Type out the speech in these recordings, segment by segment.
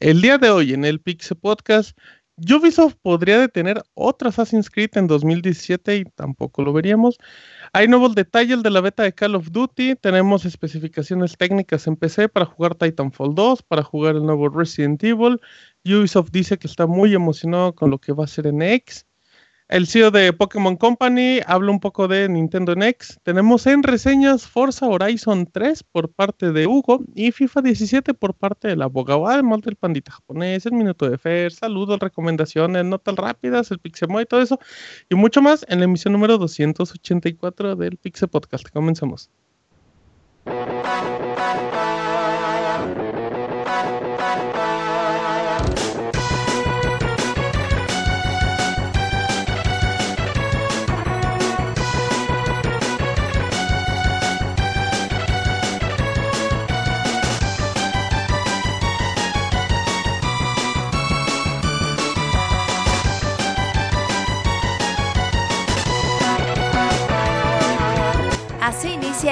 El día de hoy en el Pixel Podcast, Ubisoft podría detener otro Assassin's Creed en 2017 y tampoco lo veríamos. Hay nuevos detalles de la beta de Call of Duty, tenemos especificaciones técnicas en PC para jugar Titanfall 2, para jugar el nuevo Resident Evil. Ubisoft dice que está muy emocionado con lo que va a ser en X. El CEO de Pokémon Company habla un poco de Nintendo Next. Tenemos en reseñas Forza Horizon 3 por parte de Hugo y FIFA 17 por parte del abogado además del pandita japonés, el minuto de Fer, saludos, recomendaciones, notas rápidas, el Pixemoy y todo eso y mucho más en la emisión número 284 del Pixel Podcast. Comenzamos.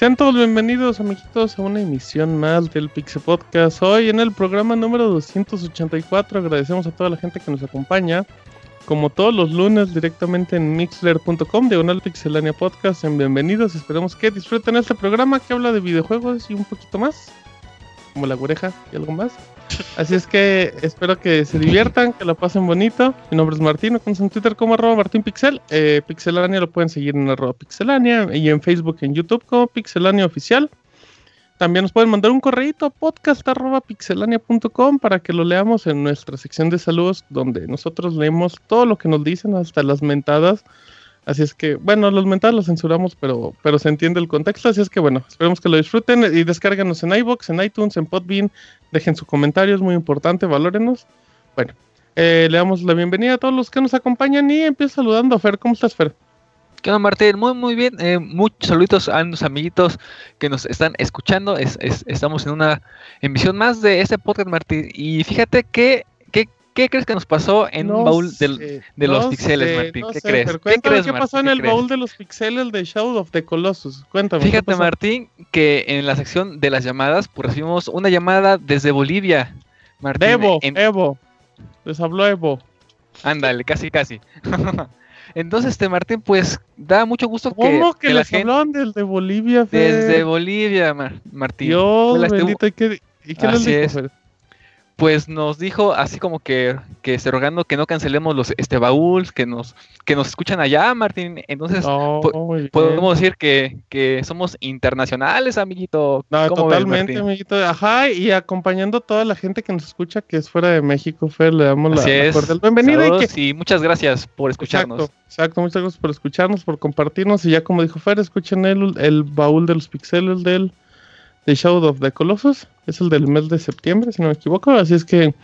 Sean todos bienvenidos, amiguitos, a una emisión más del Pixel Podcast. Hoy en el programa número 284 agradecemos a toda la gente que nos acompaña. Como todos los lunes, directamente en mixler.com, diagonal pixelania podcast. En bienvenidos, esperemos que disfruten este programa que habla de videojuegos y un poquito más, como la oreja y algo más. Así es que espero que se diviertan, que lo pasen bonito. Mi nombre es Martín, con en Twitter como arroba martinpixel. Eh, Pixelania lo pueden seguir en arroba pixelania y en Facebook y en YouTube como pixelania oficial. También nos pueden mandar un correo a podcast arroba pixelania.com para que lo leamos en nuestra sección de saludos donde nosotros leemos todo lo que nos dicen, hasta las mentadas Así es que, bueno, los mentales los censuramos, pero, pero se entiende el contexto. Así es que, bueno, esperemos que lo disfruten y descárganos en iBox, en iTunes, en Podbean. Dejen su comentario, es muy importante, valórenos. Bueno, eh, le damos la bienvenida a todos los que nos acompañan y empiezo saludando a Fer. ¿Cómo estás, Fer? ¿Qué onda, Martín? Muy, muy bien. Eh, muchos saluditos a los amiguitos que nos están escuchando. estamos en una emisión más de este podcast, Martín. Y fíjate que ¿Qué crees que nos pasó en un baúl de los pixeles, Martín? ¿Qué crees? ¿Qué, crees, ¿Qué pasó en el baúl de los pixeles de Shadow of the Colossus? Cuéntame. Fíjate, Martín, que en la sección de las llamadas pues, recibimos una llamada desde Bolivia. Martín, Evo, Evo. Les habló Evo. Ándale, casi, casi. Entonces, este Martín, pues da mucho gusto que. ¿Cómo que, les hablaron desde Bolivia, Desde Bolivia, Martín. Dios bendito, ¿y qué, y qué les dijo, pues nos dijo así como que, que se rogando que no cancelemos los este baúl, que nos, que nos escuchan allá, Martín. Entonces podemos decir que, que, somos internacionales, amiguito. No, totalmente, amiguito. Ajá, y acompañando a toda la gente que nos escucha que es fuera de México, Fer, le damos la, cordial bienvenida. y, muchas gracias por escucharnos. Exacto, muchas gracias por escucharnos, por compartirnos. Y ya como dijo Fer, escuchen el, el baúl de los pixeles del de Shadow of the Colossus. Es el del mes de septiembre, si no me equivoco. Así es que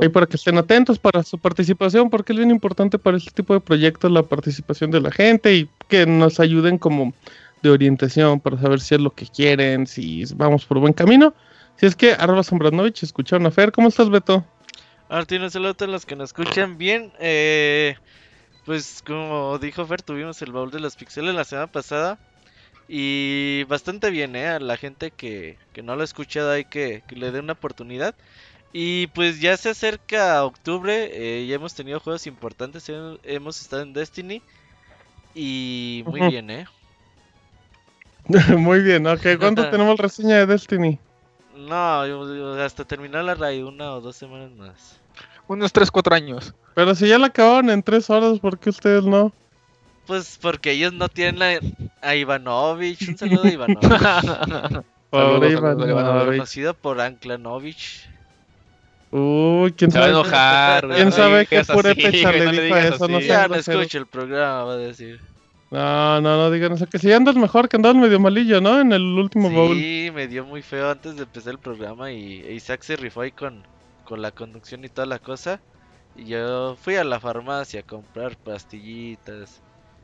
hay para que estén atentos para su participación, porque es bien importante para este tipo de proyectos la participación de la gente y que nos ayuden como de orientación para saber si es lo que quieren, si vamos por buen camino. Si es que arroba Sombranovich, escucharon a Fer. ¿Cómo estás, Beto? Martín, un saludo a los que nos escuchan bien. Eh, pues como dijo Fer, tuvimos el baúl de los pixeles la semana pasada. Y bastante bien, ¿eh? A la gente que, no lo ha escuchado hay que, le dé una oportunidad. Y pues ya se acerca octubre, eh, ya hemos tenido juegos importantes, hemos estado en Destiny. Y muy bien, ¿eh? muy bien, ok. ¿Cuánto tenemos reseña de Destiny? No, hasta terminar la raid, una o dos semanas más. Unos 3, 4 años. Pero si ya la acabaron en 3 horas, ¿por qué ustedes no? Pues porque ellos no tienen la... a Ivanovich. Un saludo a Ivanovich. Pobre Ivanovich. Conocido por Anklanovich. Uy, quién Se va a sabe. enojar. güey, ¿Quién no sabe qué pure pecha le dijo eso, no. Ya no el programa, va a decir. No, no, no digan eso. Que si andas mejor, que andas medio malillo, ¿no? En el último bowl. Sí, me dio muy feo antes de empezar el programa y Isaac se rifó ahí con, con la conducción y toda la cosa. Y yo fui a la farmacia a comprar pastillitas.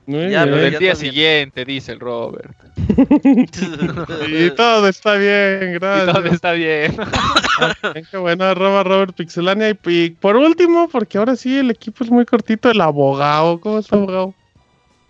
Muy Ya, bien. del ya día bien. siguiente, dice el Robert. Y todo está bien, Y todo gracias. está bien. Bien, Qué bueno, arroba Robert Pixelania. Y, y por último, porque ahora sí el equipo es muy cortito, el abogado. ¿Cómo está, abogado?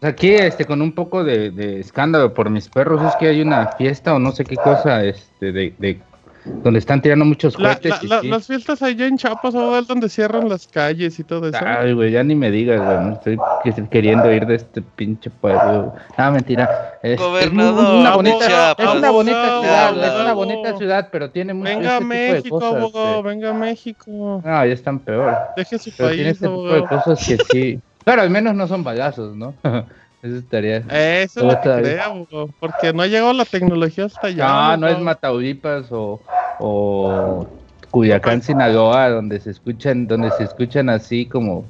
Aquí, este, con un poco de, de escándalo por mis perros, es que hay una fiesta o no sé qué cosa, este, de, de donde están tirando muchos La- cohetes. la- y la- sí. Las fiestas allá en Chiapas, abogado, es donde cierran las calles y todo eso. Ay, güey, ya ni me digas, güey, no estoy que- queriendo ir de este pinche pueblo. Ah, mentira. Es, es Gobernador, una bonita, Chiapas. es una bonita Abogado, ciudad, es una abogado. bonita ciudad, pero tiene mucho Venga a este tipo de México, cosas, abogado, que- venga a México. No, ya están peor. Deje su Pero tiene país, este tipo de abogado. cosas que sí. Claro, al menos no son balazos, ¿no? Eso estaría. Eso lo creo, porque no ha llegado la tecnología hasta allá. No, no es. Mataulipas o, o Culiacán, Sinaloa, donde se escuchan, donde se escuchan así como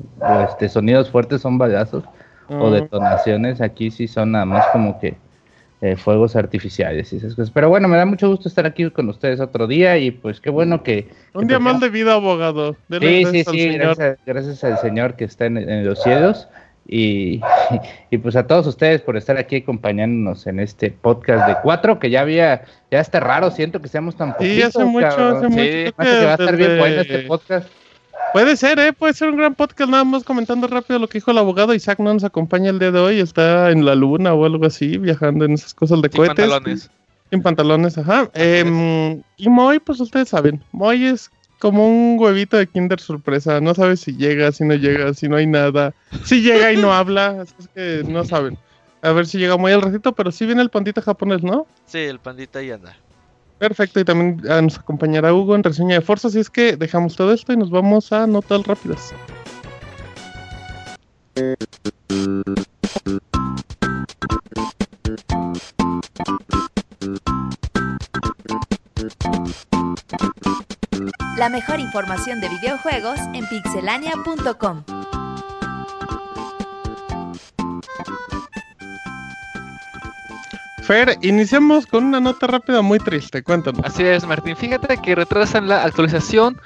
este sonidos fuertes son balazos o Ah. detonaciones. Aquí sí son nada más como que eh, fuegos artificiales y esas cosas. Pero bueno, me da mucho gusto estar aquí con ustedes otro día y pues qué bueno que. Un que día más de vida, abogado. Dele Sí, sí, sí, Señor. gracias, gracias al Señor que está en, en los cielos y, y pues a todos ustedes por estar aquí acompañándonos en este podcast de cuatro que ya había, ya está raro, siento que seamos tan poquitos. Sí, hace mucho, cabrón. hace mucho. Sí, que va a estar bien bueno este podcast. Puede ser, ¿eh? Puede ser un gran podcast. Nada más comentando rápido lo que dijo el abogado. Isaac no nos acompaña el día de hoy. Está en la luna o algo así, viajando en esas cosas de Sin cohetes. pantalones. Sin pantalones, ajá. Em, y Moy, pues ustedes saben. Moy es como un huevito de Kinder sorpresa. No sabe si llega, si no llega, si no hay nada. Si llega y no habla. así es que no saben. A ver si llega Moy al ratito, pero sí viene el pandita japonés, ¿no? Sí, el pandita ahí anda. Perfecto, y también ah, nos acompañará Hugo en reseña de Forza, así es que dejamos todo esto y nos vamos a notas rápidas. La mejor información de videojuegos en pixelania.com. Fer, iniciamos con una nota rápida muy triste, cuéntanos. Así es, Martín. Fíjate que retrasan la actualización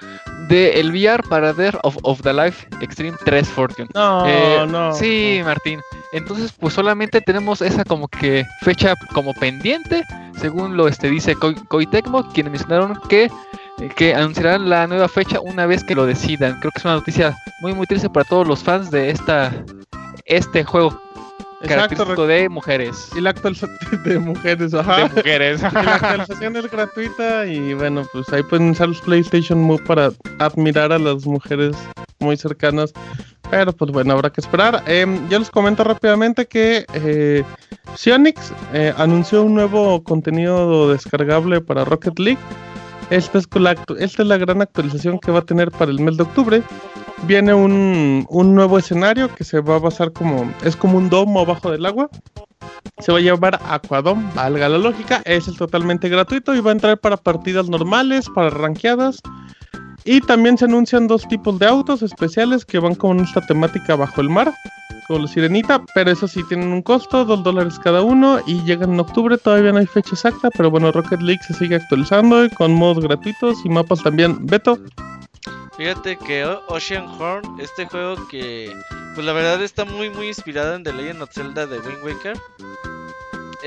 del VR para Death of, of the Life Extreme 3 Fortune. No, Eh, no. Sí, Martín. Entonces, pues solamente tenemos esa como que fecha como pendiente, según lo este dice Koei Koei Tecmo, quienes mencionaron que que anunciarán la nueva fecha una vez que lo decidan. Creo que es una noticia muy muy triste para todos los fans de esta este juego Exacto, característico de mujeres. y la actualización de mujeres, ajá. De mujeres. Y la actualización es gratuita y bueno, pues ahí pueden usar los PlayStation Move para admirar a las mujeres muy cercanas. Pero pues bueno, habrá que esperar. Yo les comento rápidamente que eh, Sionix eh, anunció un nuevo contenido descargable para Rocket League. Esta es, la, gran actualización que va a tener para el mes de octubre. Viene un, nuevo escenario que se va a basar como... Es como un domo abajo del agua. Se va a llamar Aquadom, valga la lógica. Es totalmente gratuito y va a entrar para partidas normales, para ranqueadas. Y también se anuncian dos tipos de autos especiales que van con esta temática bajo el mar, la sirenita, pero eso sí tienen un costo, dos dólares cada uno y llegan en octubre, todavía no hay fecha exacta, pero bueno, Rocket League se sigue actualizando con modos gratuitos y mapas también. Beto, Fíjate que Ocean Horn, este juego que, pues la verdad está muy muy inspirado en The Legend of Zelda de Wind Waker.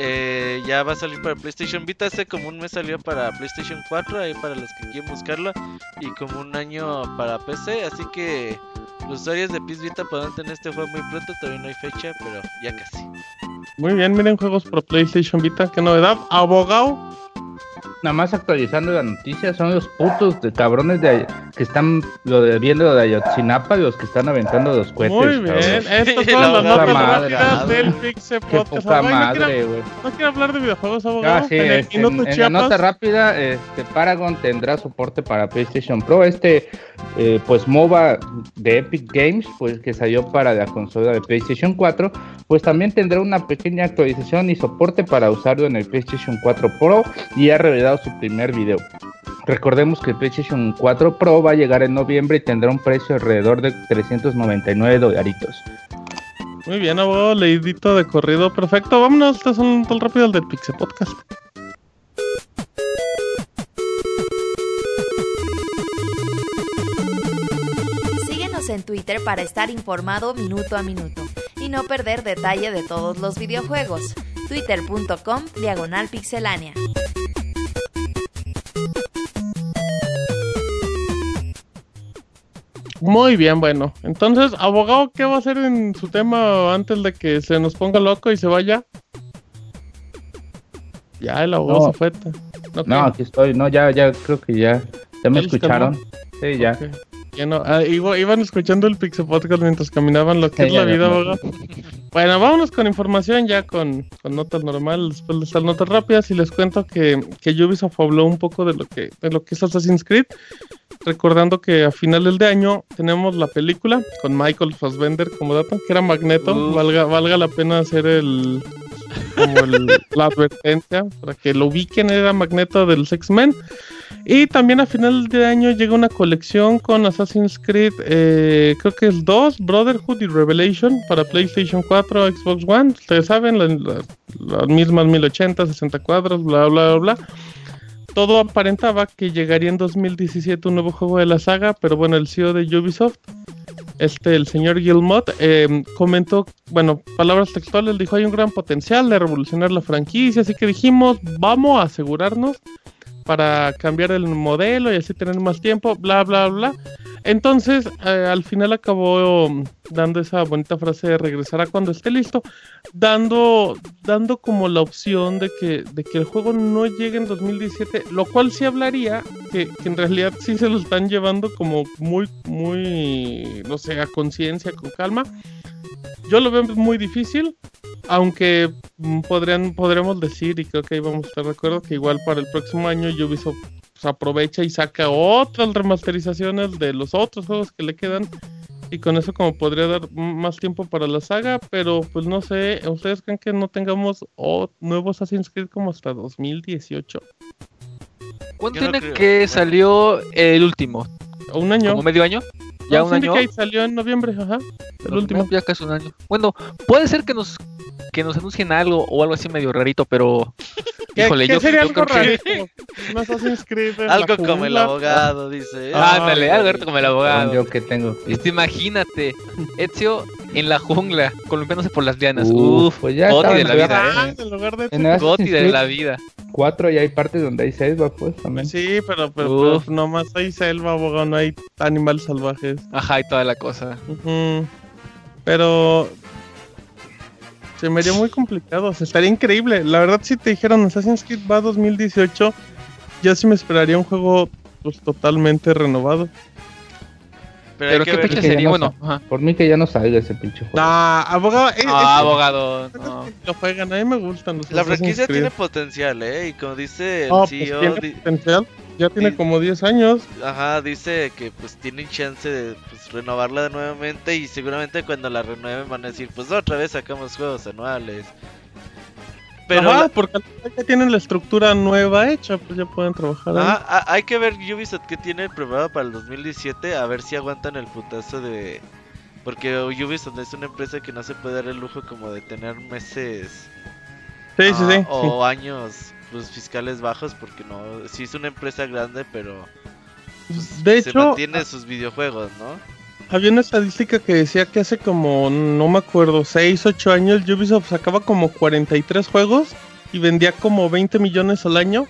Eh, ya va a salir para PlayStation Vita. Hace como un mes salió para PlayStation 4, ahí para los que quieren buscarlo. Y como un año para PC. Así que los usuarios de PS Vita podrán tener este juego muy pronto. Todavía no hay fecha, pero ya casi. muy bien, miren juegos para PlayStation Vita, qué novedad. Abogado, Nada más actualizando la noticia, son los putos de cabrones de que están lo de, viendo lo de Ayotzinapa, los que están aventando los cohetes. muy bien. cabrón. Estas La fueron las notas madre, rápidas del Pixel Podcast. poca Ay, ¿no quiere- madre, güey. ¿No quiere hablar de videojuegos, abogado? Ah, sí, en este, la nota rápida, este, Paragon tendrá soporte para PlayStation Pro. Este, eh, pues MOBA de Epic Games, pues que salió para la consola de PlayStation 4, pues también tendrá una pequeña actualización y soporte para usarlo en el PlayStation 4 Pro y ha revelado su primer video. recordemos que el PlayStation 4 Pro va a llegar en noviembre y tendrá un precio alrededor de 399 dolaritos. Muy bien, abogado, leidito de corrido. Perfecto, vámonos, este es un tal rápido el del Pixel Podcast. Síguenos en Twitter para estar informado minuto a minuto y no perder detalle de todos los videojuegos. Twitter.com Diagonal Pixelánea. Muy bien, bueno. Entonces, abogado, ¿qué va a hacer en su tema antes de que se nos ponga loco y se vaya? Ya, el abogado No. se fue. No, aquí estoy. No, ya, ya creo que ya. Ya me ¿Ya los escucharon. Sí, ya. Ya no, ah, iba- iban escuchando el Pixel Podcast mientras caminaban lo que Sí, es ya, la vida, abogado. Bueno, vámonos con información ya con, con notas normales, después de estas notas rápidas y les cuento que, que Ubisoft habló un poco de lo que de lo que es Assassin's Creed, recordando que a finales de año tenemos la película con Michael Fassbender como dato, que era Magneto, valga, valga la pena hacer el como el- la advertencia para que lo ubiquen, era Magneto del X-Men. Y también a final de año llega una colección con Assassin's Creed, eh, creo que es 2, Brotherhood y Revelation para PlayStation 4, Xbox One. Ustedes saben, la- la- las mismas 1080, 60 cuadros, bla, bla, bla, bla. Todo aparentaba que llegaría en 2017 un nuevo juego de la saga, pero bueno, el CEO de Ubisoft, este, el señor Gilmot, eh, comentó, bueno, palabras textuales, dijo, hay un gran potencial de revolucionar la franquicia, así que dijimos, vamos a asegurarnos para cambiar el modelo y así tener más tiempo, bla, bla, bla. Entonces, eh, al final acabó um, dando esa bonita frase de regresará cuando esté listo, dando, dando como la opción de que, de que el juego no llegue en 2017, lo cual sí hablaría que, en realidad sí se lo están llevando como muy, muy, no sé, a conciencia, con calma. Yo lo veo muy difícil, aunque mm, podrían, podremos decir, y creo que ahí vamos a estar de acuerdo, que igual para el próximo año Ubisoft pues, aprovecha y saca otras remasterizaciones de los otros juegos que le quedan. Y con eso como podría dar más tiempo para la saga, pero pues no sé, ¿ustedes creen que no tengamos o- nuevos Assassin's Creed como hasta 2018? ¿Cuándo no tiene que salió el último? ¿O un año? ¿Como medio año? ¿Ya No, un año? Salió en noviembre, ajá. El último. Ya casi un año. Bueno, puede ser que nos que nos anuncien algo o algo así medio rarito, pero ¿Qué, híjole, qué yo, sería yo algo creo que- Algo como el abogado, dice. Ah, Ándale, algo raro como el abogado. Yo que tengo. Este, imagínate, Ezio en la jungla, columpiándose por las lianas. Uf, Uf, pues ya Goti estaba de la vida, Ah, ¿eh? en lugar de En de la vida. 4 y hay partes donde hay selva, pues también. Sí, pero, pero, pero nomás hay selva, abogado, no hay animales salvajes. Ajá, y toda la cosa. Pero se me haría muy complicado, o sea, estaría increíble. La verdad, si te dijeran Assassin's Creed va 2018, yo sí me esperaría un juego pues, totalmente renovado. Pero, Pero qué ver- ya sería, no bueno. Ajá. Por mí que ya no salga ese pinche juego. Ah, abogado, eh, Ah, eh, abogado. no. lo juegan, a mí me gustan los La franquicia tiene potencial, ¿eh? Y como dice el No, pues, CEO, tiene di- potencial. Ya tiene como 10 años. ajá, dice que pues tienen chance de pues, renovarla de nuevamente y seguramente cuando la renueven van a decir, pues otra vez sacamos juegos anuales. Pero Ajá, la- porque ya tienen la estructura nueva hecha, pues ya pueden trabajar ahí. ajá, a- hay que ver Ubisoft que tiene preparado para el 2017, a ver si aguantan el putazo de... Porque Ubisoft es una empresa que no se puede dar el lujo como de tener meses Sí, sí, ah, sí. o años pues, fiscales bajos porque no, sí es una empresa grande pero pues, De se hecho, mantiene sus videojuegos, ¿no? Había una estadística que decía que hace como, no me acuerdo, 6, 8 años Ubisoft sacaba como 43 juegos y vendía como 20 millones al año.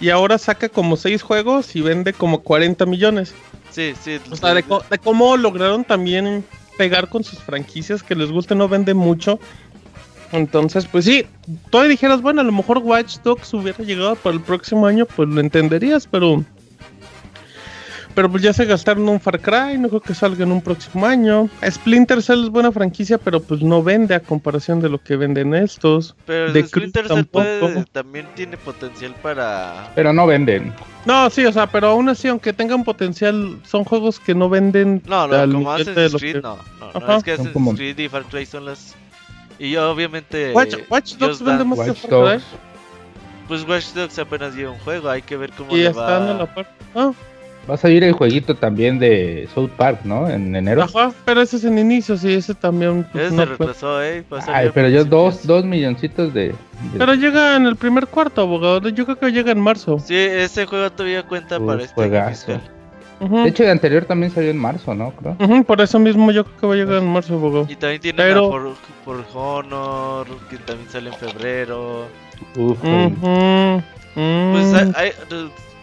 Y ahora saca como 6 juegos y vende como 40 millones. Sí, sí. O sea, de, de cómo lograron también pegar con sus franquicias que les guste, no vende mucho. Entonces, pues sí, todavía dijeras, bueno, a lo mejor Watch Dogs hubiera llegado para el próximo año, pues lo entenderías, pero... Pero pues ya se gastaron un Far Cry, no creo que salga en un próximo año. Splinter Cell es buena franquicia, pero pues no vende a comparación de lo que venden estos. Pero de Splinter Cell puede- también tiene potencial para... Pero no venden. No, sí, o sea, pero aún así, aunque tengan potencial, son juegos que no venden. No, no, como Assassin's Creed, que- no, no, no, Ajá. es que Assassin's como- Creed y Far Cry son las... Y obviamente... Watch, Watch Dogs Just vende más que Far Cry. Dogs. Pues Watch Dogs apenas lleva un juego, hay que ver cómo Y le está en va. la parte. Ah, Va a salir el jueguito también de South Park, ¿no? En enero. ajá, pero ese es en inicio, sí, ese también. pues, Ese no se fue. retrasó, eh. Ay, pero yo dos, dos milloncitos de... de- Pero llega en el primer cuarto, abogado. Yo creo que llega en marzo. Sí, ese juego todavía cuenta Uf, para este año juegazo. De hecho, el anterior también salió en marzo, ¿no? Creo. por eso mismo yo creo que va a llegar en marzo, abogado. Y también tiene Pero- por, por Honor, que también sale en febrero. Uf, Ujú, Pues mm. hay- hay-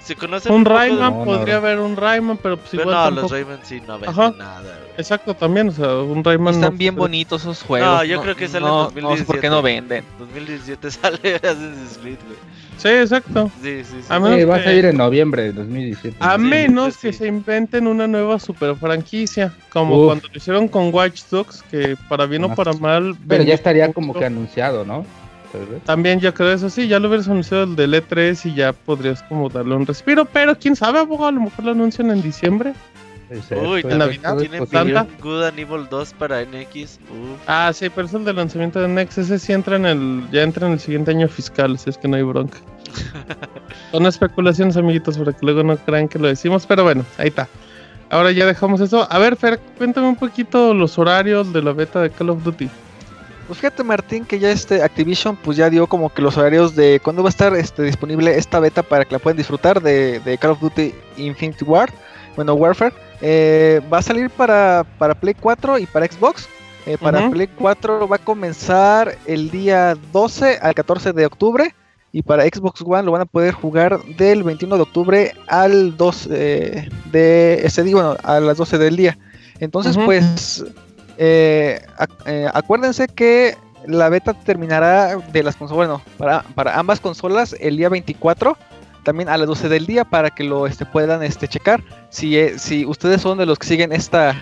se conoce un de- Rayman, No, no, podría haber un Rayman, pero pues Pero igual no, tampoco. los Rayman sí no venden Ajá. nada. güey. Exacto, también, o sea, un Rayman. Están no- bien bonitos esos juegos. No, yo creo que sale en no, No sé por qué 2017. no venden. 2017 sale Assassin's Creed, güey. Sí, exacto. Sí, sí, sí. A menos Sí, va a que- salir en noviembre de 2017. A Sí, menos pues que sí. se inventen una nueva super franquicia, como Uf. cuando lo hicieron con Watch Dogs, que para bien o para mal. Pero ya estaría mucho. como que anunciado, ¿no? También yo creo eso sí, ya lo hubieras anunciado el del E3 y ya podrías como darle un respiro, pero quién sabe, abogado, a lo mejor lo anuncian en diciembre. Uy, en también Navidad. Santa. Good and Evil 2 para NX. Uf. Ah, sí, pero es el de lanzamiento de Nex, ese sí entra en el, ya entra en el siguiente año fiscal, si es que no hay bronca. Son especulaciones, amiguitos, para que luego no crean que lo decimos, pero bueno, ahí está. Ahora ya dejamos eso. A ver, Fer, cuéntame un poquito los horarios de la beta de Call of Duty. Pues fíjate Martín que ya este Activision pues ya dio como que los horarios de cuándo va a estar este, disponible esta beta para que la puedan disfrutar de, de Call of Duty Infinity War, bueno Warfare. Eh, va a salir para, para Play 4 y para Xbox. Eh, para. Play 4 va a comenzar el día 12 al 14 de octubre y para Xbox One lo van a poder jugar del 21 de octubre al 2 eh, de ese día, bueno, a las 12 del día. Entonces, pues eh, eh, acuérdense que la beta terminará de las consolas, bueno, para, para ambas consolas el día 24, también a las 12 del día, para que lo este, puedan este, checar. Si, eh, si ustedes son de los que siguen esta,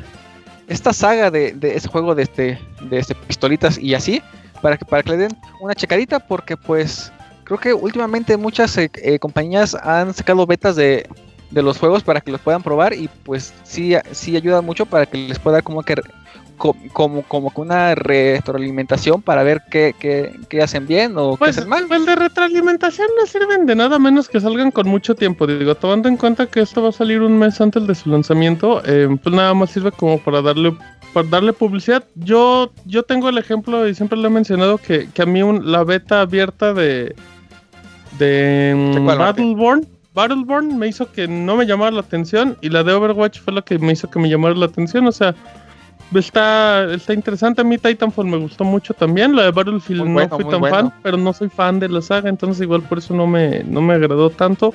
esta saga de, de ese juego de, este, de este pistolitas y así, para que, para que le den una checadita, porque pues creo que últimamente muchas eh, eh, compañías han sacado betas de, de los juegos para que los puedan probar y pues sí, sí ayuda mucho para que les pueda como que co- como, como una retroalimentación para ver qué, qué, qué hacen bien o qué Pues, hacen mal. pues de retroalimentación no sirven de nada menos que salgan con mucho tiempo. Digo, tomando en cuenta que esto va a salir un mes antes de su lanzamiento, eh, pues nada más sirve como para darle para darle publicidad. Yo yo tengo el ejemplo y siempre lo he mencionado que, que a mí un- la beta abierta de de mm. Battleborn Battleborn me hizo que no me llamara la atención y la de Overwatch fue la que me hizo que me llamara la atención. O sea, está, está interesante. A mí Titanfall me gustó mucho también. La de Battlefield no fui tan bueno. fan, pero no soy fan de la saga, entonces igual por eso no me, no me agradó tanto.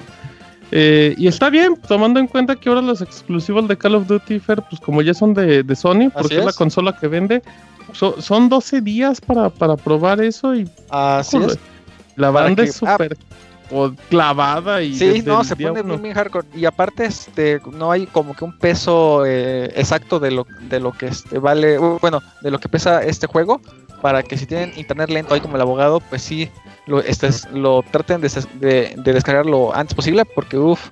Eh, y está bien, tomando en cuenta que ahora los exclusivos de Call of Duty, Fer, pues como ya son de, de Sony, porque es. la consola que vende, so- son 12 días para, para probar eso y Así joder, es. la banda que- es súper o clavada y Sí, no, se pone uno. bien, bien hardcore. Y aparte, este, no hay como que un peso eh, exacto de lo, de lo que este vale, bueno, de lo que pesa este juego. Para que si tienen internet lento ahí como el abogado, pues sí, lo, este, es- lo traten de, de, de descargar lo antes posible, porque uff.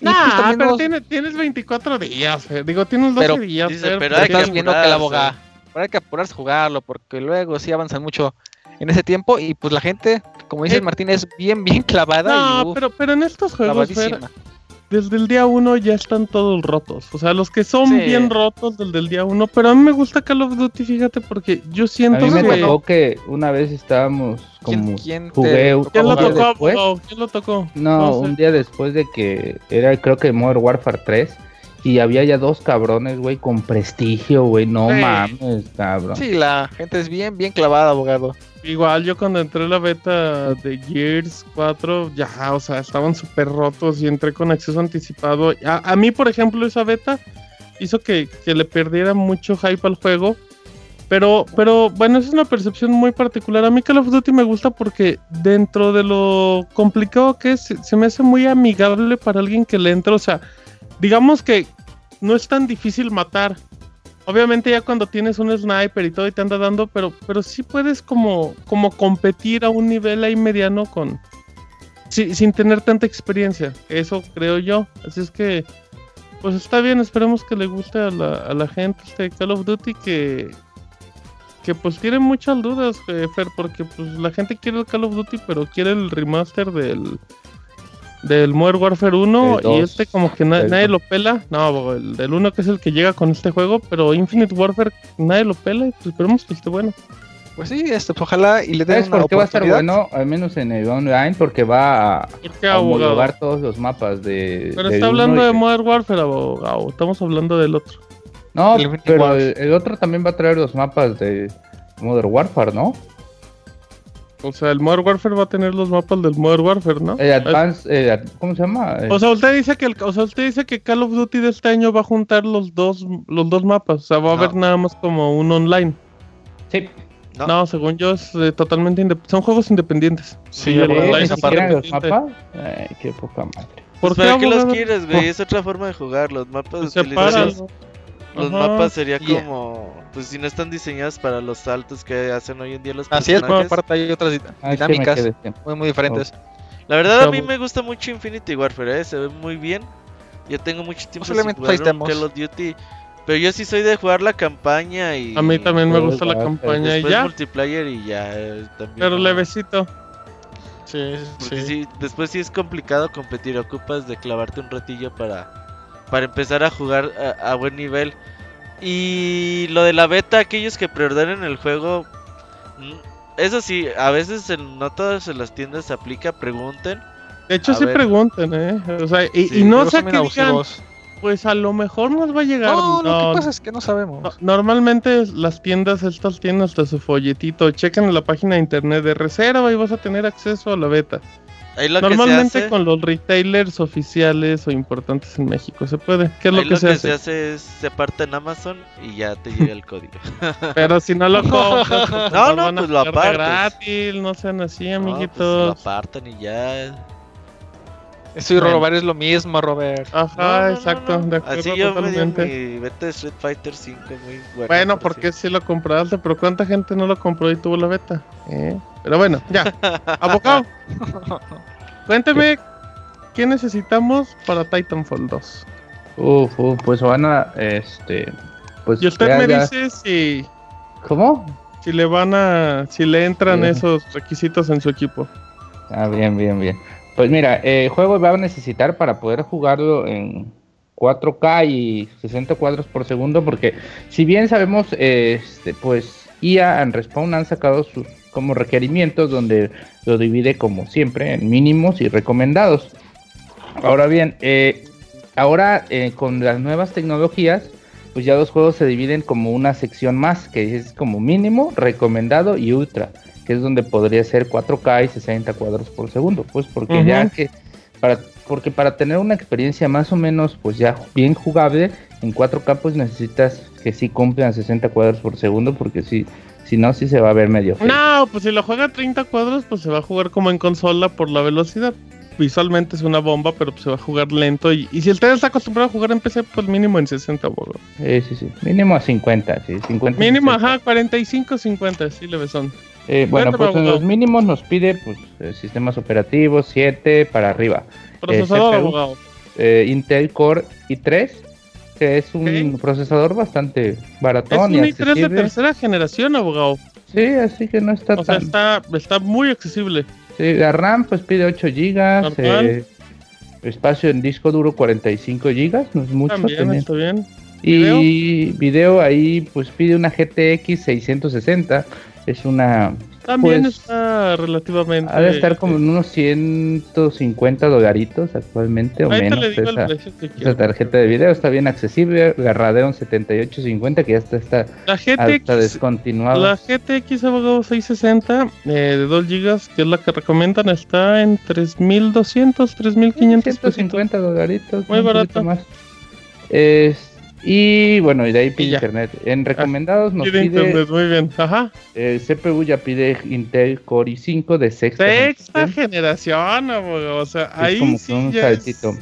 Nah, pero tiene- tienes 24 días, Fer. digo, tienes 12 Pero- días. dice, pero hay que estás viendo que el apurarse. abogado, pero hay que apurarse a jugarlo, porque luego sí avanzan mucho en ese tiempo. Y pues la gente, como dice Eh, Martín, es bien, bien clavada. y, No, uf, pero, pero en estos juegos, Fer, desde el día 1 ya están todos rotos. O sea, los que son Sí. bien rotos desde el día 1. Pero a mí me gusta Call of Duty, fíjate, porque yo A siento mí me que. tocó que una vez estábamos como ¿Quién- quién te jugué tocó ¿Quién lo lo tocó? No, sé. un día después de que era creo que Modern Warfare 3 y había ya dos cabrones, güey, con prestigio, güey, no Sí. mames, cabrón. Sí, la gente es bien, bien clavada, abogado. Igual yo cuando entré a la beta de Gears 4, ya, o sea, estaban súper rotos y entré con acceso anticipado. A, a mí, por ejemplo, esa beta hizo que, que le perdiera mucho hype al juego. Pero, pero bueno, esa es una percepción muy particular. A mí Call of Duty me gusta porque dentro de lo complicado que es, se- se me hace muy amigable para alguien que le entra. O sea, digamos que no es tan difícil matar. Obviamente ya cuando tienes un sniper y todo y te anda dando, pero, pero sí puedes como, como competir a un nivel ahí mediano con... sin tener tanta experiencia. Eso creo yo. Así es que... Pues está bien, esperemos que le guste a la, a la gente este Call of Duty que... que pues tienen muchas dudas, eh, Fer, porque pues la gente quiere el Call of Duty, pero quiere el remaster del del Modern Warfare 1 El y este como que na- nadie lo pela. No, el del 1 que es el que llega con este juego, pero Infinite Warfare nadie lo pela y pues esperemos que esté bueno. Pues sí, este, pues, ojalá y le den ¿Sabes una por qué va a estar bueno? Al menos en el online, porque va a ¿Por qué abogado? homologar todos los mapas de. Pero está hablando de Modern Warfare, abogado. Estamos hablando del otro. No, el pero el otro también va a traer los mapas de Modern Warfare, ¿no? O sea, el Modern Warfare va a tener los mapas del Modern Warfare, ¿no? El Advance, eh, ¿cómo se llama? Eh, O sea, usted dice que el, o sea, usted dice que Call of Duty de este año va a juntar los dos los dos mapas, o sea, va a No. haber nada más como un online. sí. No. No, según yo es eh, totalmente indep- son juegos independientes. Sí, Y el ¿Eh? online ¿Ni es siquiera los independiente. mapas? Ay, qué poca madre. ¿Por Pues, ¿Para qué los quieres, güey? Es otra forma de jugar. Los mapas Pues sepáralo. Los Ajá. mapas sería Y- como. Pues si no están diseñados para los saltos que hacen hoy en día los Así es, personajes. aparte hay otras Ah, dinámicas muy, muy diferentes. La verdad, a mí me gusta mucho Infinity Warfare, ¿eh? se ve muy bien. Yo tengo mucho tiempo sin Posiblemente jugar un. Call of Duty. Pero yo sí soy de jugar la campaña y. A mí también me gusta la campaña y ya, multiplayer y ya. eh, También, pero ¿no? levecito. Sí, Porque sí, después sí es complicado competir. Ocupas de clavarte un ratillo para, para empezar a jugar a, a buen nivel. Y lo de la beta, aquellos que preordenen el juego. mm, Eso sí, a veces en, no todas en las tiendas se aplica. Pregunten. De hecho, A sí ver. pregunten, ¿eh? O sea, y, Sí, y no sé qué digan, pues a lo mejor nos va a llegar. No, lo No, que pasa es que no sabemos. no, normalmente las tiendas, estas tienen hasta su folletito. Chequen en la página de internet de reserva y vas a tener acceso a la beta. Lo que Normalmente se hace, con los retailers oficiales o importantes en México se puede. ¿Qué es lo que se hace? se hace es se parte en Amazon y ya te llega el código. Pero si no lo compras, pues, No, nos no, a pues lo apartas. gratis, no sean así, No, pues lo amiguitos. apartan y ya. Eso y Bueno. robar es lo mismo, Robert. Ajá, No, no, no, exacto, no. de acuerdo Así yo me dio totalmente. mi beta de Street Fighter 5 muy bueno. Bueno, por porque si lo compraste, pero ¿cuánta gente no lo compró y tuvo la beta? ¿Eh? Pero bueno, ya. Abogado, cuénteme, ¿qué necesitamos para Titanfall 2? Uf, uf, pues van a, este, pues Y usted me ya- dice si, ¿Cómo? si le van a, si le entran Sí. esos requisitos en su equipo. Ah, bien, bien, bien. Pues mira, el juego va a necesitar para poder jugarlo en 4K y 60 cuadros por segundo, porque si bien sabemos, este, pues EA and Respawn han sacado sus como requerimientos donde lo divide como siempre en mínimos y recomendados. Ahora bien, eh, ahora eh, con las nuevas tecnologías, pues ya los juegos se dividen como una sección más, que es como mínimo, recomendado y ultra, que es donde podría ser 4K y 60 cuadros por segundo, pues porque ya que para porque para tener una experiencia más o menos pues ya bien jugable en 4K pues necesitas que sí cumplan 60 cuadros por segundo porque si si no sí se va a ver medio feo. No, pues si lo juega a 30 cuadros, pues se va a jugar como en consola por la velocidad. Visualmente es una bomba, pero pues se va a jugar lento. Y, y si usted está acostumbrado a jugar en PC, pues mínimo en 60, abogado. Eh, sí, sí, mínimo a 50, sí, 50. Mínimo, 60. ajá, 45, 50, sí le son. Eh, bueno, pues en los mínimos nos pide pues eh, sistemas operativos 7 para arriba. Procesador, CPU. abogado. Eh, Intel Core i3, que es un procesador bastante Es baratón un y i3 de tercera generación, abogado. Sí, así que no está O sea, tan... está, está muy accesible. Sí, la RAM pues pide 8 GB, eh, espacio en disco duro 45 GB, no es mucho. También también. está bien. Y video ahí pues pide una GTX 660, es una... También Pues, está relativamente. Ha de estar como en unos 150 dolaritos actualmente o menos. esa, esa quiero. tarjeta de video está bien accesible, la Radeon 7850 que ya está, está La hasta GTX, descontinuada. la GTX abogado 660 eh, de 2 GB, que es la que recomiendan, está en 3200, 3500 pesos. 150 dolaritos. Muy barato. Más. Es- y bueno, y de ahí pide Y internet. En recomendados nos Pide pide, internet, muy bien. Ajá. eh, CPU ya pide Intel Core i5 de sexta, Sexta generación. generación, abogado. O sea, Es ahí como que sí un ya es, saltito.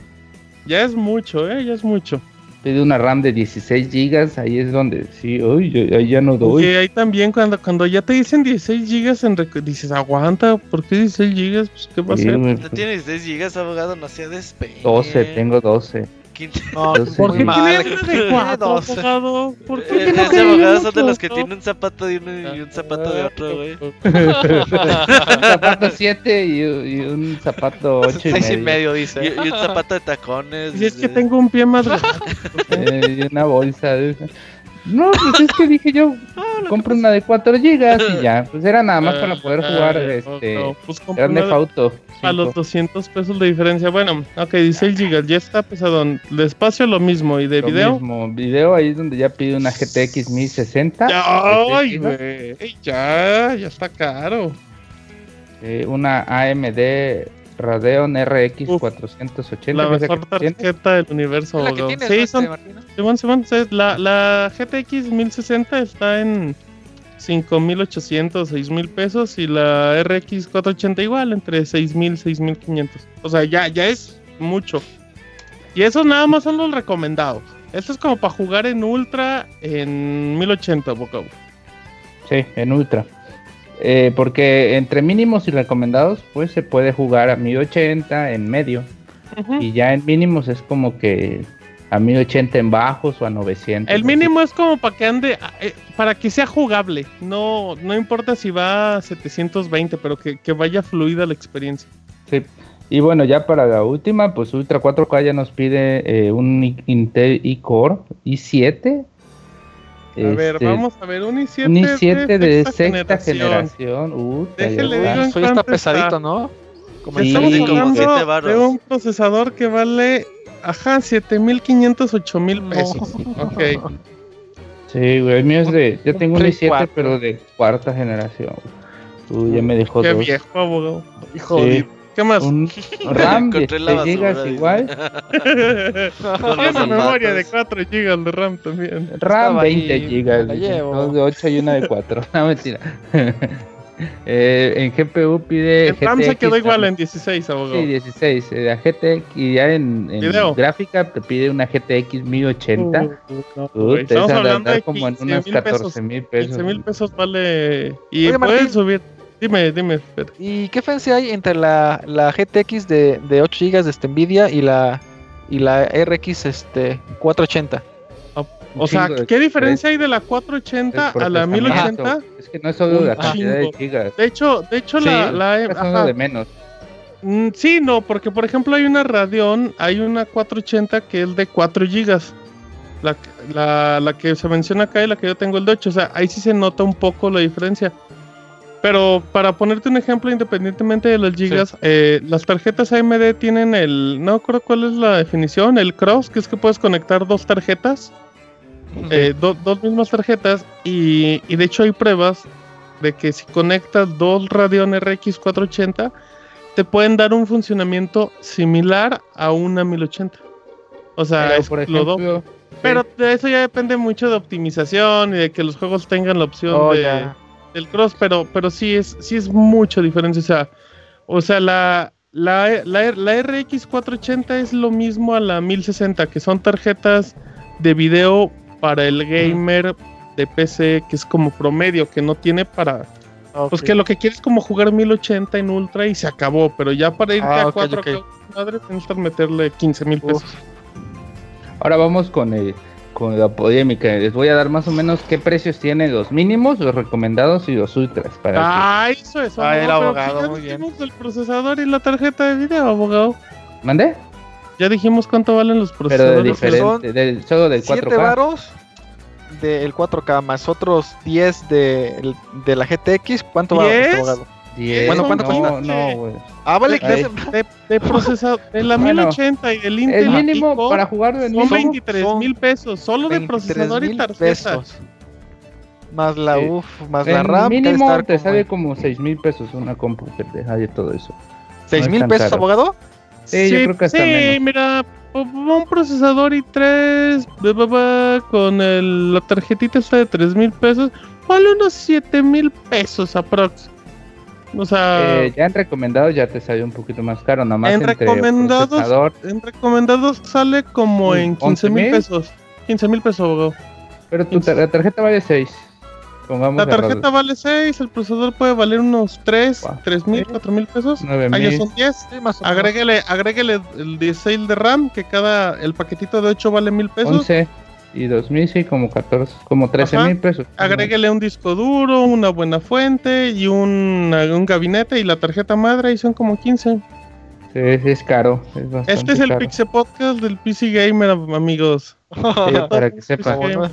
ya es mucho, ¿eh? Ya es mucho. Pide una RAM de 16 GB, ahí es donde sí, uy, ahí ya no doy. Porque ahí también cuando, cuando ya te dicen 16 GB, en rec- dices, aguanta, ¿por qué 16 GB? Pues, ¿qué va a Sí, ser? güey, No tienes 10 gigas, abogado, no sea despegue. 12, tengo 12. 15. No, sé. ¿Por qué mal. de cuatro, abogado? ¿Por qué no Ese tiene abogado son de los que tienen un zapato de uno y un zapato de otro, güey. Un zapato 7 y, y un zapato 8 y Seis y medio. medio, Y, dice. y un zapato de tacones. Si es que tengo un pie más grande. Eh, y una bolsa. No, pues es que dije yo, compro una de 4 gigas y ya. Pues era nada más para poder jugar Ah, este no, pues Auto. A los 200 pesos de diferencia. Bueno, ok, 16 gigas, ya está pesadón. De espacio lo mismo. ¿Y de Lo video? mismo, video ahí es donde ya pide una GTX 1060. Ya, de ay, güey. Ya, ya está caro. eh, una AMD Radeon RX Uf, 480. La mejor tarjeta del universo. Es la que tienes, Sí, ¿no, son, Martina? Simón, Simón, la, la GTX 1060 está en 5800, 6000 pesos y la RX 480 igual, entre 6000, 6500. O sea, ya, ya es mucho. Y esos nada más son los recomendados. Esto es como para jugar en Ultra en 1080, boca. Sí, en Ultra. Eh, porque entre mínimos y recomendados, pues se puede jugar a 1080 en medio. Y ya en mínimos es como que a 1080 en bajos o a 900. El así. mínimo es como para que ande, eh, para que sea jugable. No, no importa si va a 720, pero que, que vaya fluida la experiencia. Sí. Y bueno, ya para la última, pues Ultra 4K ya nos pide eh, un Intel i-Core i7. A ver, Este, vamos a ver, un i7, Un i7 de sexta sexta generación. Uta, ya Déjele está. digo en pesadito, está. ¿no? Como Sí, Estamos como hablando de un procesador que vale, ajá, 7500, 8000 No. pesos. Ok. Sí, güey, el mío es de. Yo tengo un Play i7, 4. pero de cuarta generación. Uy, ya me dejó Qué dos. viejo, abogado. Hijo Sí. de... ¿Qué más? Un RAM de Encontré la 6 basura, GB dice. igual. Con Tiene una memoria de zapatos. 4 GB de RAM también. RAM Estaba ahí, 20 GB. Dos de 8 y una de 4. No, mentira. Eh, en GPU pide. El RAM se quedó igual en 16, abogado. Sí, 16. eh, La GTX y ya en, en gráfica te pide una GTX 1080. Uh, no, Uh, Estamos hablando de como en 15 unos mil 14 pesos. mil pesos. 15 mil pesos vale. Y Oye, puedes Martín. subir. Dime, dime. Fer. ¿Y qué diferencia hay entre la, la GTX de, de 8 GB de este Nvidia y la y la RX este 480? O sea, ¿qué diferencia hay de la 480 El a la procesamiento. 1080? Es que no es solo la cantidad de chingo. gigas. De hecho, de hecho Sí, la, la Es uno ajá. de menos. Mm, sí, no, porque por ejemplo hay una Radeon, hay una 480 que es de 4 GB. La, la, la que se menciona acá y la que yo tengo el de 8. O sea, ahí sí se nota un poco la diferencia. Pero para ponerte un ejemplo, independientemente de los gigas, eh, las tarjetas AMD tienen el. No recuerdo cuál es la definición, el cross, que es que puedes conectar dos tarjetas. eh, do- dos mismas tarjetas y, y de hecho hay pruebas de que si conectas dos Radeon RX 480 te pueden dar un funcionamiento similar a una 1080. O sea, Pero, es por lo ejemplo, Pero de eso ya depende mucho de optimización y de que los juegos tengan la opción Oh, de, ya. Del cross, pero, pero sí es, sí es mucha diferencia. O sea, o sea la, la, la, la RX 480 es lo mismo a la 1060, que son tarjetas de video para el gamer de PC, que es como promedio, que no tiene para. Pues Ok. que lo que quieres es como jugar 1080 en ultra y se acabó, pero ya para irte Ah, a ok, 4K, ok. madre, necesitas meterle 15 mil pesos. Ahora vamos con, el, con la polémica. Les voy a dar más o menos qué precios tienen los mínimos, los recomendados y los ultras. Para que- Ah, eso es. Ah, el pero abogado, ya muy bien. dijimos el procesador y la tarjeta de video, abogado. ¿Mande? Ya dijimos cuánto valen los Pero de procesadores. Pues son diferente, del, solo del 7 4K. varos del 4K más otros 10 de, de la GTX. ¿Cuánto va ¿Diez? este abogado? 10, Bueno, ¿cuánto no, cuesta? No, güey. Ah, vale, que de, de procesador, de la Bueno, 1080 y del Intel El mínimo para jugar en son mínimo, 23 mil pesos, solo de 23 procesador y mil tarjeta. pesos. Más la Sí. UF, más la en RAM. mínimo estar te como sale como 6 mil pesos una compu que te de todo eso. 6 no es mil pesos, caro. abogado. Sí, yo creo que hasta sí, menos. mira, un procesador i3 bla, bla, bla, con el- la tarjetita está de 3 mil pesos, vale unos 7 mil pesos aprox. O sea, Eh, ya en recomendados ya te sale un poquito más caro, nada más En entre recomendados, en recomendados sale como Mm, en 15 mil 11,000. pesos. 15 mil pesos, abogado. Pero tu tar- la tarjeta vale 6. Pongamos La tarjeta vale 6, el procesador puede valer unos 3, Guau. 3 mil, 4 mil pesos. nueve Ahí ya mil. son 10. Sí, más o menos. Agréguele, agréguele el 16 de RAM, que cada, el paquetito de 8 vale mil pesos. 11 y 2000, sí, como 14, como 13 Ajá. mil pesos. Agréguele un disco duro, una buena fuente y un, un gabinete y la tarjeta madre y son como 15. Sí, es, es caro. Es bastante Este es el caro. Pixel Podcast del PC Gamer, amigos. Sí, para que sepa. Sí. Bueno,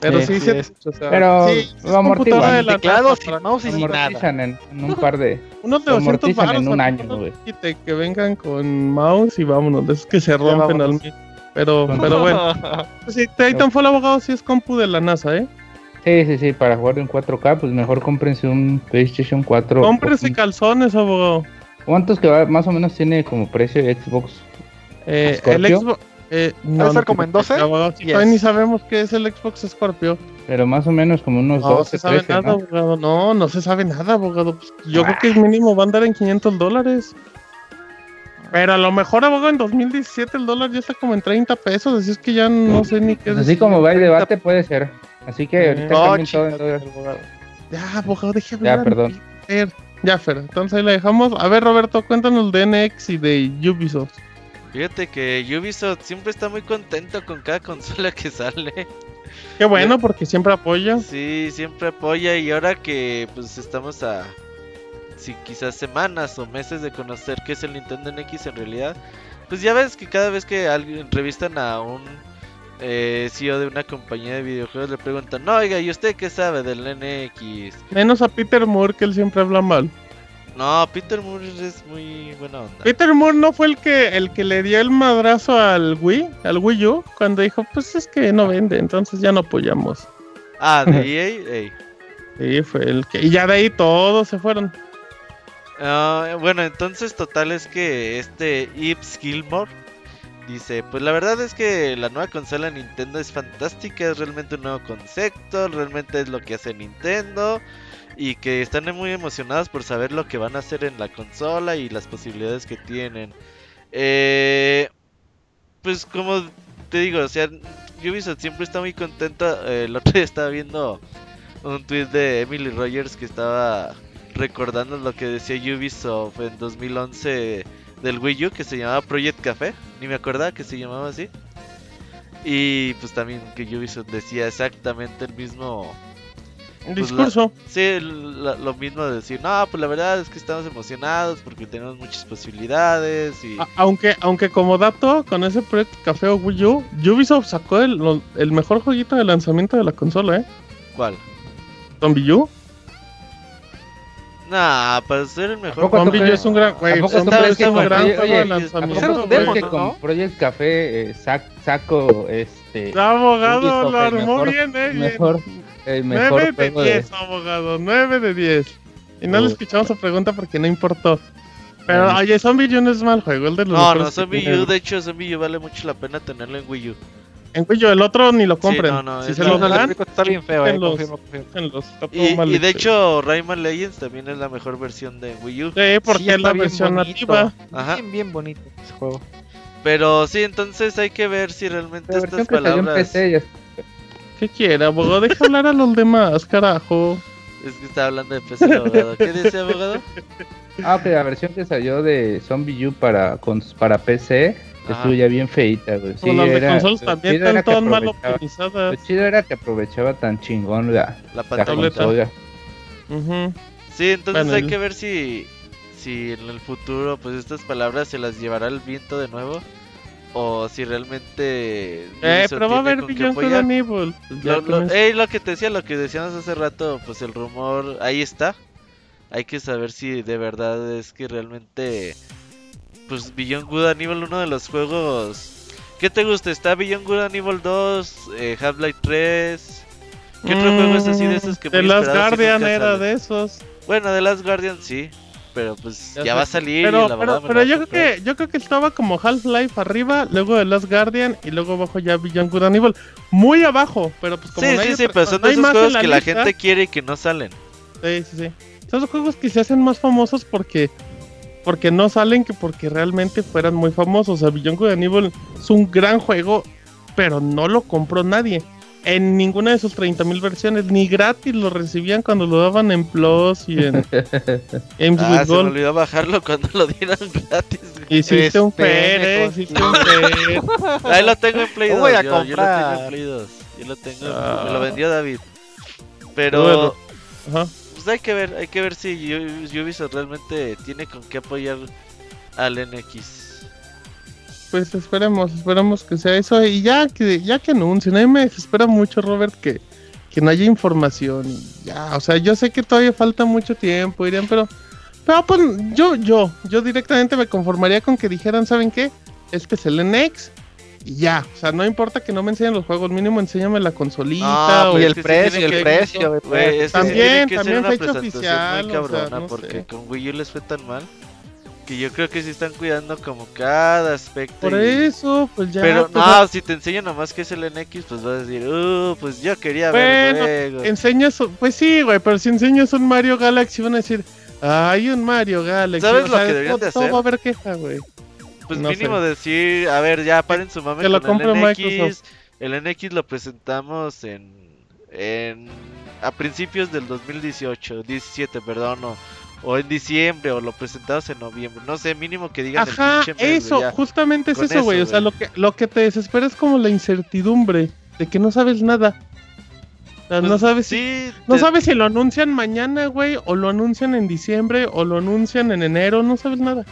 Pero Sí, sí, es. o sea, Pero sí, es lo amortiguan. computadora de la Teclado, NASA sin para- mouse y sin nada. En, en un par de. Unos de lo 200 amortizan baros. en un año, güey. Que, que vengan con mouse y vámonos. Esos que se rompen al vámonos. Pero, pero bueno. Sí, Titanfall abogado sí es compu de la NASA, ¿eh? Sí, sí, sí, para jugar en 4K, pues mejor cómprense un PlayStation 4. Cómprese calzones, abogado. ¿Cuántos que va, más o menos tiene como precio Xbox? Eh, el. Xbox. Eh, no, estar no como en tiene 12? precio, abogado. Si Yes. todavía ni sabemos qué es el Xbox Scorpio. Pero más o menos como unos No 12, se sabe 13, nada, ¿no? abogado. No, no se sabe nada, abogado. Pues, yo Ah. creo que mínimo va a andar en 500 dólares. Pero a lo mejor, abogado, en 2017 el dólar ya está como en 30 pesos. Así es que ya no sé ni qué así decir. como va el debate puede ser. Así que ahorita No, cambien todo en chicas, dólares. abogado. Ya, abogado, deje Ya, perdón. Fer. Ya, Fer. Entonces ahí la dejamos. A ver, Roberto, cuéntanos de NX y de Ubisoft. Fíjate que Ubisoft siempre está muy contento con cada consola que sale. Qué bueno, porque siempre apoya. Sí, siempre apoya y ahora que pues estamos a sí, quizás semanas o meses de conocer qué es el Nintendo NX en realidad, pues ya ves que cada vez que alguien entrevistan a un eh, CEO de una compañía de videojuegos le preguntan, no, oiga, ¿y usted qué sabe del NX? Menos a Peter Moore, que él siempre habla mal. No, Peter Moore es muy buena onda. Peter Moore no fue el que el que le dio el madrazo al Wii, al Wii U, cuando dijo, pues es que no vende, entonces ya no apoyamos. Ah, de EA. Sí, fue el que... Y ya de ahí todos se fueron. Ah, bueno, entonces total es que este Yves Gilmore dice, pues la verdad es que la nueva consola Nintendo es fantástica, es realmente un nuevo concepto, realmente es lo que hace Nintendo y que están muy emocionados por saber lo que van a hacer en la consola y las posibilidades que tienen. Eh, pues como te digo, o sea, Ubisoft siempre está muy contenta. eh, el otro día estaba viendo un tweet de Emily Rogers que estaba recordando lo que decía Ubisoft en 2011 del Wii U que se llamaba Project Café, ni me acordaba que se llamaba así. Y pues también que Ubisoft decía exactamente el mismo, Pues discurso. sí, la- lo mismo de decir, no, pues la verdad es que estamos emocionados porque tenemos muchas posibilidades y... A- aunque, aunque como dato, con ese proyecto Café o Wii U, Ubisoft sacó el, lo- el mejor jueguito de lanzamiento de la consola, ¿eh? ¿Cuál? Zombie U. Nah, para ser el mejor... Zombie es un gran, güey, ¿A poco tú Zombie U crees es un con gran juego de oye, ¿a lanzamiento. poco ¿Cómo no tú crees demos, que con Project Café eh, sac- saco este El abogado lo armó bien, eh. mejor el mejor 9 de juego de 10, abogado, 9 de 10. Y no le escuchamos su pregunta porque no importó. Pero, oye, Zombie U no es mal juego, el de los No, no, Zombie. U, de hecho Zombie U vale mucho la pena tenerlo en Wii U. En Wii U, el otro ni lo compren. no, no, si se lo dan, está bien feo, eh, confirmo, confirmo. Y, mal y de hecho. Rayman Legends también es la mejor versión de Wii U. Sí, porque Sí, es la versión bonito. nativa. Ajá. Bien, bien bonito ese juego. Pero sí, entonces hay que ver si realmente la estas que palabras... ¿Qué quiere, abogado? Deja hablar a los demás, carajo. Es que está hablando de PC abogado. ¿Qué dice abogado? Ah, ok, la versión que salió de Zombie U para, con, para PC. Estuvo ya bien feita, güey. Sí, las de era- consolas también chido era están que todas mal aprovechaba- optimizadas. Lo chido era que aprovechaba tan chingón la, La la pantalla. Ujú. Sí, entonces Bueno, hay el- que ver si, si en el futuro pues estas palabras se las llevará el viento de nuevo o si realmente Eh, pero va a haber Beyond Good Evil. Lo, lo, ey, lo que te decía, lo que decíamos hace rato, pues el rumor ahí está. Hay que saber si de verdad es que realmente pues Beyond Good and Evil uno de los juegos ¿Qué te gusta? ¿Está Beyond Good and Evil 2, eh, Half-Life 3? ¿Qué otro juego es así de esos que The muy Last y Guardian era de esos. Bueno, The Last Guardian sí, pero pues Ya va a salir y Pero, la pero, pero yo creo que yo creo que estaba como Half-Life arriba, luego The Last Guardian y luego abajo ya Beyond Good and Evil. Muy abajo, pero pues como Sí, no hay sí, sí, pero son no esos juegos la que la gente quiere y que no salen. Sí, sí, sí. Son los juegos que se hacen más famosos porque porque no salen que porque realmente fueran muy famosos. O sea, Beyond Good and Evil es un gran juego, pero no lo compró nadie. en ninguna de sus 30.000 versiones, ni gratis lo recibían cuando lo daban en Plus y en Games Ah, with se me olvidó bajarlo cuando lo dieron gratis. güey. Hiciste un pendejos. hiciste un. Ahí lo tengo en Play Lo 2. voy a yo, yo lo tengo comprar. en Play 2. Yo lo tengo, Ah. me lo vendió David. Pero Bueno. Ajá. Hay que ver, hay que ver si Ubisoft realmente tiene con qué apoyar al NX. Pues esperemos, esperemos que sea eso y ya que ya que anuncien, a mí me desespera mucho Robert que, que no haya información ya, o sea, yo sé que todavía falta mucho tiempo, dirían, pero pero pues yo yo yo directamente me conformaría con que dijeran, ¿saben qué? Este es el NX y ya, o sea, no importa que no me enseñen los juegos, mínimo enséñame la consolita No, o y el precio, el precio, También, también fecha oficial, muy o sea, cabrona no porque sé. con Wii U les fue tan mal que yo creo que sí están cuidando como cada aspecto. por y- eso, pues ya Pero pues, no, si te enseñan nomás que es el NX, pues vas a decir, uh, pues yo quería ver Bueno, enseñas, pues sí, güey, pero si enseñas un Mario Galaxy van a decir, hay un Mario Galaxy. ¿Sabes lo que deberían de todo hacer? va a haber queja, güey. Pues no mínimo sé. decir, a ver, ya paren su mame que lo con el NX. Microsoft. El NX lo presentamos en, en a principios del 2018, 17, perdón, o, o en diciembre, o lo presentamos en noviembre. No sé, mínimo que digan Ajá, el pinche eso, ya. justamente es Con eso, güey. O sea, lo que, lo que te desespera es como la incertidumbre de que no sabes nada. O sea, no Pues, sabes si, no te- sabes si lo anuncian mañana, güey, o lo anuncian en diciembre, o lo anuncian en enero, no sabes nada.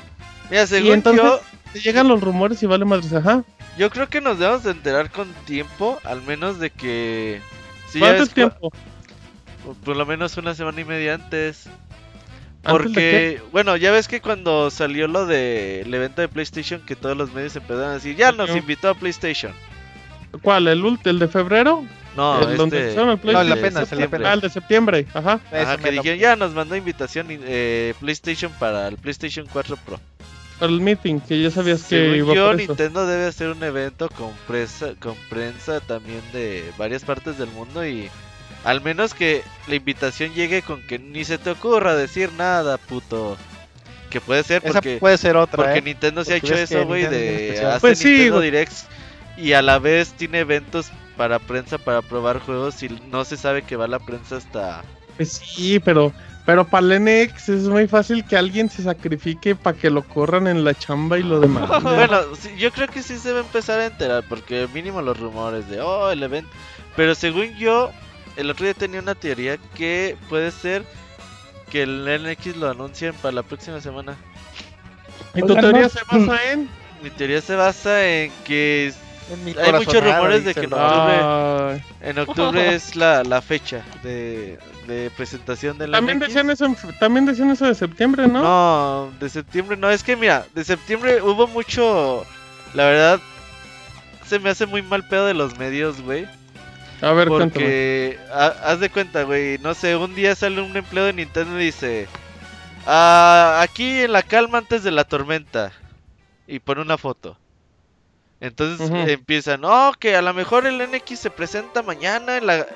Mira, según entonces- yo, Te llegan los rumores y vale madres, ajá. yo creo que nos debemos de enterar con tiempo, al menos de que... Si ¿Cuánto es tiempo? Por lo menos una semana y media antes. ¿Antes de Porque, bueno, ya ves que cuando salió lo del evento de PlayStation, que todos los medios empezaron a decir, ya nos invitó a PlayStation. ¿Cuál? ¿El, ult- el de febrero? No, El este. el No, de septiembre. pena. Ah, el de septiembre, ajá. Ajá, que dijeron, ya nos mandó invitación eh, PlayStation para el PlayStation 4 Pro. El meeting, que ya sabías que Según iba yo, por eso. Nintendo debe hacer un evento con prensa, con prensa también de varias partes del mundo y al menos que la invitación llegue con que ni se te ocurra decir nada, puto. Que puede ser Esa porque, puede ser otra, porque ¿eh? Nintendo se ha hecho eso, güey, de hace Pues sí, Nintendo güey. Directs y a la vez tiene eventos para prensa para probar juegos y no se sabe que va la prensa hasta Pues sí, pero, pero para el NX es muy fácil que alguien se sacrifique para que lo corran en la chamba y lo demás. Bueno, sí, yo creo que sí se va a empezar a enterar, porque mínimo los rumores de, oh, el evento. Pero según yo, el otro día tenía una teoría que puede ser que el NX lo anuncien para la próxima semana. y tu teoría se basa en. Mi teoría se basa en que En mi Hay muchos rumores de que vato. Ay, en octubre es la, la fecha de, de presentación del también decían eso, en también decían eso de septiembre, ¿no? No, de septiembre no. Es que mira, de septiembre hubo mucho. La verdad, se me hace muy mal pedo de los medios, güey. A ver, cuéntame. Porque, ha- haz de cuenta, güey. No sé, un día sale un empleo de Nintendo y dice: "Ah, Aquí en la calma antes de la tormenta. Y pone una foto. Entonces empiezan: Oh, que a lo mejor el NX se presenta mañana. En la...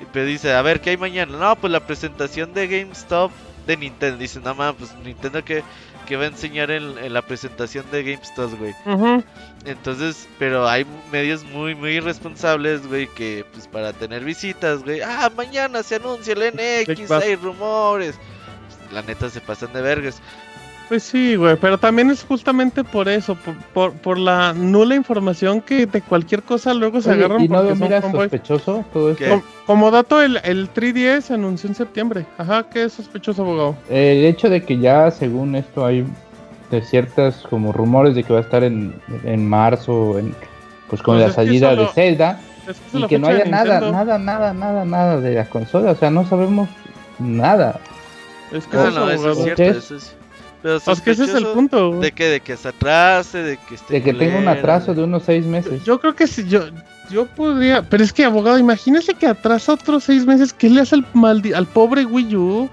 Y dice: A ver, ¿qué hay mañana? No, pues la presentación de GameStop de Nintendo. Dice: No, mames, pues Nintendo que, que va a enseñar en, en la presentación de GameStop, güey. Entonces, pero hay medios muy, muy irresponsables, güey, que pues para tener visitas, güey, ah, mañana se anuncia el NX, hay rumores. Pues, la neta se pasan de vergas. Pues sí, güey, pero también es justamente por eso, por, por, por la nula información que de cualquier cosa luego se Oye, agarran ¿Y no porque son fanboys. sospechoso todo esto? Como dato, el, el 3DS se anunció en septiembre. Ajá, ¿qué es sospechoso, abogado? El hecho de que ya, según esto, hay de ciertas como rumores de que va a estar en, en marzo, en, pues con Pues la salida de lo- Zelda, Es que y que no haya nada, nada, nada, nada, nada de la consola, o sea, no sabemos nada. Es que No, es eso, no, eso es abogado. cierto. Pero Es que ese es el punto. güey. De que, de que se atrase, de que esté De que tenga un atraso de unos seis meses. Yo creo que sí, yo, yo podría, pero es que abogado, imagínese que atrasa otros seis meses, ¿qué le hace al maldi al pobre Wii U?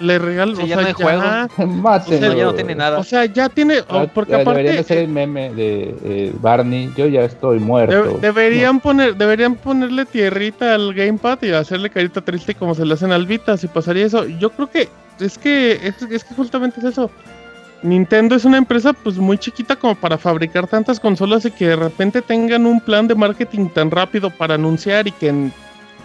Le regala, Sí, o ya sea, no hay juego. Mátenlo. O sea, ya no tiene nada. O sea, ya tiene, o Ah, porque ya Deberían de aparte hacer el meme de eh, Barney, yo ya estoy muerto. de- deberían poner, deberían ponerle tierrita al gamepad y hacerle carita triste como se le hacen al Vita, si pasaría eso. Yo creo que es que es, es que justamente es eso. Nintendo es una empresa pues muy chiquita como para fabricar tantas consolas y que de repente tengan un plan de marketing tan rápido para anunciar y que en,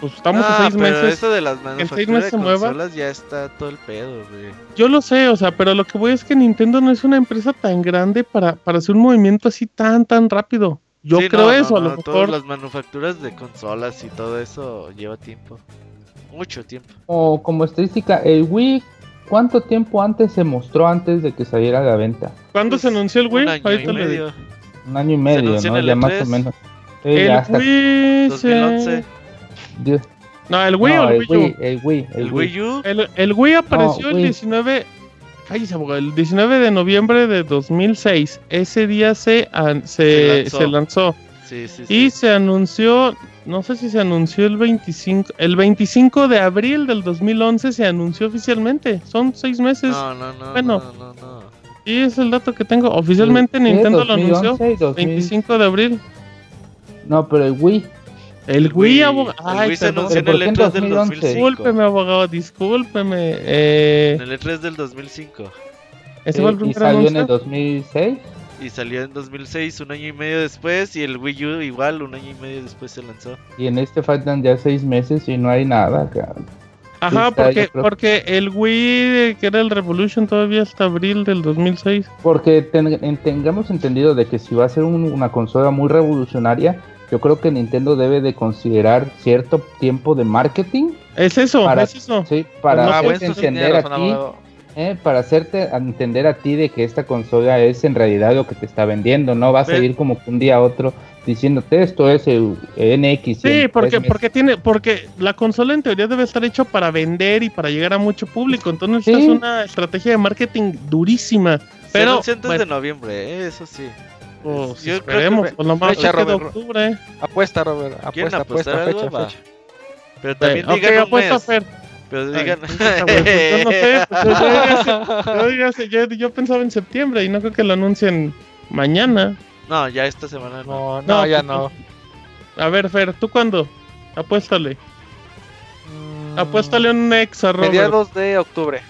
pues estamos a Ah, seis pero meses. eso de las seis manufacturas meses de se mueva. consolas ya está todo el pedo, güey. Yo lo sé, o sea, pero lo que voy es que Nintendo no es una empresa tan grande para, para hacer un movimiento así tan, tan rápido. Yo Sí, creo no, no, eso, a no, lo Todas mejor. las manufacturas de consolas y todo eso lleva tiempo. Mucho tiempo. O como estadística, el Wii, ¿cuánto tiempo antes se mostró antes de que saliera a la venta? ¿Cuándo Pues, se anunció el Wii? Un año Ahorita y le medio. Un año y medio, ¿no? Ya más E3. o menos. Sí, El hasta- Wii. se- 2011. Dios. No, el Wii No, o el el Wii U. Wii, el Wii, el El Wii. Wii U. El, el Wii apareció el Wii. 19. Cállese, abogado. El 19 de noviembre de 2006. Ese día se, an- se, Se lanzó. se lanzó. Sí, sí, Y se anunció. No sé si se anunció el 25. El 25 de abril del 2011 se anunció oficialmente. Son seis meses. No, no, no. bueno. No, no, no. Y es el dato que tengo. Oficialmente Nintendo lo anunció. 2011 y 2000. 25 de abril. No, pero el Wii. El Wii, Wii- abogado. el Ay, Wii se perdón. anunció en ¿Pero el por qué en E3 del 2011? 2005. Discúlpeme, abogado, discúlpeme. Eh, En el E3 del 2005. ese fue el Eh, y primer salió en el 2006. Y salió en 2006, un año y medio después. Y el Wii U igual, un año y medio después se lanzó. Y en este faltan ya seis meses y no hay nada, cabrón. Ajá, porque, porque el Wii, que era el Revolution, todavía hasta abril del 2006. Porque ten- en- tengamos entendido de que si va a ser un- una consola muy revolucionaria, yo creo que Nintendo debe de considerar cierto tiempo de marketing, Es eso, Para- es eso. ¿sí? Para no Ah, bueno, hacerte eso eh, para hacerte entender a ti de que esta consola es en realidad lo que te está vendiendo, no vas a ir como que un día a otro diciéndote esto es el NX. Sí, porque, tres meses". porque tiene, porque la consola en teoría debe estar hecha para vender y para llegar a mucho público. Entonces Sí. necesitas una estrategia de marketing durísima. Pero, antes bueno, de noviembre, eh, eso sí. pues, yo creo que esperemos, por lo más fecha, de octubre. Apuesta, Robert. ¿Quieren Apuesta, apuesta, fecha, fecha. Pero también Eh, ok, digan un apuesta, mes. Fer. Pero digan... pues yo pues yo, yo yo yo- yo pensaba en septiembre y no creo que lo anuncien mañana. no, ya esta semana no. No, no, No, ya pues, no. A ver, Fer, ¿tú cuándo? Apuéstale. Mm, Apuéstale un ex a Robert. Mediados de octubre.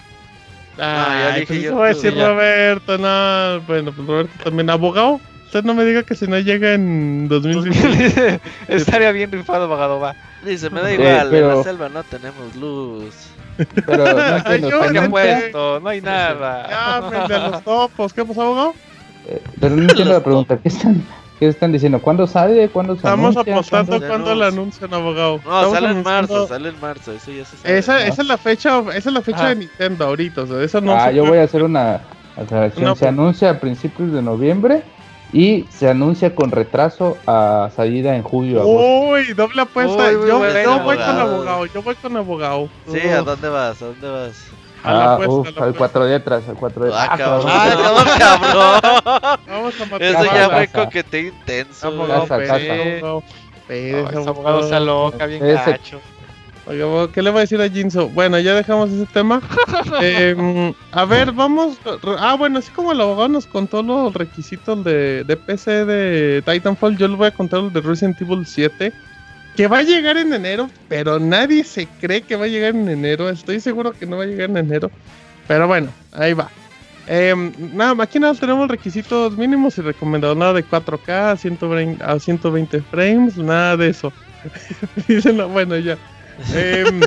Ah, ya ya dije yo, va a decir ya. Roberto, no. Bueno, pues Roberto también. ¿Abogado? Usted no me diga que si no llega en 2016. Estaría bien rifado, abogado, va. Dice, me da Eh, igual, en pero- la selva no tenemos luz. Pero no entiendo, Yo ¿Qué no también- puesto? No hay nada. A los topos. ¿Qué pasó, abogado? eh, pero no entiendo la pregunta. ¿Qué están, qué están diciendo? ¿Cuándo sale? ¿Cuándo se Estamos anuncia? apostando ¿Cuándo- no. la anuncian, abogado. No, Estamos sale en anunciando- marzo, sale en marzo, eso ya se sabe. Esa, esa es la fecha, esa es la fecha de Nintendo ahorita, o sea, esa no ah, se yo puede- voy a hacer una. No, se pues- anuncia a principios de noviembre y se anuncia con retraso a salida en julio. agosto. Uy, doble apuesta. Uy, yo, buena, yo voy con abogado. yo voy con abogado. Sí, ¿a dónde vas? ¿A dónde vas? A la Ah, apuesta, uf, a la al cuatro letras, al cuatro letras. Ah, cabrón. Ah, cabrón. Vamos a matar Eso ya fue coqueteo intenso. Abogado, Casa, casa. abogado, Pérez, No, ese abogado. abogado está loca, bien Ese- gacho. Oiga, abogado, ¿qué le va a decir a Jinso? Bueno, ya dejamos ese tema. Eh, a ver, vamos. Ah, bueno, así como el abogado nos contó los requisitos de, de PC de Titanfall, yo les voy a contar los de Resident Evil 7. Que va a llegar en enero, pero nadie se cree que va a llegar en enero. Estoy seguro que no va a llegar en enero. Pero bueno, ahí va. Eh, nada, aquí nada tenemos requisitos mínimos y recomendados. Nada de 4K a 120, a 120 frames, nada de eso. Dicen, bueno, ya. Em,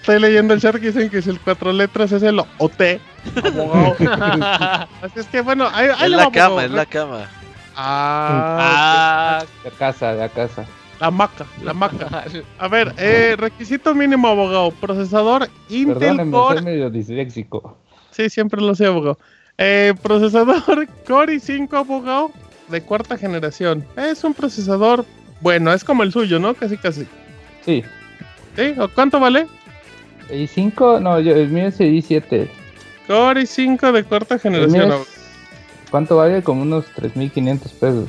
estoy leyendo el chat que dicen que si el cuatro letras es el OT. abogado. Así es que bueno, ahí, ahí Es la cama, abogado. es la cama. Ah, Ah, La casa, la casa. la maca, la maca. A ver, eh, requisito mínimo, abogado. Procesador Intel Perdónenme, Core soy medio disléxico. Sí, siempre lo sé, abogado. Eh, procesador Core i5, abogado, de cuarta generación. Es un procesador, bueno, es como el suyo, ¿no? Casi, casi. Sí. ¿Sí? ¿O ¿Cuánto vale? ¿Y 5? No, yo, el mío es el i7. Core i5 de cuarta generación. es- ¿Cuánto vale? Como unos 3.500 pesos.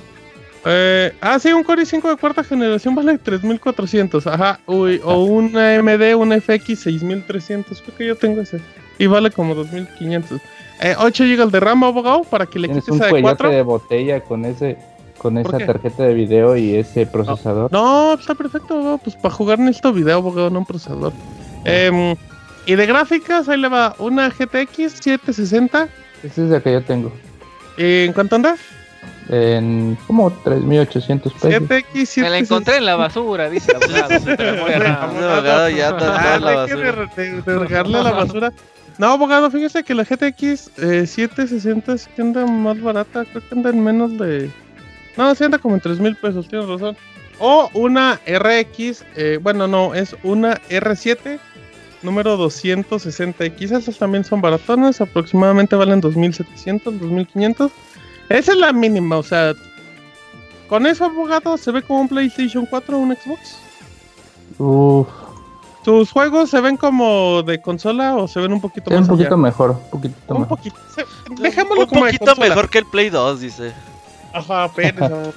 Eh, ah, sí, un Core i5 de cuarta generación vale 3400. Ajá, uy, o un AMD, un FX 6300. Creo que yo tengo ese. Y vale como 2500. Eh, 8 GB de RAM, abogado, para que le quites a de cuellote 4. de botella con ese con ¿Por esa qué? tarjeta de video y ese procesador. No, está perfecto. Pues para jugar necesito video, abogado, no un procesador. Em, y de gráficas, ahí le va una GTX 760 Ese es el que yo tengo. ¿Y en cuánto anda? En como 3.800 pesos. 7X, Me la encontré en la basura, dice el abogado. Abogado ya está Ah, en la basura. de, de- de regarle a la basura. No, abogado, fíjese que la GTX eh, 760 sí que anda más barata. Creo que anda en menos de. No, sí anda como en 3 mil pesos, tienes razón. O una RX, eh, bueno, no, es una R7 número 260X. Esas también son baratonas, aproximadamente valen 2700, 2500. Esa es la mínima, o sea, con eso, abogado, se ve como un PlayStation 4 o un Xbox. Uf, ¿Tus juegos se ven como de consola o se ven un poquito sí, más un poquito allá? mejor, un poquito Un mejor. poquito. se- Dejémoslo Un como poquito mejor que el Play 2, dice. Ajá, apenas.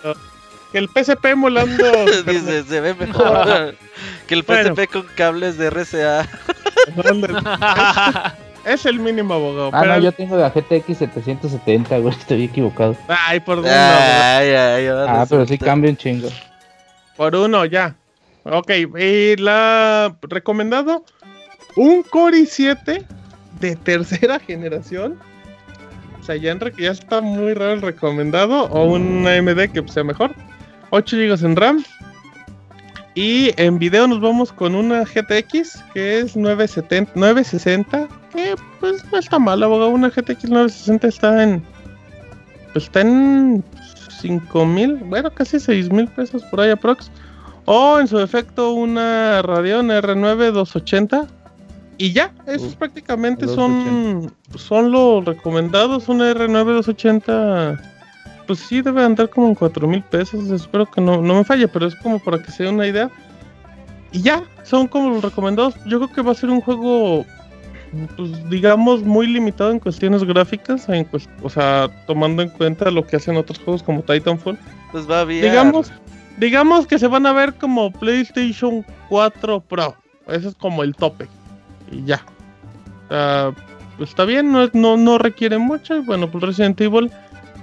Que el PSP emulando. Dice, se ve mejor que el Bueno. PSP con cables de RCA. es el mínimo, abogado. Ah, pero no, yo tengo la GTX 770, güey, estoy equivocado. Ay, por uno. Ay, ay, Ah, pero sí cambia un chingo. Por uno, ya. Ok, y la recomendado. Un Core i7 de tercera generación. Sea, ya, en ya está muy raro el recomendado. O un AMD que sea mejor. 8 GB en RAM. Y en video nos vamos con una GTX que es 970, 960. Que pues no está mal, abogado. Una GTX 960 está en. Pues está en 5 mil, bueno, casi 6 mil pesos por ahí aprox. O en su defecto una Radeon R9 280. Y ya, esos Uh, prácticamente son, son los recomendados. Una R9 280, pues sí debe andar como en 4 mil pesos. Espero que no, no me falle, pero es como para que se dé una idea. Y ya, son como los recomendados. Yo creo que va a ser un juego, pues digamos, muy limitado en cuestiones gráficas. en o sea, tomando en cuenta lo que hacen otros juegos como Titanfall. Pues va bien. Digamos, digamos que se van a ver como PlayStation 4 Pro. Ese es como el tope. Y ya. Ah, pues está bien, no, no, no requiere mucho. Bueno, pues Resident Evil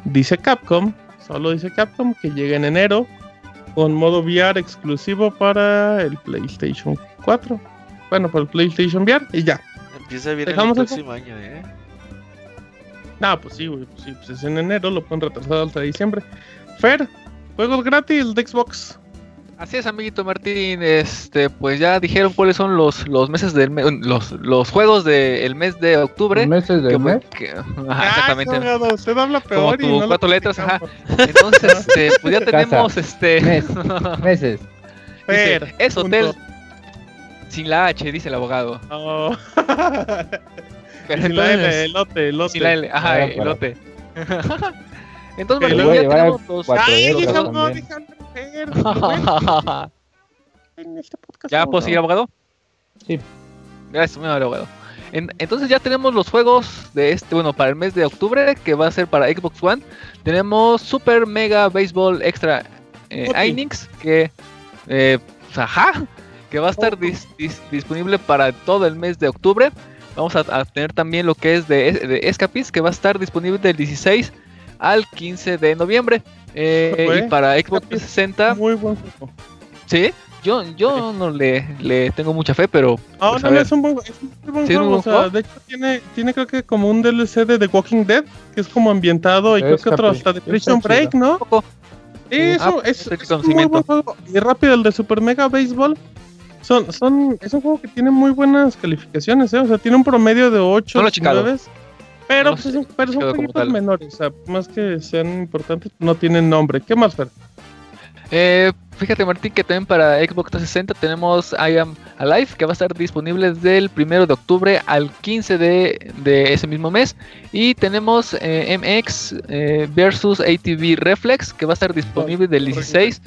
dice Capcom. Solo dice Capcom que llega en enero. Con modo VR exclusivo para el PlayStation 4. Bueno, para el PlayStation VR y ya. Empieza bien el Dejamos eso. próximo año, eh. Ah, pues sí, güey. Pues sí, pues es en enero, lo pueden retrasar hasta diciembre. Fer, juegos gratis de Xbox. Así es, amiguito Martín. Este, pues ya dijeron cuáles son los, los meses del mes, los, los juegos del mes de octubre. ¿Meses que- del mes? que- ajá, Ah, exactamente. abogado, usted habla peor tu y no cuatro letras, ajá. Entonces, este, pues ya tenemos este. Mes. Meses. Fer, es punto. hotel sin la H, dice el abogado. Oh. Pero Sin la L, entonces- elote, elote. sin la L, ajá, Ah, elote. entonces, Martín, ya tenemos los. Ay, también. no, Bueno, en este podcast ¿Ya no, puedo no. seguir, abogado? Sí. Gracias, muy amable, abogado. En- entonces ya tenemos los juegos de este, bueno, para el mes de octubre, que va a ser para Xbox One. Tenemos Super Mega Baseball Extra eh, que, eh, pues, ajá, que va a estar dis- dis- disponible para todo el mes de octubre. Vamos a, a tener también lo que es de, de Escapist, que va a estar disponible del 16 al 15 de noviembre. Eh, y para Xbox Escapist. 360, Muy buen juego. sí, yo, yo no le, le tengo mucha fe, pero No, Pues, no, no, es un buen, es un buen ¿Sí, es un juego. o sea, de hecho, tiene, tiene creo que como un DLC de The Walking Dead, que es como ambientado, y creo que otro hasta de Prison chido. Break, ¿no? poco. Sí, eso Ah, es, un muy buen juego. Y rápido, el de Super Mega Baseball. Son, son, es un juego que tiene muy buenas calificaciones, ¿eh? O sea, tiene un promedio de 8, No lo he checado. 9. Pero, No pues, pero son jueguitos menores, o sea, más que sean importantes, no tienen nombre. ¿Qué más, Fer? Eh, fíjate Martín que también para Xbox 360 tenemos I Am Alive que va a estar disponible del 1 de octubre al 15 de, de ese mismo mes y tenemos eh, MX eh, versus ATV Reflex que va a estar disponible del 16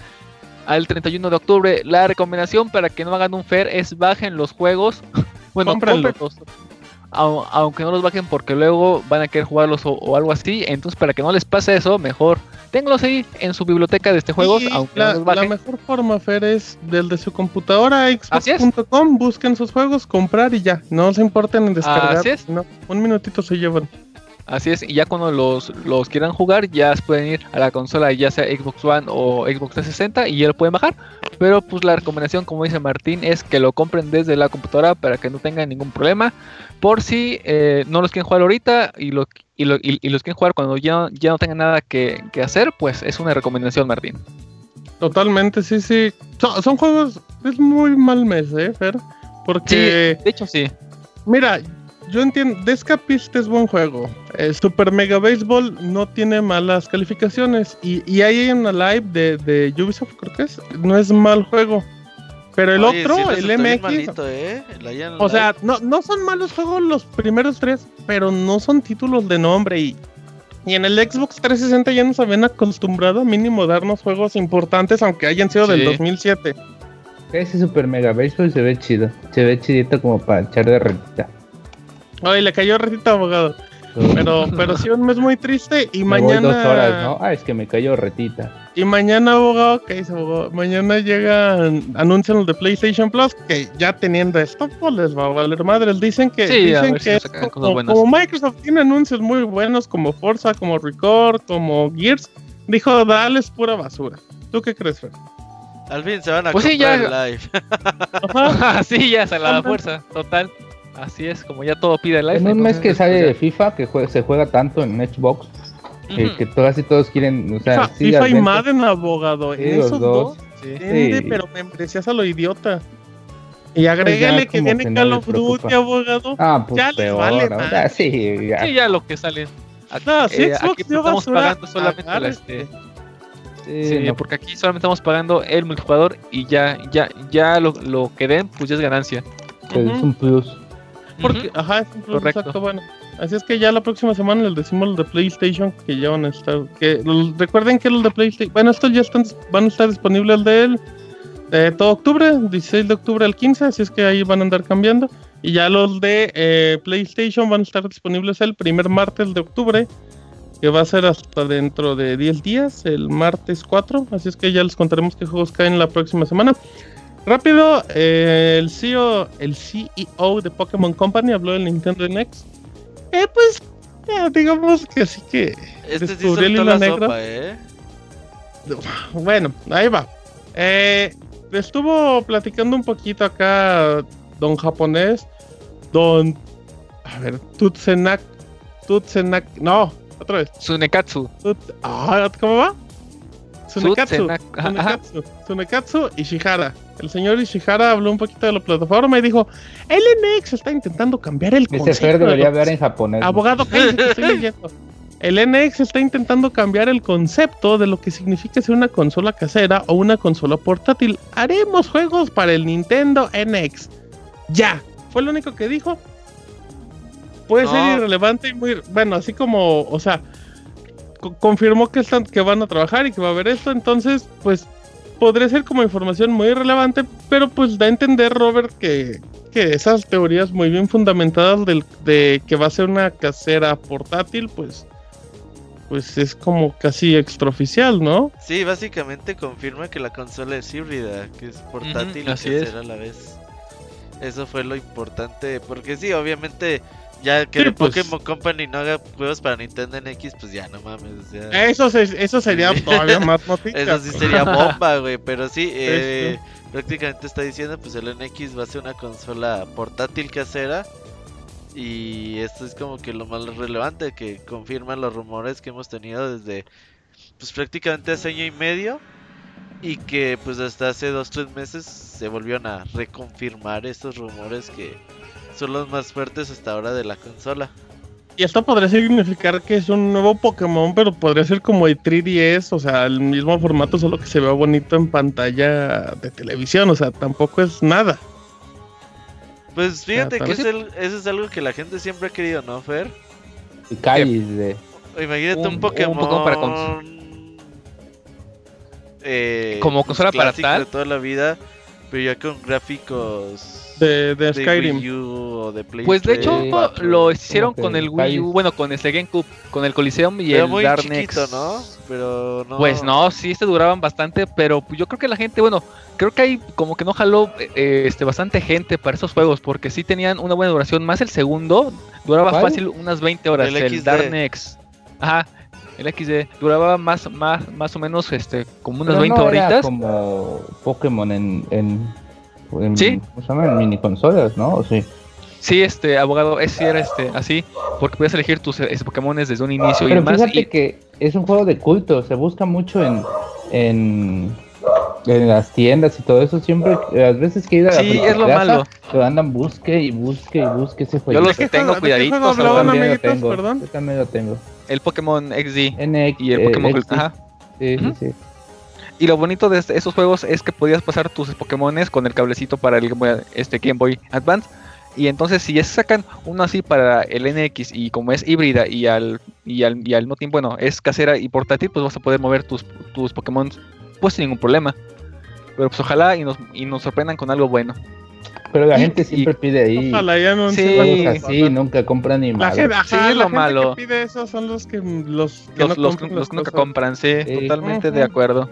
al 31 de octubre. La recomendación para que no hagan un fair es bajen los juegos. bueno, Cómprenlos. cómprenlos. Au- Aunque no los bajen porque luego van a querer jugarlos o, o algo así. Entonces, para que no les pase eso, mejor ténganlos ahí en su biblioteca de este juegos. Y aunque la, no los la mejor forma, Fer, es del de su computadora, xbox.com, busquen sus juegos, comprar y ya. No se importen en descargar. Así es. No, un minutito se llevan. Así es, y ya cuando los, los quieran jugar, ya pueden ir a la consola, ya sea Xbox One o Xbox 360, y ya lo pueden bajar. Pero pues la recomendación, como dice Martín, es que lo compren desde la computadora para que no tengan ningún problema. Por si eh, no los quieren jugar ahorita y lo y, lo- y- y los quieren jugar cuando ya, ya no tengan nada que, que hacer, pues es una recomendación, Martín. Totalmente, sí, sí. Son, son juegos, es muy mal mes, ¿eh, Fer? Porque, De hecho, sí. mira, yo entiendo, The Escapist es buen juego. Eh, Super Mega Baseball no tiene malas calificaciones. Y, y hay una live de, de Ubisoft, creo que es. No es mal juego. Pero el Oye, otro, sí el MX. malito, ¿eh? El O sea, no, no son malos juegos los primeros tres, pero no son títulos de nombre. Y, y en el Xbox 360 ya nos habían acostumbrado a mínimo darnos juegos importantes, aunque hayan sido del Sí. 2007. Ese Super Mega Baseball se ve chido. Se ve chidito como para echar de retita. Ay, le cayó retita abogado. Pero, pero sí, un mes muy triste. Y Me voy mañana. dos horas, ¿no? Ah, es que me cayó retita. Y mañana, abogado, ¿qué dice abogado? Mañana llegan, anuncian los de PlayStation Plus, que ya teniendo esto, pues les va a valer madres. Dicen que, Sí, dicen si que es cosas como, buenas. como Microsoft tiene anuncios muy buenos como Forza, como Record, como Gears, dijo, dale, es pura basura. ¿Tú qué crees, Fer? Al fin se van a Pues sí, ya- el live. Sí, ya se la fuerza, total. Así es, como ya todo pide el En iPhone. un mes que sale de pues, FIFA, que jue- se juega tanto en Xbox, ya. que, todas y todos quieren, o sea, FIFA, sí, FIFA y. Madden, abogado. Sí, en esos dos. dos, Sí. pero me emprecias a lo idiota. Y agrégale que viene que no Call of Duty, abogado. Ah, pues Ya les peor, vale ¿no? Ah, sí, ya. Sí, ya lo que sale. No, si Eh, Xbox aquí dio estamos basura, pagando solamente la, este, Sí, Sí, no, porque aquí solamente estamos pagando el multijugador y ya, ya, ya lo, lo que den, pues ya es ganancia. pues, es un plus. Porque, Ujú. ajá, es un plus, Correcto. exacto, bueno. Así es que ya la próxima semana les decimos los de PlayStation que ya van a estar. Que, recuerden que los de PlayStation. Bueno, estos ya están, van a estar disponibles de él de todo octubre, 16 de octubre al 15, así es que ahí van a andar cambiando. Y ya los de eh, PlayStation van a estar disponibles el primer martes de octubre, que va a ser hasta dentro de 10 días, el martes 4. Así es que ya les contaremos qué juegos caen la próxima semana. Rápido, eh, el CEO, el CEO de Pokémon Company habló del Nintendo Next. Eh, pues, digamos que sí que Este sí descubrió el soltó hilo la negro. sopa, ¿eh? Bueno, ahí va. Eh, estuvo platicando un poquito acá don japonés, don... A ver, Tutsenak... Tutsenak... No, otra vez. Tsunekatsu. Tut- ah, ¿Cómo va? Tsunekatsu. Tsunekatsu. Tsunekatsu Ishihara. El señor Ishihara habló un poquito de la plataforma y dijo, el NX está intentando cambiar el Ese concepto. Fer de debería lo- hablar en japonés. Abogado, cállate, que estoy leyendo. El NX está intentando cambiar el concepto de lo que significa ser una consola casera o una consola portátil. Haremos juegos para el Nintendo NX. Ya. Fue lo único que dijo. Puede No. ser irrelevante y muy... Bueno, así como... O sea... co- confirmó que, están, que van a trabajar y que va a haber esto. Entonces, pues... Podría ser como información muy irrelevante. Pero pues da a entender, Robert, que que esas teorías muy bien fundamentadas del, de que va a ser una casera portátil, pues, pues es como casi extraoficial, ¿no? Sí, básicamente confirma que la consola es híbrida, que es portátil y casera es. a la vez. Eso fue lo importante, porque sí, obviamente, ya que Sí, pues. Pokémon Company no haga juegos para Nintendo NX, pues ya no mames. Eso, se- eso sería todavía más noticia. Eso sí sería bomba, güey. Pero sí, eh, prácticamente está diciendo, pues el NX va a ser una consola portátil casera. Y esto es como que lo más relevante, que confirman los rumores que hemos tenido desde, pues prácticamente hace año y medio. Y que pues hasta hace dos, tres meses se volvieron a reconfirmar estos rumores que son los más fuertes hasta ahora de la consola. Y esto podría significar que es un nuevo Pokémon, pero podría ser como el 3DS, o sea, el mismo formato, solo que se vea bonito en pantalla de televisión, o sea, tampoco es nada. Pues fíjate que es el- eso es algo que la gente siempre ha querido, ¿no, Fer? Y Cáliz de. Imagínate Un- un, un Pokémon. Pokémon para cons- eh, Como pues, consola para clásico tal. de toda la vida, pero ya con gráficos De, de Skyrim. Wii U o de PlayStation. Pues de hecho lo hicieron con el Wii U, bueno, con el GameCube, con el Coliseum y Pero el muy Darnex. chiquito, ¿no? Pero no. Pues no, sí, este duraban bastante, pero pues yo creo que la gente, bueno, creo que hay como que no jaló eh, este bastante gente para esos juegos, porque sí tenían una buena duración, más el segundo duraba ¿Cuál? fácil unas 20 horas, El el, XD. Darnex. Ajá, el XD duraba más más más o menos este como unas Pero 20 no era horitas. como Pokémon en. en, en ¿Sí? ¿Cómo se llama? En mini consolas, ¿no? ¿O sí? Sí, este, abogado, es si era este, así, porque puedes elegir tus eh, Pokémones desde un inicio y demás. fíjate y- que es un juego de culto, se busca mucho en, en, en las tiendas y todo eso. Siempre, las veces que he ido a la Sí, es lo Frikiplaza, malo. Lo andan busque y busque y busque ese juego. Yo los ¿De qué tengo cuidaditos, Yo también lo tengo. Perdón. Yo también lo tengo. el Pokémon XD NX, y el eh, Pokémon XD. Ajá. Sí, sí, sí. Y lo bonito de esos juegos es que podías pasar tus Pokémones con el cablecito para el Game Boy, este, Game Boy Advance. Y entonces si sacan uno así para el NX y como es híbrida y al, y al, y al mismo tiempo, bueno, es casera y portátil, pues vas a poder mover tus, tus Pokémon pues sin ningún problema. Pero pues ojalá y nos, y nos sorprendan con algo bueno. Pero la Y- gente siempre pide ahí Ojalá ya no Sí. así, nunca compran ni La madre. gente, ajá, Sí, es la lo gente malo. que pide eso son los que los que Los, no los- compran los las que nunca compran, sí, Sí. totalmente de acuerdo.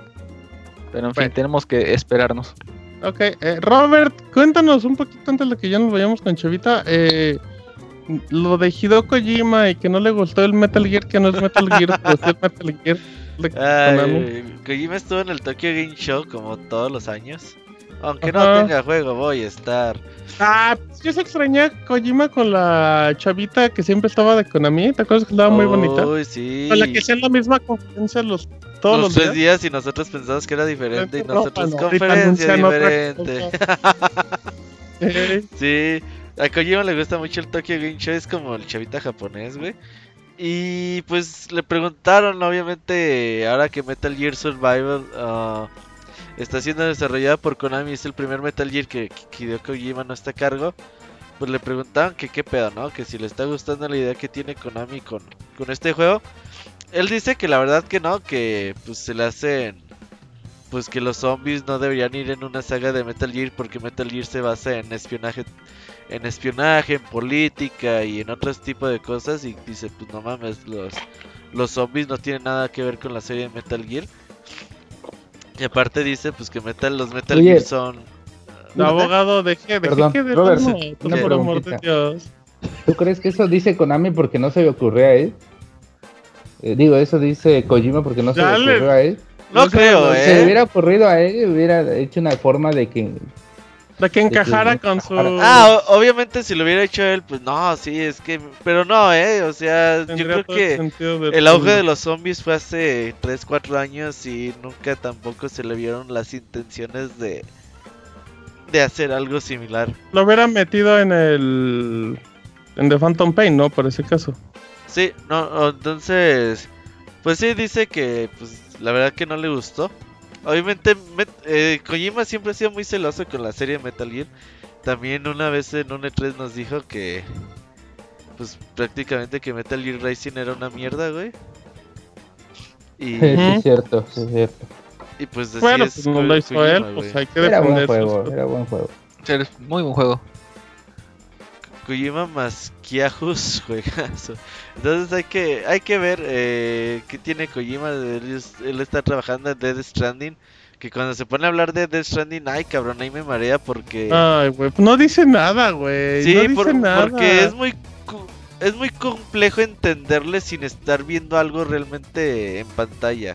Pero en fin, Bueno. tenemos que esperarnos. Ok, eh, Robert, cuéntanos un poquito antes de que ya nos vayamos con Chavita. Eh, lo de Hideo Kojima y que no le gustó el Metal Gear, que no es Metal Gear, pero sí es Metal Gear. Ay, Kojima estuvo en el Tokyo Game Show como todos los años. Aunque Ajá. no tenga juego, voy a estar. Ah, pues yo se extrañé a Kojima con la chavita que siempre estaba de Konami. ¿Te acuerdas que estaba muy bonita? Uy, sí. Con la que hacían la misma conferencia los, todos los los, tres días. días y nosotros pensamos que era diferente y No, nosotros no, conferencia diferente. Sí, a Kojima le gusta mucho el Tokyo Game Show, es como el chavita japonés, güey. Y pues le preguntaron, obviamente, ahora que Metal Gear Survival ah, está siendo desarrollada por Konami, es el primer Metal Gear que, que Hideo Kojima no está a cargo. Pues le preguntaban que qué pedo, ¿no? Que si le está gustando la idea que tiene Konami con, con este juego. Él dice que la verdad que no, que pues se le hacen pues que los zombies no deberían ir en una saga de Metal Gear porque Metal Gear se basa en espionaje, en espionaje, en política y en otros tipos de cosas y dice pues no mames los los zombies no tienen nada que ver con la serie de Metal Gear y aparte dice pues que Metal los Metal Oye. Gear son no, abogado, deje, deje Perdón, que de Robert, por amor de. Dios. ¿Tú crees que eso dice Konami porque no se le ocurrió a él? Eh, digo, eso dice Kojima porque no se le ocurrió a él. no No sé, creo Si le eh hubiera ocurrido a él, hubiera hecho una forma de que... De que encajara que con su. ah obviamente si lo hubiera hecho él pues no sí es que pero no eh o sea yo creo el que El auge de los zombies fue hace 3, 4 años y nunca tampoco se le vieron las intenciones de de hacer algo similar. Lo hubiera metido en el. En The Phantom Pain, ¿no? Por ese caso. Sí, no, entonces pues sí dice que pues la verdad que no le gustó. Obviamente Met- eh, Kojima siempre ha sido muy celoso con la serie Metal Gear. También una vez en un E3 nos dijo que pues prácticamente que Metal Gear Rising era una mierda, güey. Y, Sí, es cierto, sí, es cierto. y pues Bueno, es pues no lo hizo Kojima, él, güey. pues hay que Era buen defender juego, sus- era buen juego. Es muy buen juego. Kojima más Kiahus juegazo. Entonces hay que hay que ver eh, qué tiene Kojima. Él, es- él está trabajando en Dead Stranding. Que cuando se pone a hablar de Dead Stranding, ay cabrón, ahí me marea porque. Ay, güey. pues No dice nada, güey. sí, no dice por- nada. porque es muy es muy complejo entenderle sin estar viendo algo realmente en pantalla.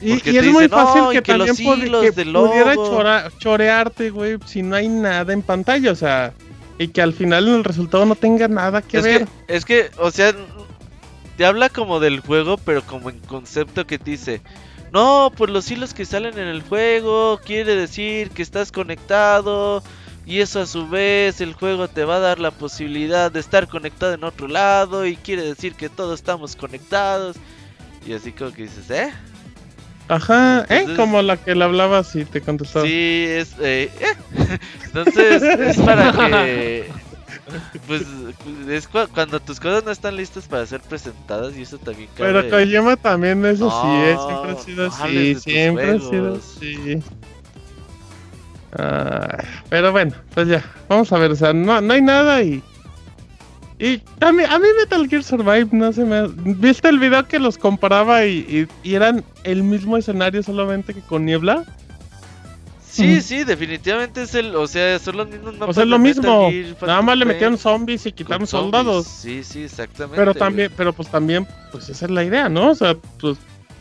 Y, porque y es muy dicen, fácil "No, que, que los también pod- que pudiera lobo". chora- chorearte, güey, si no hay nada en pantalla, o sea, y que al final el resultado no tenga nada que es ver. que, es que, o sea, te habla como del juego, pero como en concepto que te dice, no, pues los hilos que salen en el juego quiere decir que estás conectado y eso a su vez el juego te va a dar la posibilidad de estar conectado en otro lado y quiere decir que todos estamos conectados y así como que dices, ¿eh? Ajá, ¿eh? Como la que le hablabas y te contestaba. Sí, es. Eh, eh. Entonces, es para que. Pues es cu- cuando tus cosas no están listas para ser presentadas y eso también cabe. Pero Kojima también eso sí, ¿eh? No, siempre ha sido así, siempre ha sido así. Ah, pero bueno, pues ya, vamos a ver, o sea, no, no hay nada y... Y también, a mí Metal Gear Survive no se me... ¿Viste el video que los comparaba y, y- y eran el mismo escenario solamente que con niebla? Sí, sí, definitivamente es el. O sea, son los mismos mapas O sea, es lo mismo, Gear, nada más le metieron zombies y quitaron soldados. Sí, sí, exactamente. Pero güey. también, pero pues también, pues esa es la idea, ¿no? O sea, pues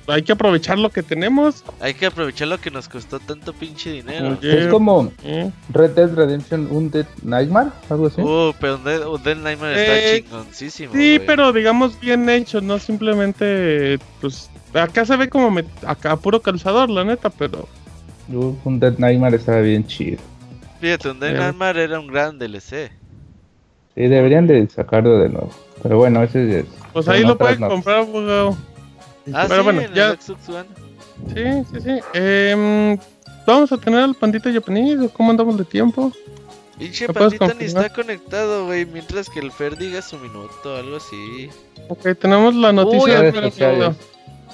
hay que aprovechar lo que tenemos. Hay que aprovechar lo que nos costó tanto pinche dinero. Oye, Es como eh, Red Dead Redemption Undead Nightmare, algo así. Uh, pero Undead, Undead Nightmare está Eh, chingoncísimo. Sí, pero digamos bien hecho, no simplemente, pues, acá se ve como me- acá puro calzador, la neta, pero Uh, Undead Nightmare estaba bien chido. Fíjate, Undead Ya. Nightmare era un gran DLC. Sí, deberían de sacarlo de nuevo. Pero bueno, ese es. pues ahí lo pueden notas. comprar, abogado. Ah, Pero sí, bueno, en ya-. Sí, sí, sí. Em, Vamos a tener al pandita japonés, ¿o cómo andamos de tiempo? Pinche ¿Me puedes pandita ni está conectado, güey. Mientras que el Fer diga su minuto, algo así. Ok, tenemos la noticia Uy, de Fer.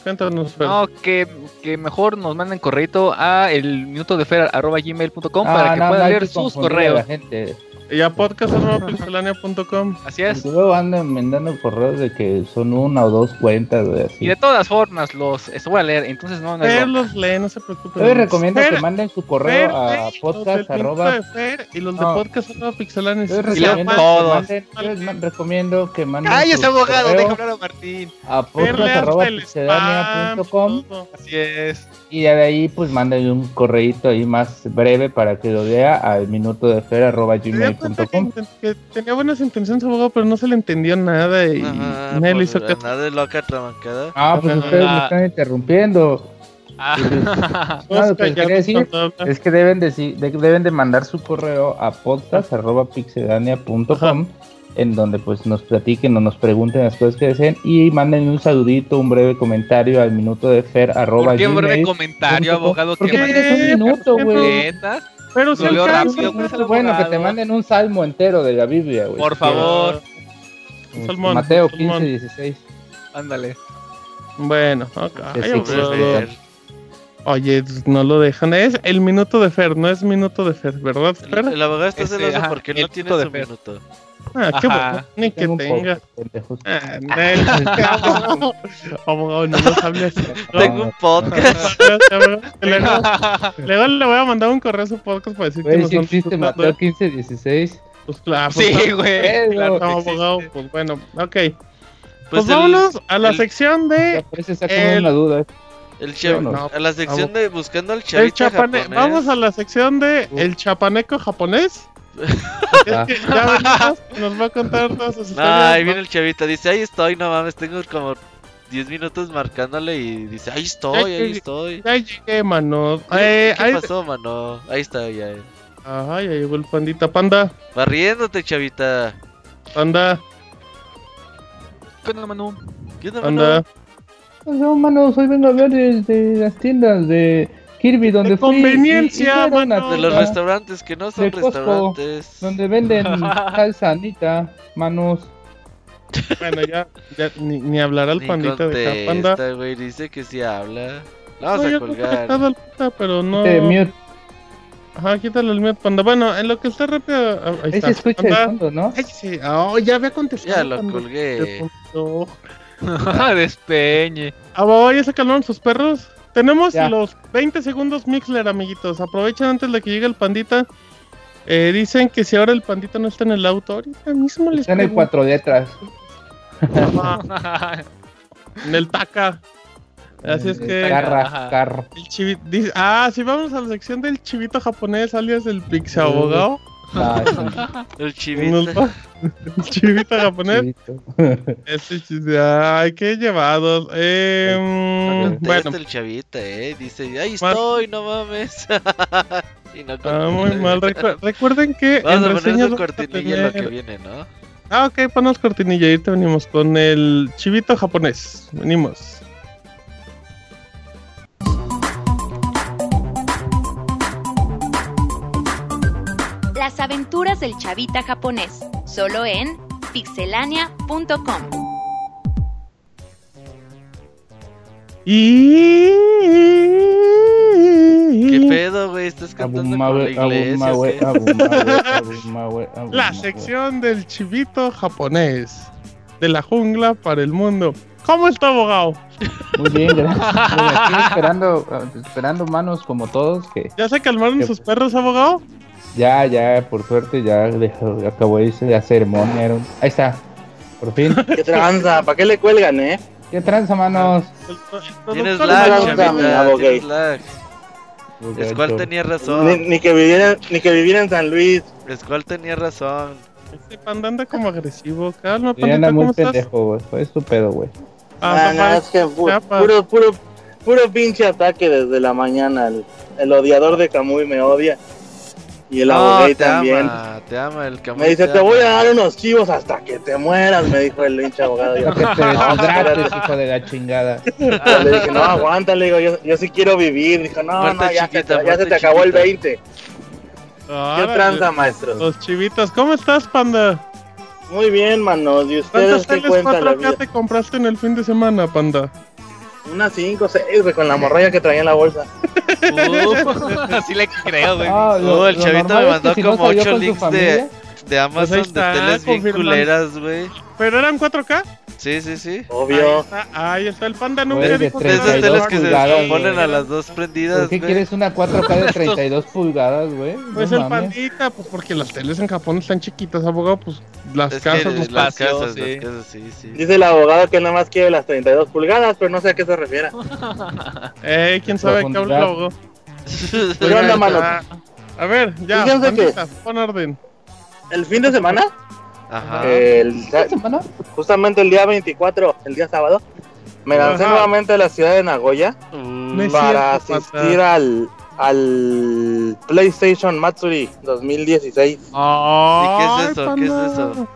Cuéntanos, Fer. No, que, que mejor nos manden correo a el minuto de gmail.com para que Ah, no, no puedan leer sus correos. La gente. Y a podcast.pixelania.com. Así es. Porque luego andan mandando correos de que son una o dos cuentas, güey, así. Y de todas formas, los esto voy a leer, entonces no, no Fer los lee, no se preocupen. Yo les recomiendo Fer, que manden su Fer, correo lee a podcast arroba de Fer y los de No. podcast arroba pixelania. Yo les Y recomiendo, que todos. manden, yo les recomiendo que manden ¡Cállese, su abogado! Deja hablar a Martín. a Fer, podcast lee arroba hasta el pixelania punto com, spam, todo. Así es. y de ahí pues manden un correíto ahí más breve para que lo lea al minuto de fer arroba que, gmail.com. que tenía buenas intenciones, abogado, pero no se le entendió nada y Ajá, nadie le por hizo caso. nada de loca tramancada. Ah, pues Ajá. ustedes me están interrumpiendo. Ah, No, lo que quería decir. Es que deben de, deben de mandar su correo a podcast.pixelania.com en donde pues nos platiquen o nos pregunten las cosas que deseen y manden un saludito, un breve comentario al minuto de fer arroba ¿Por qué un breve comentario, abogado? ¿Por que qué un minuto, güey? Pero Lo si rápido, pues, el Bueno, que te manden un salmo entero de la Biblia, güey. Por favor, Un salmón, Mateo salmón. 15, 16. ándale. Bueno, ok. Sí, Oye, no lo dejan. Es el minuto de Fer, no es minuto de Fer, ¿verdad, Fer? El, el abogado está celoso ajá, porque el no tiene minuto de su Fer. minuto. Ah, qué bueno. Ni que tenga. Ah, abogado, no nos hables Tengo un podcast. Luego, luego le voy a mandar un correo a su podcast para decir que nos si existe. Mateo 15, 16. Pues claro, Sí, güey. claro, abogado, pues bueno, ok. Pues Pues, el- vámonos a la el- sección Ya de parece el- una duda. ¿Eh? El chav- No, a la sección de buscando al el chavito chapane. japonés. Vamos a la sección de el chapaneco japonés. Ah. Es que ya venimos, nos va a contar todas sus No, historias. ahí ¿no? viene el chavito, dice, ahí estoy, no mames, tengo como 10 minutos marcándole y dice, ahí estoy, Ya ahí llegué. estoy. Ya llegué, mano. ¿Qué, Eh, qué ahí- pasó, mano? Ahí está, ya. Ajá, ya llegó el pandita. Panda, Va riéndote, chavita. panda, ¿Qué onda, Manu? ¿Qué onda, panda. No, mano, hoy vengo a ver desde las tiendas de Kirby donde De fui. y- y conveniencia, era una mano. De los restaurantes que no son De Costco, restaurantes. Donde venden salsa Anita, manos. Bueno, ya, ya ni, ni hablará el Ni pandita de acá. Panda. contesta, güey, dice que sí habla. La Vamos No, a yo colgar. al panda, pero no. Este mute. Ajá, quítale el mute, panda. Bueno, en lo que está rápido. ah, Ahí Ahí está. se escucha de Panda. fondo, ¿no? Ay, sí. Oh, ya había contestado. Ya lo panda. colgué. Despeñe. Ah, va, ya se calmaron sus perros. Tenemos Ya. los 20 segundos Mixler, amiguitos. Aprovechen antes de que llegue el pandita. Eh, dicen que si ahora el pandita no está en el auto, ahorita mismo les Está en el cuatro letras. Ajá, en el taca. Así es que Carra, carra. el dice- ah, si vamos a la sección del chivito japonés, alias del pixie El chivito. El chivito japonés. chivito. Ese chiste, ay, qué llevados. Eh, bueno, el chavita, eh. Dice, ahí estoy, no mames. y no ah, muy mal. Recu- recuerden que Vamos en a poner cortinilla lo que tener- viene, ¿no? Ah, ok, ponnos cortinilla. Ahorita venimos con el chivito japonés. Venimos. Las aventuras del chavita japonés, solo en pixelania.com. Y... ¿Qué pedo, güey? Estás cantando con la La sección del chivito japonés. De la jungla para el mundo. ¿Cómo está, abogado? Muy bien, gracias. Aquí esperando, esperando manos como todos, que ¿Ya se calmaron sus perros, abogado? Ya, ya, por suerte, ya dejó- acabó de irse la ceremonia. era un- Ahí está, por fin. ¿Qué tranza? ¿Para qué le cuelgan, eh? ¿Qué tranza, manos? Tienes lag, es Chavita, tienes lag. Squall tenía Ni, razón. ni que viviera, ni que viviera en San Luis. Squall tenía razón. Este panda anda como agresivo. Calma, Sí, anda muy pendejo, güey. Fue estúpido, güey. Ah, Ah, no, es que pu- Chiapas. puro, puro, puro pinche ataque desde la mañana. El, el odiador de Camuy me odia. Y el No, abogado te también. ama, te ama el. Me dice, te voy a dar unos chivos hasta que te mueras, me dijo el pinche abogado. Yo, que te deshidrates, hijo de la chingada. le dije, no, aguanta, le digo, yo, yo sí quiero vivir. Dijo, no, Muerte no, ya, se, chiquita, te- ya se te acabó el chiquita. 20. ¿Qué órale. tranza, maestros? Los chivitas, ¿cómo estás, panda? Muy bien, manos. ¿Y ustedes ¿Cuántas qué teles cuentan la 4K vida? te compraste en el fin de semana, panda? Unas 5, 6, con la morralla que traía en la bolsa. Uf, así le creo, güey. Ah, Oh, el chavito me es mandó que si no como salió ocho con su links de- De Amazon, está, de teles bien culeras, güey. ¿Pero eran 4K? Sí, sí, sí. Ahí Obvio. está, ahí está el panda, nunca Güey, de dijo De nada esas 32 teles que se pulgadas, descomponen a las dos prendidas, ¿Por qué güey. quieres una 4K de 32 pulgadas, güey? Pues No el mames. pandita, pues porque las teles en Japón están chiquitas, abogado, pues las Es que casas no las casas, sí. las casas, sí, sí. Dice el abogado que nada más quiere las 32 pulgadas, pero no sé a qué se refiere. Eh, quién sabe qué habla el abogado. ¿Qué onda, mano? Ah, A ver, ya, Fíjense que- pandita, pon orden. El fin de semana, Ajá. el- ¿Esta semana? justamente el día 24, el día sábado, me lancé Ajá. nuevamente a la ciudad de Nagoya Uh, No para cierto, asistir pata. al, al PlayStation Matsuri 2016. Ay, qué es eso? ¿Qué es eso?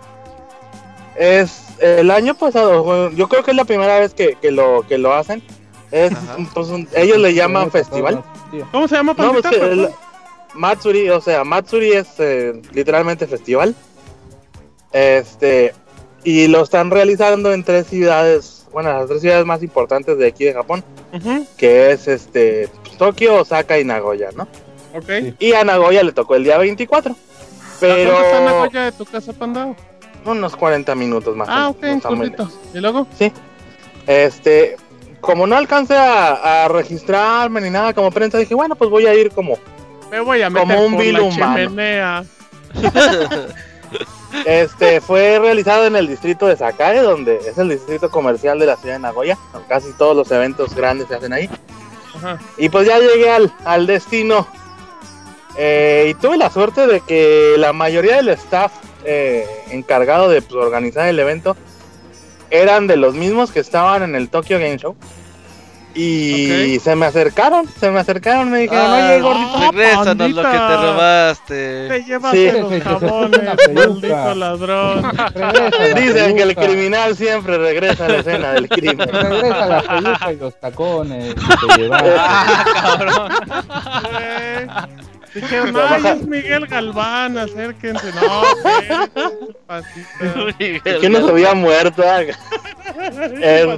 Es el año pasado, yo creo que es la primera vez que, que lo, que lo hacen. Es, pues, un- ellos le llaman festival. ¿Cómo se llama, No, pues el Matsuri, o sea, Matsuri es eh, literalmente festival. Este, y lo están realizando en tres ciudades, bueno, las tres ciudades más importantes de aquí de Japón, que es este Tokio, Osaka y Nagoya, ¿no? Ok. Sí. Y a Nagoya le tocó el día 24. ¿A cuánto está Pero Nagoya de tu casa, panda? unos 40 minutos más. Ah, ok, no. ¿Y luego? Este, como no alcancé a, a registrarme ni nada como prensa, dije, bueno, pues voy a ir como Me voy a meter Como un por vil la humano. Este fue realizado en el distrito de Sakae, donde es el distrito comercial de la ciudad de Nagoya. Casi todos los eventos grandes se hacen ahí. Ajá. Y pues ya llegué al, al destino. Eh, y tuve la suerte de que la mayoría del staff eh, encargado de pues, organizar el evento eran de los mismos que estaban en el Tokyo Game Show. Y se me acercaron, se me acercaron me dijeron, Ah, oye, gordito. Regrésanos lo que te robaste. Te llevaste Sí. los jabones, maldito ladrón. Dicen que el criminal siempre regresa a la escena del crimen. Regresa la peluca y los tacones que te llevaste. Ah, cabrón. Dijeron, ay, es Miguel Galván, acérquense. No, güey, pasito. que no se había muerto. Eh.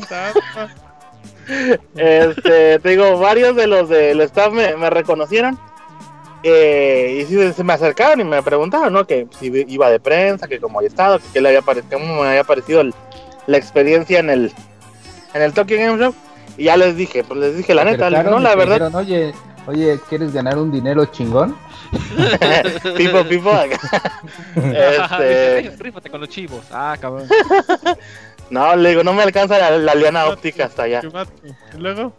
Este, te digo, varios de los del staff me, me reconocieron. Eh, y sí, se me acercaron y me preguntaron, ¿no? Que si iba de prensa, que cómo había estado, que qué le había parecido, cómo me había parecido el- la experiencia en el en el Tokyo Game Show. Y ya les dije, pues les dije la neta, no, la verdad, dijeron, oye, oye, ¿quieres ganar un dinero chingón? pipo, pipo. este, Rífate con los chivos. Ah, cabrón. no, le digo, no me alcanza la, la liana óptica hasta allá. Chivato. ¿Y luego?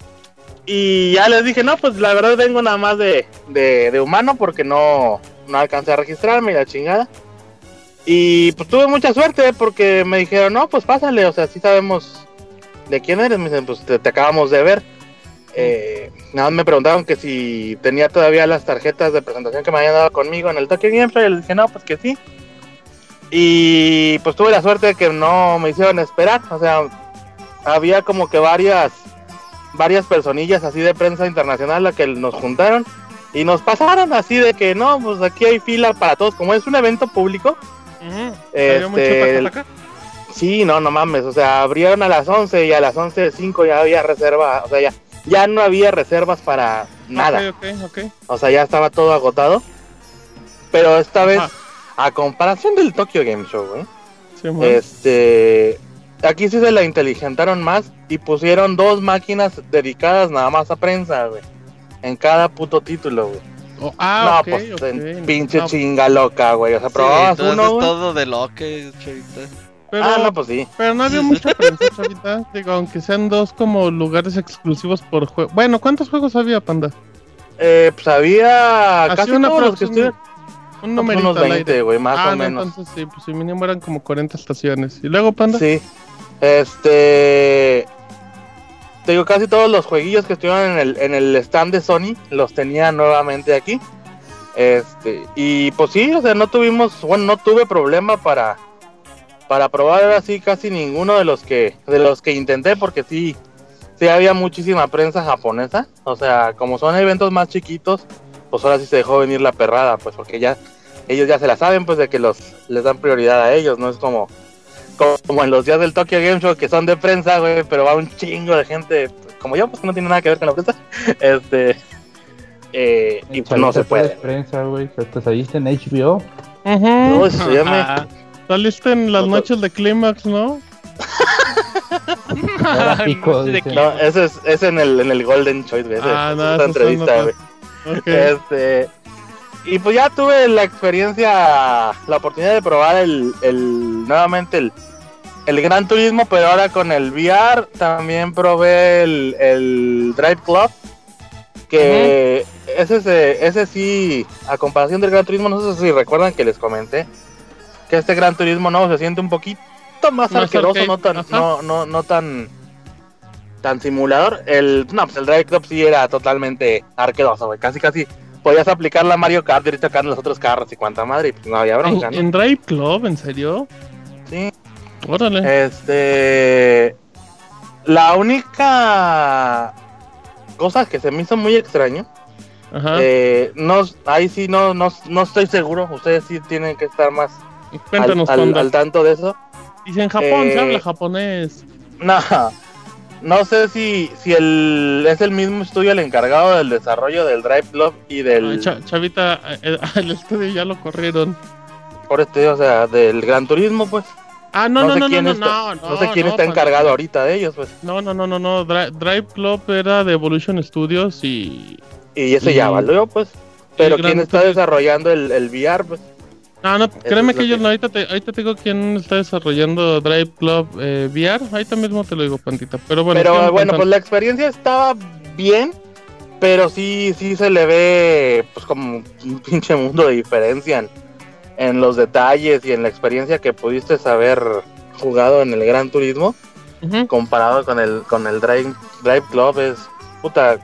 Y ya les dije, no, pues la verdad vengo nada más de, de, de humano porque no, no alcancé a registrarme y la chingada. Y pues tuve mucha suerte porque me dijeron, no, pues pásale, o sea, sí sabemos de quién eres. Me dicen, pues te, te acabamos de ver. Eh, nada más me preguntaron que si tenía todavía las tarjetas de presentación que me habían dado conmigo en el Tokyo Game Show. Y les dije, no, pues que sí. Y pues tuve la suerte de que no me hicieron esperar. O sea, había como que varias varias personillas así de prensa internacional la que nos juntaron y nos pasaron así de que no, pues aquí hay fila para todos, como es un evento público. ¿Salió mucho Este, tacataca? sí, no, no mames, o sea, abrieron a las 11 y a las 11.05 ya había reserva, o sea, ya, ya no había reservas para nada, Ok, ok, ok. o sea, ya estaba todo agotado. Pero esta vez. A comparación del Tokyo Game Show, güey, Sí, este, aquí sí se la inteligentaron más y pusieron dos máquinas dedicadas nada más a prensa, güey. En cada puto título, güey. Oh, ah, no, pues en ok. pinche No, chinga loca, güey. O sea, Sí, probabas uno, es güey. todo de lo que, chavita. Pero, Ah, no, pues sí. pero no había mucha prensa, chavita. Digo, aunque sean dos como lugares exclusivos por juego. Bueno, ¿cuántos juegos había, Panda? Eh, pues había Así casi una todos los que estuvieron. Un numerito unos al 20, aire. güey, más ah, o no, menos. entonces sí, pues si mínimo eran como 40 estaciones. ¿Y luego, Panda? Sí. Este. Te digo, casi todos los jueguillos que estuvieron en el, en el stand de Sony los tenía nuevamente aquí. Este. Y pues sí, o sea, no tuvimos. Bueno, no tuve problema para. Para probar ahora sí casi ninguno de los que. De los que intenté, porque sí. Sí había muchísima prensa japonesa. O sea, como son eventos más chiquitos, pues ahora sí se dejó venir la perrada, pues porque ya. Ellos ya se la saben, pues de que los les dan prioridad a ellos, no es como como en los días del Tokyo Game Show que son de prensa, güey, pero va un chingo de gente, como yo, pues que no tiene nada que ver con la prensa. Este. eh, y pues no se puede. prensa, güey. Te saliste en HBO. Ujú. No, eso llama- Ah, Saliste en las No, noches de Clímax, ¿no? Pico, dice. No, ese es, es en, el, en el Golden Choice, güey. Ah, no, es son entrevista, güey. Ok. Este. Y pues ya tuve la experiencia, la oportunidad de probar el, el nuevamente el, el Gran Turismo, pero ahora con el VR. También probé el, el Drive Club. Que ese, se- ese sí, a comparación del Gran Turismo, no sé si recuerdan que les comenté que este Gran Turismo no se siente un poquito más, arqueroso, no tan, no, no, no tan tan simulador. El, no, pues el Drive Club sí era totalmente arqueroso, güey. Casi, casi podías aplicar la Mario Kart y ir tocando los otros carros y cuanta madre, y pues no había bronca, ¿En, ¿no? en Drive Club? ¿En serio? Sí. Órale. Este. La única cosa que se me hizo muy extraño. Ajá. eh, no, ahí sí no, no, no estoy seguro. Ustedes sí tienen que estar más al, tanto de eso. Dice en Japón, se eh, habla japonés. No, no sé si, si el, es el mismo estudio el encargado del desarrollo del Drive Club y del. Cha- Chavita, eh, el estudio ya lo corrieron. por este, o sea, del Gran Turismo, pues. Ah, no, no, sé no, no, quién no, está, no, no sé quién no, está encargado ahorita de ellos, pues. No, no, no, no, no. Dri- Drive Club era de Evolution Studios y. Y ese Y- ya valió, pues. Pero quién está desarrollando el, el VR, pues. No, no, créeme es que yo no, ahorita te, ahorita te digo quién está desarrollando Drive Club eh, VR. Ahorita mismo te lo digo, Pantita. Pero bueno, pero bueno, pues la experiencia estaba bien, pero sí, sí se le ve pues como un pinche mundo de diferencia en, en los detalles y en la experiencia que pudiste haber jugado en el Gran Turismo comparado con el con el Drive, Drive Club es puta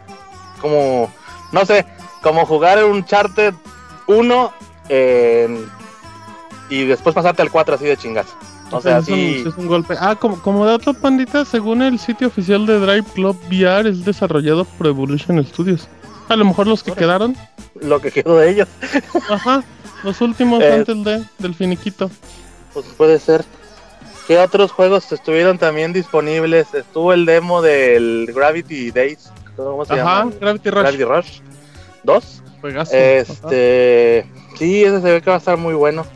como no sé, como jugar un Charter 1 en- y después pasarte al 4 así de chingas. O sea, es un- sí. es un golpe. Ah, como, como dato, Pandita, según el sitio oficial de Drive Club VR, es desarrollado por Evolution Studios. A lo mejor los que quedaron. lo que quedó de ellos. Ajá. Los últimos Eh. antes de, del finiquito. Pues puede ser. ¿Qué otros juegos estuvieron también disponibles? Estuvo el demo del Gravity Days. ¿Cómo se Ajá, llama? Gravity Rush. Gravity Rush 2. Juegazo. Ajá. Este. Sí, ese se ve que va a estar muy bueno.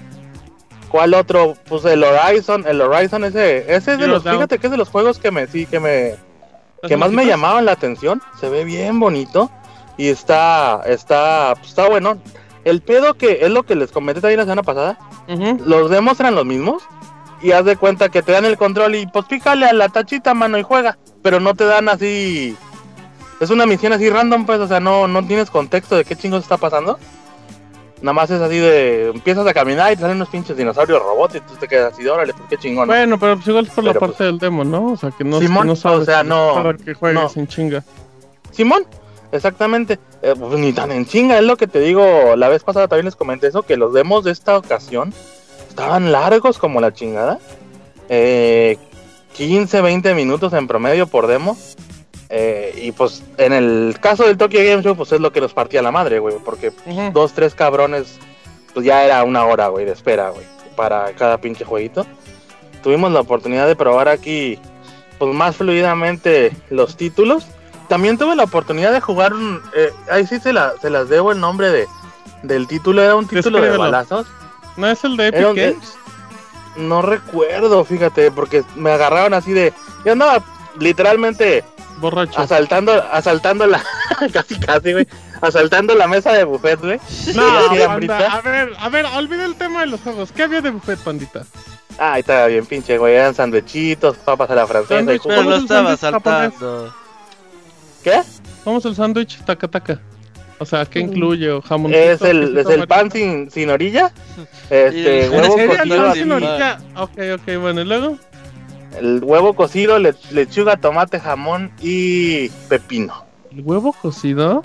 ¿Cuál otro? Pues el Horizon. El Horizon ese. Ese es de los. Fíjate que es de los juegos que me. Sí, que me. ¿Las Que más me llamaban la atención. Se ve bien bonito. Y está. Está. pues, está bueno. El pedo que es lo que les comenté también la semana pasada los demos eran los mismos. Y haz de cuenta que te dan el control y pues pícale a la tachita, mano, y juega. Pero no te dan así. Es una misión así random, pues, o sea, no, no tienes contexto de qué chingos está pasando. Nada más es así de. Empiezas a caminar y te salen unos pinches dinosaurios robots y tú te quedas así de órale, pues qué chingón. ¿no?". Bueno, pero pues igual es por la Pero, parte del demo, ¿no? O sea, que no, Simón, que no sabes. o sea, no- Para que juegues no. sin chinga. Simón, exactamente. Eh, pues, ni tan en chinga, es lo que te digo. La vez pasada también les comenté eso, que los demos de esta ocasión estaban largos como la chingada. Eh, 15, 20 minutos en promedio por demo. Eh, y pues en el caso del Tokyo Game Show, pues es lo que nos partía la madre, güey. Porque dos, tres cabrones, pues ya era una hora, güey, de espera, güey, para cada pinche jueguito. Tuvimos la oportunidad de probar aquí, pues más fluidamente los títulos. También tuve la oportunidad de jugar un, eh, ahí sí se, la, se las debo el nombre de del título, era un título de balazos. ¿No es el de Epic Games? No recuerdo, fíjate, porque me agarraron así de, yo andaba literalmente Borracho. asaltando, asaltando la, casi casi, güey, asaltando la mesa de buffet, güey. No, panda, a ver, a ver, olvida el tema de los juegos. ¿Qué había de buffet, pandita? Ay, estaba bien pinche, güey. Eran sandwichitos, papas a la francesa y. Pero ¿Cómo lo es el estaba sándwich japonés? saltando. ¿Qué? ¿Cómo es el sándwich taca taca? O sea, ¿qué incluye? ¿O jamón? Mm. Es el, es el pan sin, sin orilla. Este, ¿En huevo cocido, ¿El pan así, sin orilla? Ok, ok, bueno, ¿y luego? El huevo cocido, le- lechuga, tomate, jamón y pepino. ¿El huevo cocido?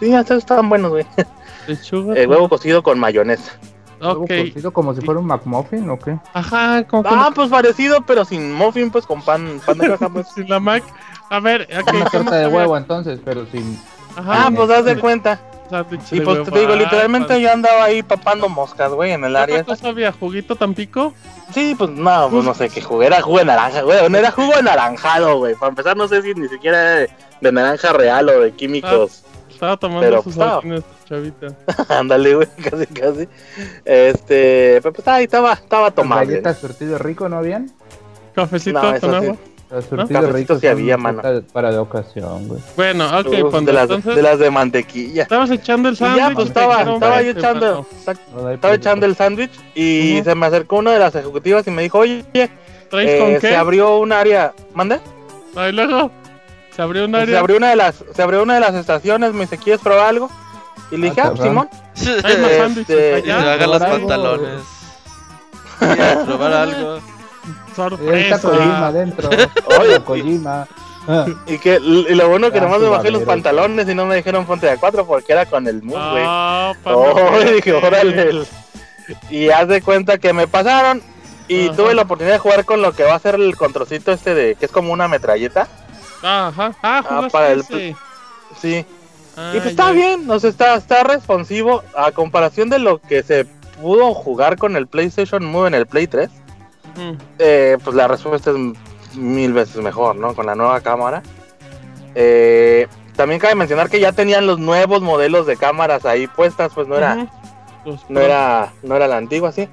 Sí, estos estaban buenos, güey. ¿Lechuga? El huevo cocido con mayonesa. ¿Huevo Ok. cocido como si fuera un McMuffin o qué? Ajá, como que Ah, pues parecido, pero sin muffin, pues con pan, pan de caja, pues. sin la Mac. A ver, ok, Una ¿cómo torta de huevo entonces, pero sin... Ajá, Ah, pues haz de cuenta. Sándwich Y de pues huevo. te digo, Ah, literalmente yo andaba ahí papando moscas, güey, en el ¿Qué área. había? ¿Juguito Tampico? Sí, pues no, pues no sé qué jugo. Era jugo de naranja, güey. No era jugo anaranjado, güey. Para empezar, no sé si ni siquiera era de, de naranja real o de químicos. Estaba tomando Pero, sus pues, chavita. Ándale, güey, casi, casi. Este, pero pues ahí estaba, estaba ¿Las tomando. galletas surtido rico no habían? Cafecito No, con sí. agua. Surtido rico sí había, mano. para la ocasión, güey. Bueno, ok, Uf, cuando de, las, entonces de las de mantequilla. estabas echando el Y ya, sándwich. pues estaba, estaba yo "Vete, echando, mano". exacto, No, estaba pues, echando el sándwich y Ujú. se me acercó una de las ejecutivas y me dijo, oye, ¿Traes eh, con se qué? abrió un área, ¿mande? Ahí luego. Se abrió un Se área. abrió una de las, se abrió una de las estaciones, me dice, ¿quieres probar algo? Y le Ah, dije, ah, cabrón. Simón. Hay más Este, sándwiches Y se allá. haga los pantalones. ¿Quieres probar algo? Está Kojima Sorpresa. adentro. Oye, Hola, Kojima. Ah, Y que y lo bueno que Ah, nomás me bajé los pantalones y no me dijeron ponte de a cuatro porque era con el mus, güey. Ah, Oh, y dije, órale. el- Y haz de cuenta que me pasaron y Ajá. tuve la oportunidad de jugar con lo que va a ser el controlcito este de que es como una metralleta. Ajá. Ah, jugaste para el ese. Sí. Ah, y pues está bien, o sea, está, está responsivo a comparación de lo que se pudo jugar con el PlayStation Move en el Play 3. Eh, pues la respuesta es mil veces mejor, ¿no? Con la nueva cámara. Eh, también cabe mencionar que ya tenían los nuevos modelos de cámaras ahí puestas, pues no era, no era, no era la antigua, sí.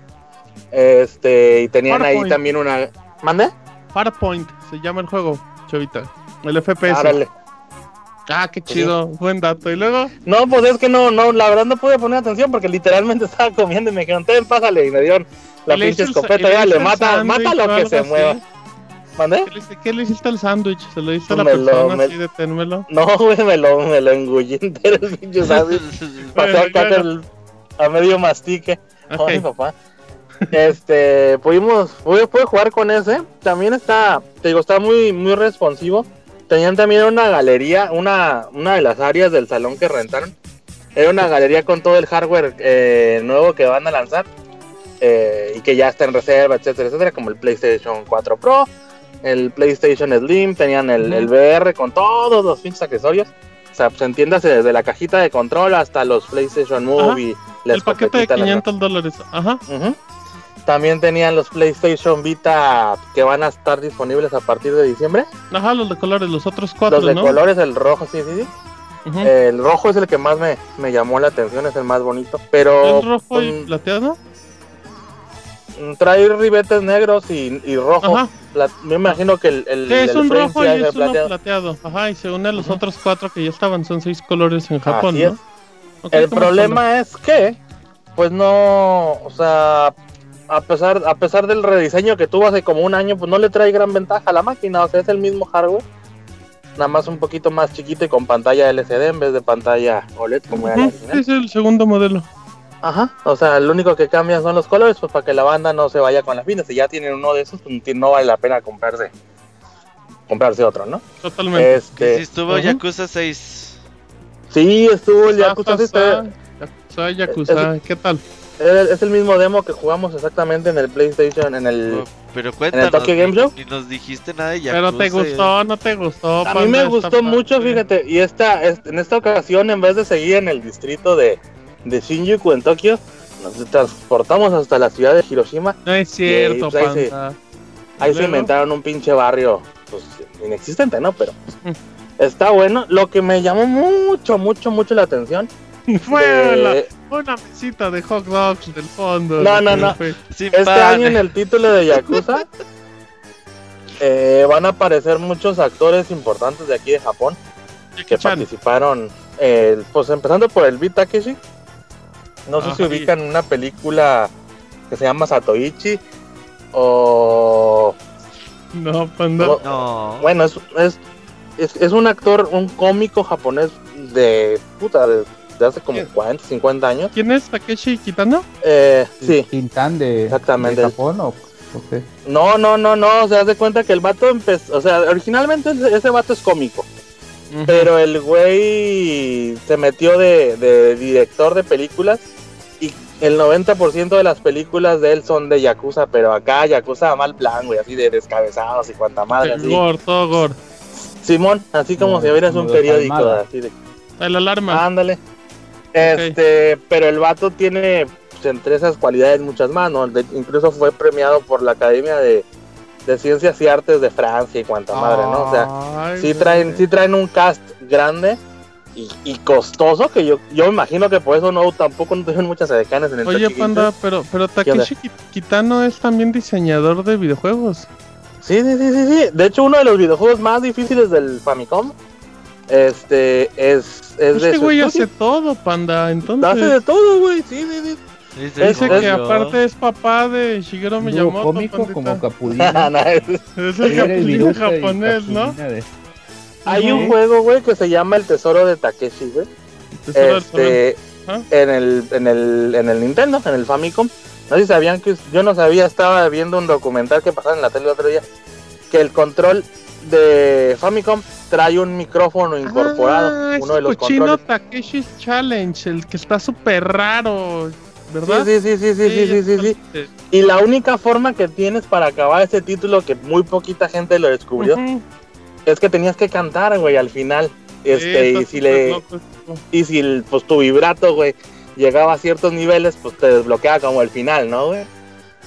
Este, y tenían ahí también una. ¿Mande? Farpoint se llama el juego, chavita. El FPS. Árale. Ah, qué chido. Buen dato. Y luego. No, pues es que no, no, la verdad no pude poner atención porque literalmente estaba comiendo y me dijeron, ten, pásale, y me dieron la ¿y le pinche hizo el sa- escopeta, ya le mata, mata lo que se así? mueva. ¿Mande? ¿Qué le, hiciste al sándwich? ¿Se lo diste a la Me lo- persona me- así de tenmelo? No, güey, me lo, me lo engullí entero el pinche sándwich. Pasé Bueno, acá el- a medio mastique. Ok. Ay, papá. Este, pudimos, pude, pude jugar con ese. También está, te digo, está muy, muy responsivo. Tenían también una galería, una, una de las áreas del salón que rentaron. Era una galería con todo el hardware eh, nuevo que van a lanzar. Eh, y que ya está en reserva, etcétera, etcétera. Como el PlayStation 4 Pro, el PlayStation Slim, tenían el, el VR con todos los pinches accesorios. O sea, pues entiéndase desde la cajita de control hasta los PlayStation la El paquete de escopetita, la- 500 dólares. Ajá. Ujú. También tenían los PlayStation Vita que van a estar disponibles a partir de diciembre. Ajá, los de colores, los otros cuatro, los de ¿no? colores, el rojo, sí, sí, sí. Ujú. El rojo es el que más me, me llamó la atención, es el más bonito. Pero ¿El rojo y plateado? Trae ribetes negros y, y rojo. Me imagino que el, el, Sí, es el un rojo y es uno plateado. plateado. Ajá, y se une a los otros cuatro que ya estaban. Son seis colores en Japón, Así ¿no? es. Ok, El ¿cómo problema es que, pues no, o sea, a pesar, a pesar del rediseño que tuvo hace como un año, pues no le trae gran ventaja a la máquina, o sea, es el mismo hardware, nada más un poquito más chiquito y con pantalla LCD en vez de pantalla OLED como era la Ujú, original. Es el segundo modelo. Ajá, o sea, lo único que cambia son los colores, pues para que la banda no se vaya con las finas, si ya tienen uno de esos, pues no vale la pena comprarse, comprarse otro, ¿no? Totalmente. Que Este, si estuvo Ujú. Yakuza 6. sí, estuvo el Yakuza, sa, este, sa, Yakuza, Yakuza. ¿Qué tal? es el mismo demo que jugamos exactamente en el PlayStation, en el... Oh, Pero cuéntanos. Tokyo Game Show? Ni nos dijiste nada de Yakuza. Pero te gustó, no te gustó. A mí me gustó mucho, fíjate, y esta, es- en esta ocasión, en vez de seguir en el distrito de, de Shinjuku en Tokio, nos transportamos hasta la ciudad de Hiroshima. No es cierto, pues ahí se- Panda. Ahí ¿Y se inventaron un pinche barrio, pues, inexistente, ¿no? Pero pues, está bueno. Lo que me llamó mucho, mucho, mucho la atención. Fue de- la- una mesita de hot dogs del fondo. No, no, no. Este pan. año en el título de Yakuza eh, van a aparecer muchos actores importantes de aquí de Japón. que participaron, eh, pues empezando por el Beat Takeshi. No sé Ah, si sí. ubican una película que se llama Satoichi. o No, panda. No. No. bueno, es, es, es, es un actor, un cómico japonés de puta, de, de hace como ¿Qué? 40, 50 años. ¿Quién es Takeshi Kitano? Eh, sí, Quintán de, Exactamente. de Japón o, o no, no, no, no, se hace cuenta que el vato empezó, o sea, originalmente ese, ese vato es cómico, pero el güey se metió de, de director de películas y el 90% de las películas de él son de Yakuza, pero acá Yakuza a mal plan, güey, así de descabezados y cuanta madre, así. Gore, todo gore. Simón, así como si hubieras un periódico, Almada. así de El alarma. Ándale. Este, pero el vato tiene pues, entre esas cualidades muchas más, ¿no? De- incluso fue premiado por la Academia de, de Ciencias y Artes de Francia y cuanta madre, ¿no? O sea, Ay, sí güey. traen, sí traen un cast grande y, y costoso, que yo, yo imagino que por eso no tampoco no tuvieron muchas edecanes en el Oye, panda, pero, pero? Takeshi Ki- Kitano es también diseñador de videojuegos. Sí, sí, sí, sí, sí. De hecho, uno de los videojuegos más difíciles del Famicom, este, es, es de Este su güey hace todo, panda. Entonces, Hace de todo, güey, sí, sí, sí. Dice dice es- que aparte es papá de Shigeru Miyamoto. cómico como Capulina. No, es- el y japonés, ¿no? De- Hay un juego, güey, que se llama El Tesoro de Takeshi, güey. Este, Ajá. en el, en el, en el Nintendo, en el Famicom. No sé si sabían que yo no sabía, estaba viendo un documental que pasaba en la tele el otro día, que el control de Famicom trae un micrófono incorporado, Ah, uno es de los el cochino controles. Takeshi's Challenge, el que está súper raro, ¿verdad? Sí, sí, sí, sí, sí, sí, sí, sí, sí. Y la única forma que tienes para acabar ese título, que muy poquita gente lo descubrió, es que tenías que cantar, güey, al final. Este, Sí, y si le, loco esto. y si el, pues tu vibrato, güey, llegaba a ciertos niveles, pues te desbloqueaba como el final, ¿no, güey?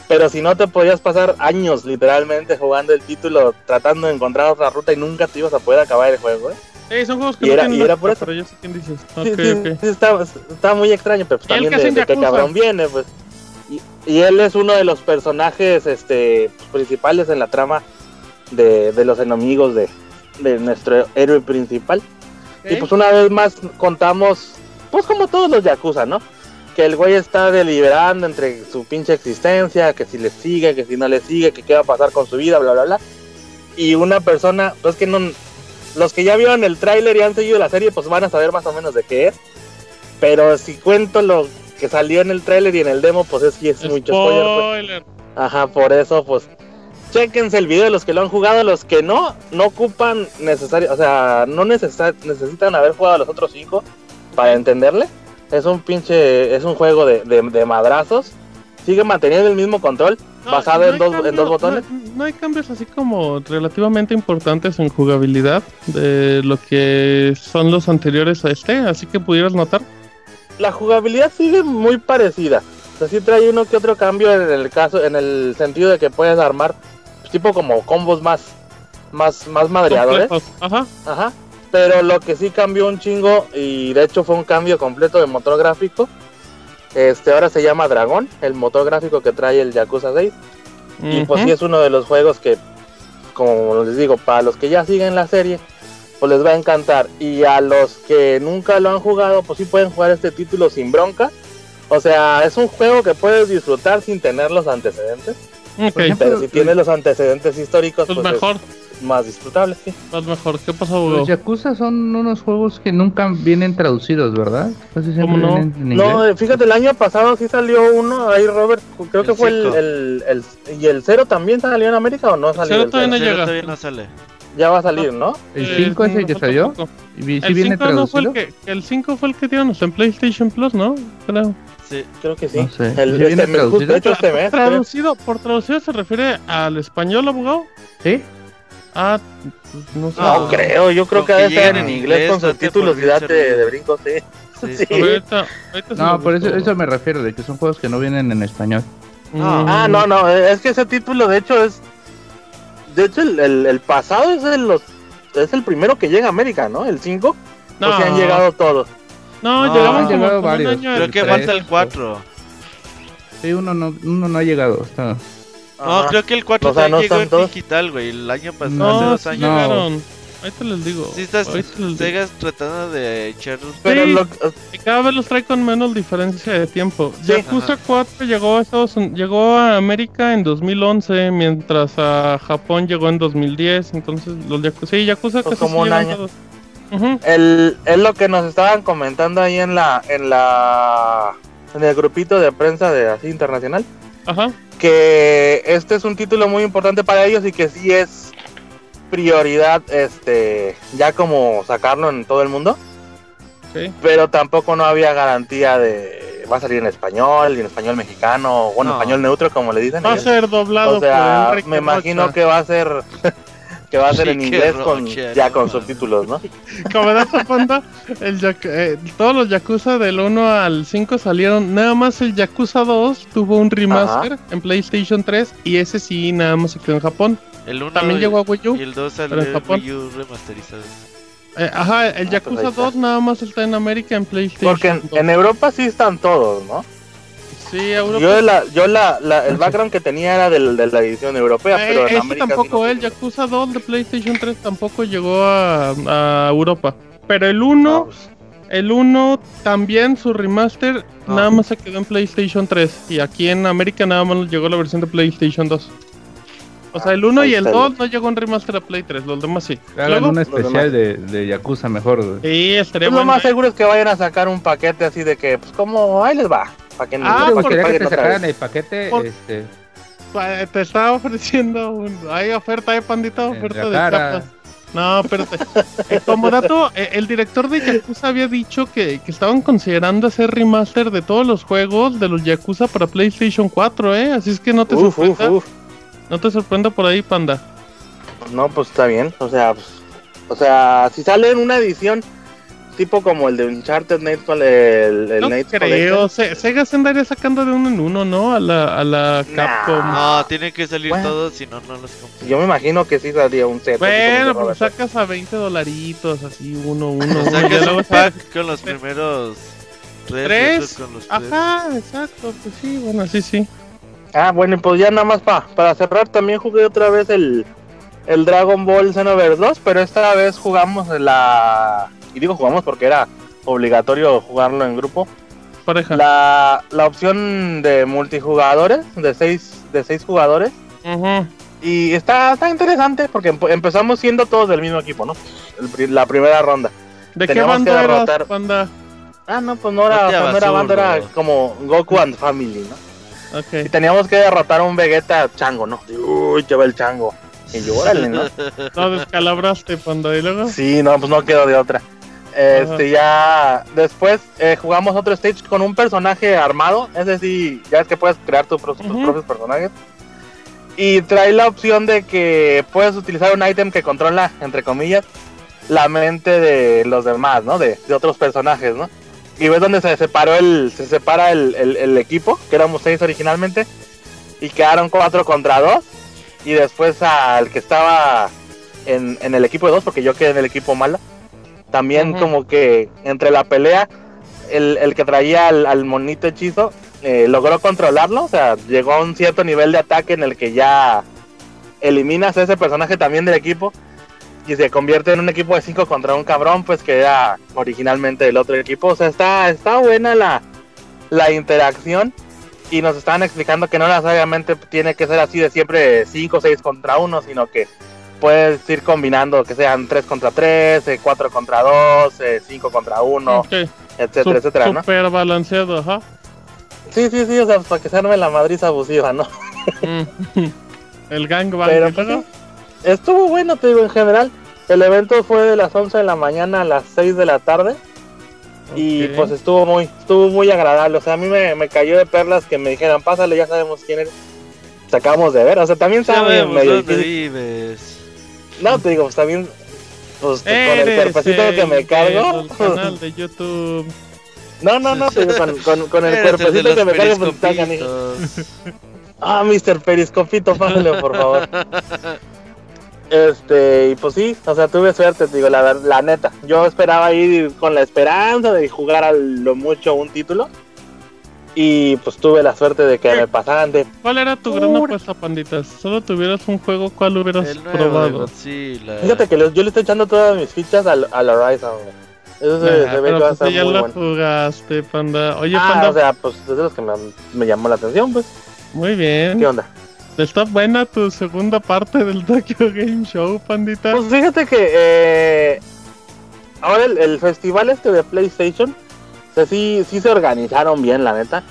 Pero si no te podías pasar años literalmente jugando el título, tratando de encontrar otra ruta y nunca te ibas a poder acabar el juego, ¿eh? Sí, son juegos que Y no era- tienen y era por eso. pero yo sé quién dices. Sí, Ok, sí, está muy extraño, pero pues también que de, de qué cabrón viene, pues. Y, y él es uno de los personajes este, principales en la trama de, de los enemigos de, de nuestro héroe principal. Y pues una vez más contamos, pues como todos los Yakuza, ¿no? Que el güey está deliberando entre su pinche existencia, que si le sigue, que si no le sigue, que qué va a pasar con su vida, bla, bla, bla. Y una persona, pues que no... Los que ya vieron el tráiler y han seguido la serie, pues van a saber más o menos de qué es. Pero si cuento lo que salió en el tráiler y en el demo, pues es, sí es mucho spoiler. pues. Ajá, por eso, pues, chequense el video de los que lo han jugado, los que no, no ocupan necesario, o sea, no necesitan haber jugado a los otros cinco para entenderle. Es un pinche, es un juego de, de, de madrazos. Sigue manteniendo el mismo control, No, basado no en dos, en dos botones. No, no hay cambios así como relativamente importantes en jugabilidad de lo que son los anteriores a este, así que pudieras notar. La jugabilidad sigue muy parecida. O sea, sí trae uno que otro cambio en el caso, en el sentido de que puedes armar tipo como combos más, más, más madreadores. Ajá. Ajá. Pero lo que sí cambió un chingo y de hecho fue un cambio completo de motor gráfico. Este ahora se llama Dragón, el motor gráfico que trae el Yakuza 6. Y pues sí es uno de los juegos que, como les digo, para los que ya siguen la serie, pues les va a encantar. Y a los que nunca lo han jugado, pues sí pueden jugar este título sin bronca. O sea, es un juego que puedes disfrutar sin tener los antecedentes. Pero si tienes los antecedentes históricos, pues pues, mejor, es más disfrutable, sí. pues mejor. ¿Qué pasó, Hugo? Los Yakuza son unos juegos que nunca vienen traducidos, ¿verdad? Casi siempre ¿Cómo no? vienen en inglés. No, eh, fíjate, el año pasado sí salió uno, ahí Robert, creo que fue el, el, el- ¿Y el cero también salió en América o no salió? Cero el todavía no cero? Cero llega. todavía no sale. Ya va a salir, ¿no? ¿El Eh, 5 es no, el que salió? poco. ¿Y vi- ¿Sí el viene 5 no fue el que, el 5 fue el que dieron en PlayStation Plus, ¿no? Creo. Sí. Creo que sí. No sé. El, ¿Sí viene este mes, traducido? de hecho, este mes. creo. Traducido, por traducido se refiere al español, abogado. ¿Sí? Ah, pues, no sé. No creo, yo creo que que debe estar lleguen en inglés con subtítulos y date de brincos, sí. Sí. Sí. Ahorita, ahorita se No, por eso, eso me refiero, de que son juegos que no vienen en español. Mm, Ah, no, no, es que ese título de hecho es... De hecho, el, el, el pasado es el, los, es el primero que llega a América, ¿no? El 5. No, sea, han llegado todos. No, No, llegamos como, llegado como un varios. año Creo que falta el o- 4. Sí, uno no, uno no ha llegado. Está... No, Ajá. creo que el 4 O sea, también no llegó en todos. digital, güey. El año pasado, No, hace No, dos años. no. llegaron. Ahí te les digo. Sí, estás ahorita les digo. Sega tratando de echar. Pero Sí. lo- Y cada vez los trae con menos diferencia de tiempo. Sí. Yakuza Ajá. 4 llegó a Estados Unidos, llegó a América en 2011, mientras a Japón llegó en 2010. Entonces los Yakuza, sí, Yakuza Pues casi como un año. todos. Ujú. el, es lo que nos estaban comentando ahí en la, en la, en el grupito de prensa de así internacional, Ajá. que este es un título muy importante para ellos y que sí es prioridad, este, ya como sacarlo en todo el mundo, Sí. pero tampoco no había garantía de va a salir en español y en español mexicano, bueno, No. español neutro como le dicen. Va a ser doblado O sea, por me imagino que va a ser que va a ser en Enrique inglés con Rocha, ya no con mames. subtítulos, ¿no? Como dato panda, el Yak- eh, todos los Yakuza del 1 al 5 salieron. Nada más el Yakuza 2 tuvo un remaster en PlayStation 3 y ese sí nada más se quedó en Japón. El 1 También llegó a Wii U. y el 2 pero salió en en Japón. Wii U remasterizado. Eh, ajá, el pues ahí Yakuza está. 2 nada más está en América en PlayStation. Porque en, 2. en Europa sí están todos, ¿no? Sí, Europa. Yo, la, yo la, la- el background que tenía era del, de la edición europea, Eh, pero en ese América sí tampoco, no el. Yakuza 2 de PlayStation 3 tampoco llegó a, a Europa. Pero el 1, No, pues, el 1 también su remaster No. nada más se quedó en PlayStation 3 y aquí en América nada más nos llegó la versión de PlayStation 2. O sea, Ah, el 1 ahí y el está 2 no llegó en remaster a Play 3, los demás sí. Hagan un especial de, de Yakuza mejor. sí, estaría pues lo más ¿eh? seguro es que vayan a sacar un paquete así de que, pues como, ahí les va. Para que, Ah, pa' Pues quería que te sacaran el paquete Por- este, Te estaba ofreciendo un... Hay oferta, hay pandita, oferta de chapas. No, espérate. Eh, como dato, eh, el director de Yakuza había dicho que, que estaban considerando hacer remaster de todos los juegos de los Yakuza para PlayStation 4, ¿eh? Así es que no te Uf, uf, sorprenda, uf. no te sorprenda por ahí, panda. No, pues está bien. O sea, pues, o sea, si sale en una edición tipo como el de Uncharted Nightfall, el, el no Night creo, Se- Sega se andaría sacando de uno en uno, ¿no? A la, a la Nah. Capcom. No, tienen que salir Bueno. todos, si no, no los compro. Yo me imagino que sí saldría un set. Bueno, pues sacas a 20 dolaritos, así, uno, uno, uno. Sacas un pack con los primeros tres, ¿Tres? con los tres. Ajá, exacto, pues sí, bueno, sí, sí. Ah, bueno, y pues ya nada más pa- para cerrar, también jugué otra vez el, el Dragon Ball Xenoverse 2, pero esta vez jugamos la... Y digo jugamos porque era obligatorio jugarlo en grupo. Pareja. La, la opción de multijugadores, de seis, de seis jugadores. Y está, está interesante porque empe- empezamos siendo todos del mismo equipo, ¿no? El pri- la primera ronda. ¿De qué Teníamos que banda eras, derrotar- panda? Ah, no, pues no era, No pues no era banda, era como Goku and Family, ¿no? Y teníamos que derrotar a un Vegeta chango, ¿no? Uy, que va el chango. Y yo, órale, ¿no? No descalabraste, panda, y luego. Sí, no, pues no quedó de otra. Este, ya después eh, jugamos otro stage con un personaje armado. Es decir, ya es que puedes crear tus, propios personajes. Y trae la opción de que puedes utilizar un ítem que controla, entre comillas, la mente de los demás, ¿no? De, de otros personajes, ¿no? Y ves donde se separó el, se separa el, el- el equipo, que éramos seis originalmente, y quedaron cuatro contra dos. Y después al que estaba en, en el equipo de dos, porque yo quedé en el equipo malo. También como que entre la pelea, el, el que traía al, al monito hechizo eh, logró controlarlo. O sea, llegó a un cierto nivel de ataque en el que ya eliminas a ese personaje también del equipo. Y se convierte en un equipo de cinco contra un cabrón, pues que era originalmente del otro equipo. O sea, está, está buena la, la interacción. Y nos estaban explicando que no necesariamente tiene que ser así de siempre 5 o 6 contra 1, sino que puedes ir combinando que sean 3 contra 3, 4 contra 2, 5 contra 1, Ok. etcétera, Sup- etcétera, ¿no? Super balanceado, ajá. Sí, sí, sí, o sea, para que se arme la madriz abusiva, ¿no? Mm. El gangbang. Pero ¿y pues, sí, estuvo bueno, te digo, en general. El evento fue de las 11 de la mañana a las 6 de la tarde. Y Ok. pues estuvo muy, estuvo muy agradable. O sea, a mí me, me cayó de perlas que me dijeran, pásale, ya sabemos quién eres. Te acabamos de ver. O sea, también estaba medio, dónde vives. No, te digo, pues también. Pues con el cuerpecito que el me cargo. del canal de YouTube. No, no, no, te digo, con, con, con el el cuerpecito que me cargo, pues está canijo. Ah, Mr. Periscopito, pásale, por favor. Este, y pues sí, o sea, tuve suerte, te digo, la, ver- la neta. Yo esperaba ir con la esperanza de jugar a lo mucho un título. Y pues tuve la suerte de que me pasaran de... ¿Cuál era tu gran apuesta, panditas? Si solo tuvieras un juego, ¿cuál hubieras El nuevo probado? Fíjate que yo le estoy echando todas mis fichas al, al Horizon, güey. Eso se, se ve pero que va a estar ya muy lo bueno. jugaste, panda. Oye, Ah, panda, o sea, pues es de los que me, me llamó la atención, pues. muy bien. ¿Qué onda? Está buena tu segunda parte del Tokyo Game Show, pandita. Pues fíjate que eh, ahora el, el festival este de PlayStation, o sea, sí, sí se organizaron bien, la neta.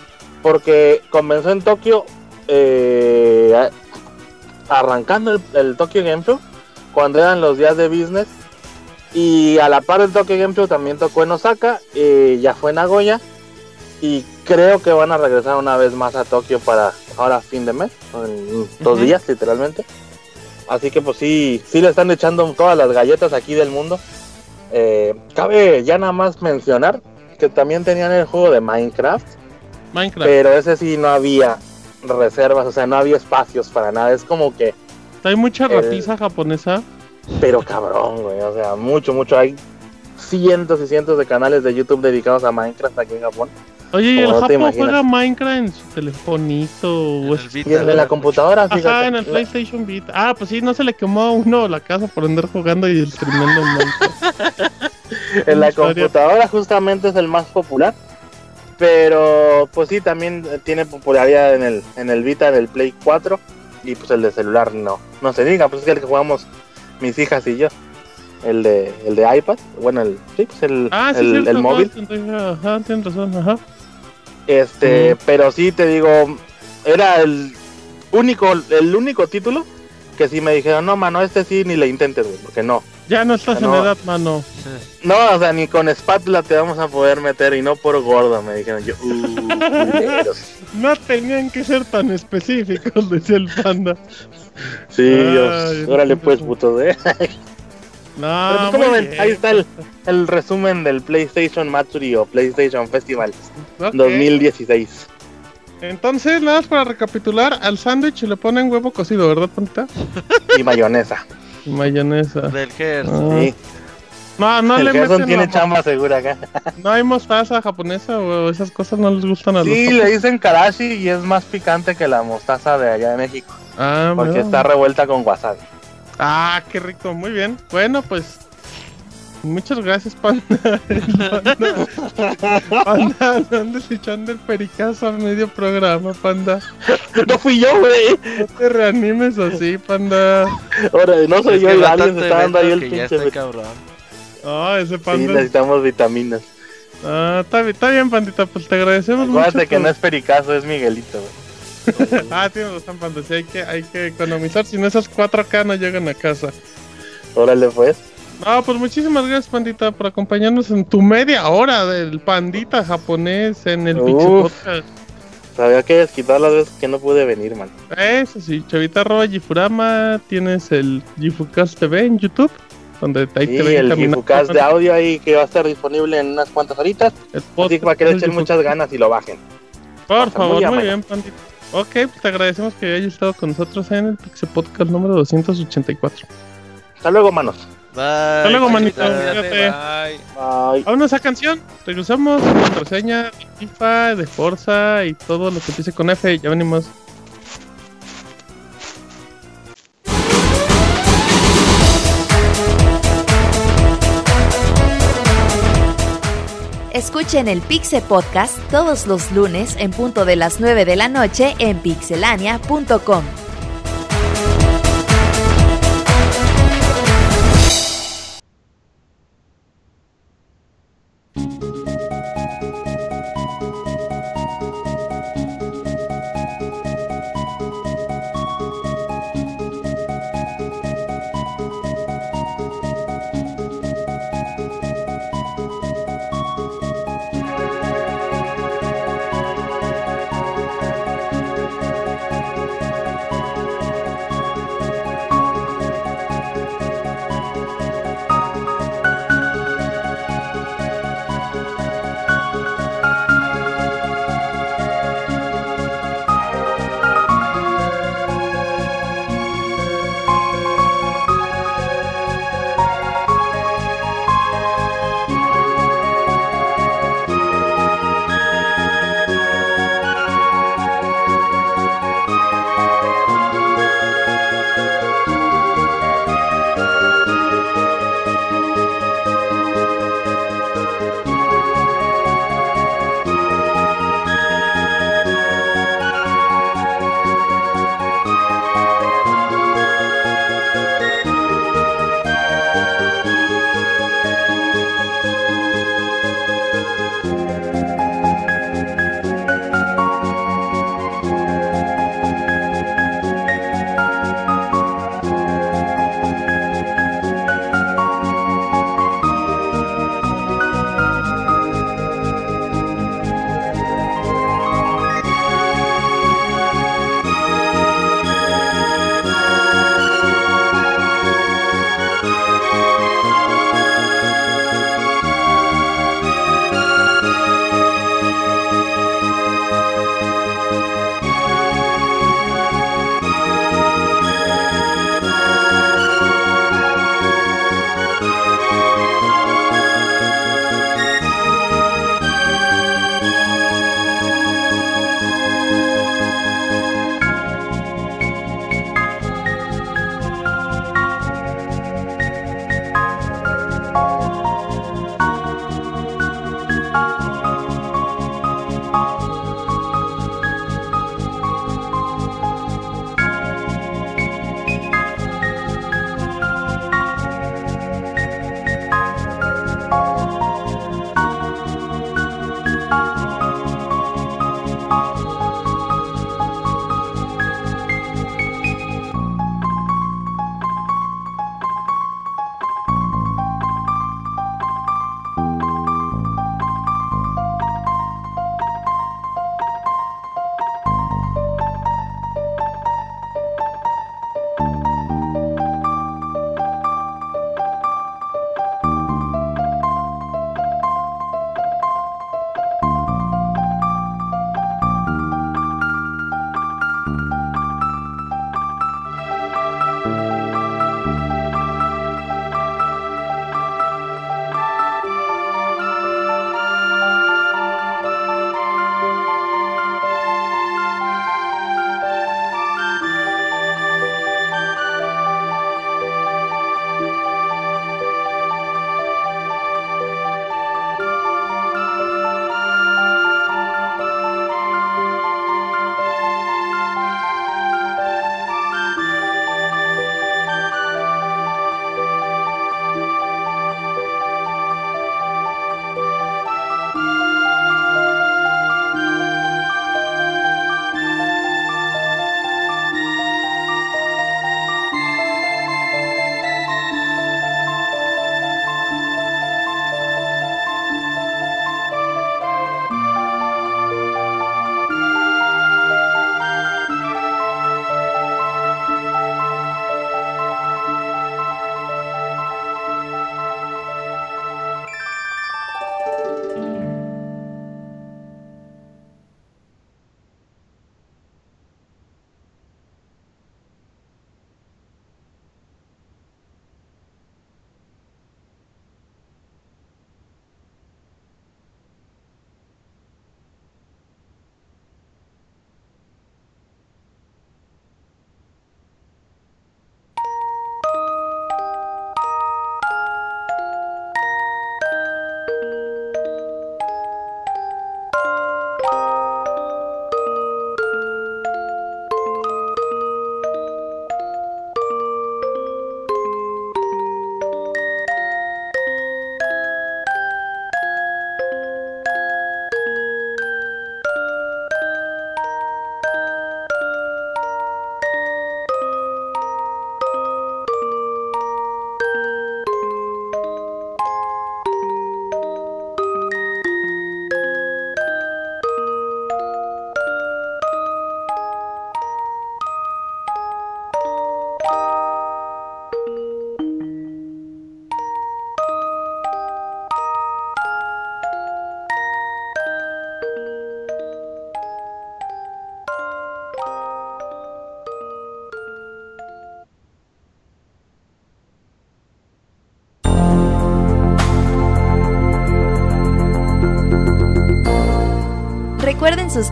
Porque comenzó en Tokio, eh, arrancando el, el Tokyo Game Show, cuando eran los días de business. Y a la par del Tokyo Game Show también tocó en Osaka, eh, ya fue en Nagoya. Y creo que van a regresar una vez más a Tokio para ahora fin de mes, en dos días literalmente. Así que pues sí, sí le están echando todas las galletas aquí del mundo. Eh, cabe ya nada más mencionar que también tenían el juego de Minecraft, Minecraft. pero ese sí no había reservas, o sea, no había espacios para nada. Es como que, Hay mucha el- rapiza japonesa. pero cabrón, güey, o sea, mucho, mucho. Hay cientos y cientos de canales de YouTube dedicados a Minecraft aquí en Japón. Oye, ¿y el Como no Japón juega Minecraft en su telefonito? En el Vita. Y el de la computadora, fíjate. Ajá, en el PlayStation Vita. Ah, pues sí, no se le quemó a uno la casa por andar jugando y streamando en Minecraft. En la computadora justamente es el más popular. Pero pues sí, también tiene popularidad en el, en el Vita, en el Play 4. Y pues el de celular no. No se diga, pues es el que jugamos mis hijas y yo. El de, el de iPad. Bueno, el, sí, pues el, Ah, sí, el, cierto, el no, móvil. Ajá, tienes razón, ajá. Este, Mm. pero sí te digo, era el único, el único título que sí me dijeron, no, mano, este sí ni le intentes, güey, porque no. Ya no estás no. en edad, mano. No, o sea, ni con espátula te vamos a poder meter y no por gordo, me dijeron yo. Uh. No tenían que ser tan específicos, decía el panda. sí, yo, Ay, órale no, pues, no. putos, eh. No, Pero. Ahí está el, el resumen del PlayStation Matsuri o PlayStation Festival Ok. 2016. Entonces, nada más para recapitular, al sándwich le ponen huevo cocido, ¿verdad, Panta? Y mayonesa. Mayonesa. Del Gers. Ah. Sí. No, no el le Gerson meten tiene chamba segura acá. No hay mostaza japonesa o esas cosas no les gustan a los Sí, le dicen karashi y es más picante que la mostaza de allá de México. Ah, Porque mira. está revuelta con wasabi. Ah, qué rico, muy bien. Bueno, pues muchas gracias, Panda. Panda, Panda, no andes echando el pericazo a medio programa, Panda. No fui yo, güey. No te reanimes así, Panda. Ahora, no soy Es yo, que alguien se está dando ahí el ya pinche. está cabrón. Ah, ese Sí, Panda. necesitamos vitaminas. Ah, está bien, está bien, Pandita, pues te agradecemos Acuérdate mucho. que no es pericazo, es Miguelito, güey. Ah, tienes razón, Panda, sí, hay que, hay que economizar, si no esas 4K no llegan a casa. Órale, pues. No, pues muchísimas gracias, Pandita, por acompañarnos en tu media hora del Pandita japonés en el Uf. Podcast. Sabía que desquitar las veces que no pude venir, man. Eso sí, Chavita arroba Gifurama, tienes el Gifukast TV en YouTube, donde ahí Sí, te el. Gifucast de audio ahí que va a estar disponible en unas cuantas horitas. El Así podcast que para que le echen muchas ganas y lo bajen. Por favor, muy bien, Pandita. Ok, pues te agradecemos que hayas estado con nosotros en el Pixel Podcast número 284. Hasta luego, manos. Bye. Hasta luego, manito. Cuídate. Bye. Bye. Vámonos a canción. Regresamos con nuestra reseña de FIFA, de Forza y todo lo que empiece con F. Ya venimos. Escuchen el Pixel Podcast todos los lunes en punto de las 9 de la noche en pixelania.com.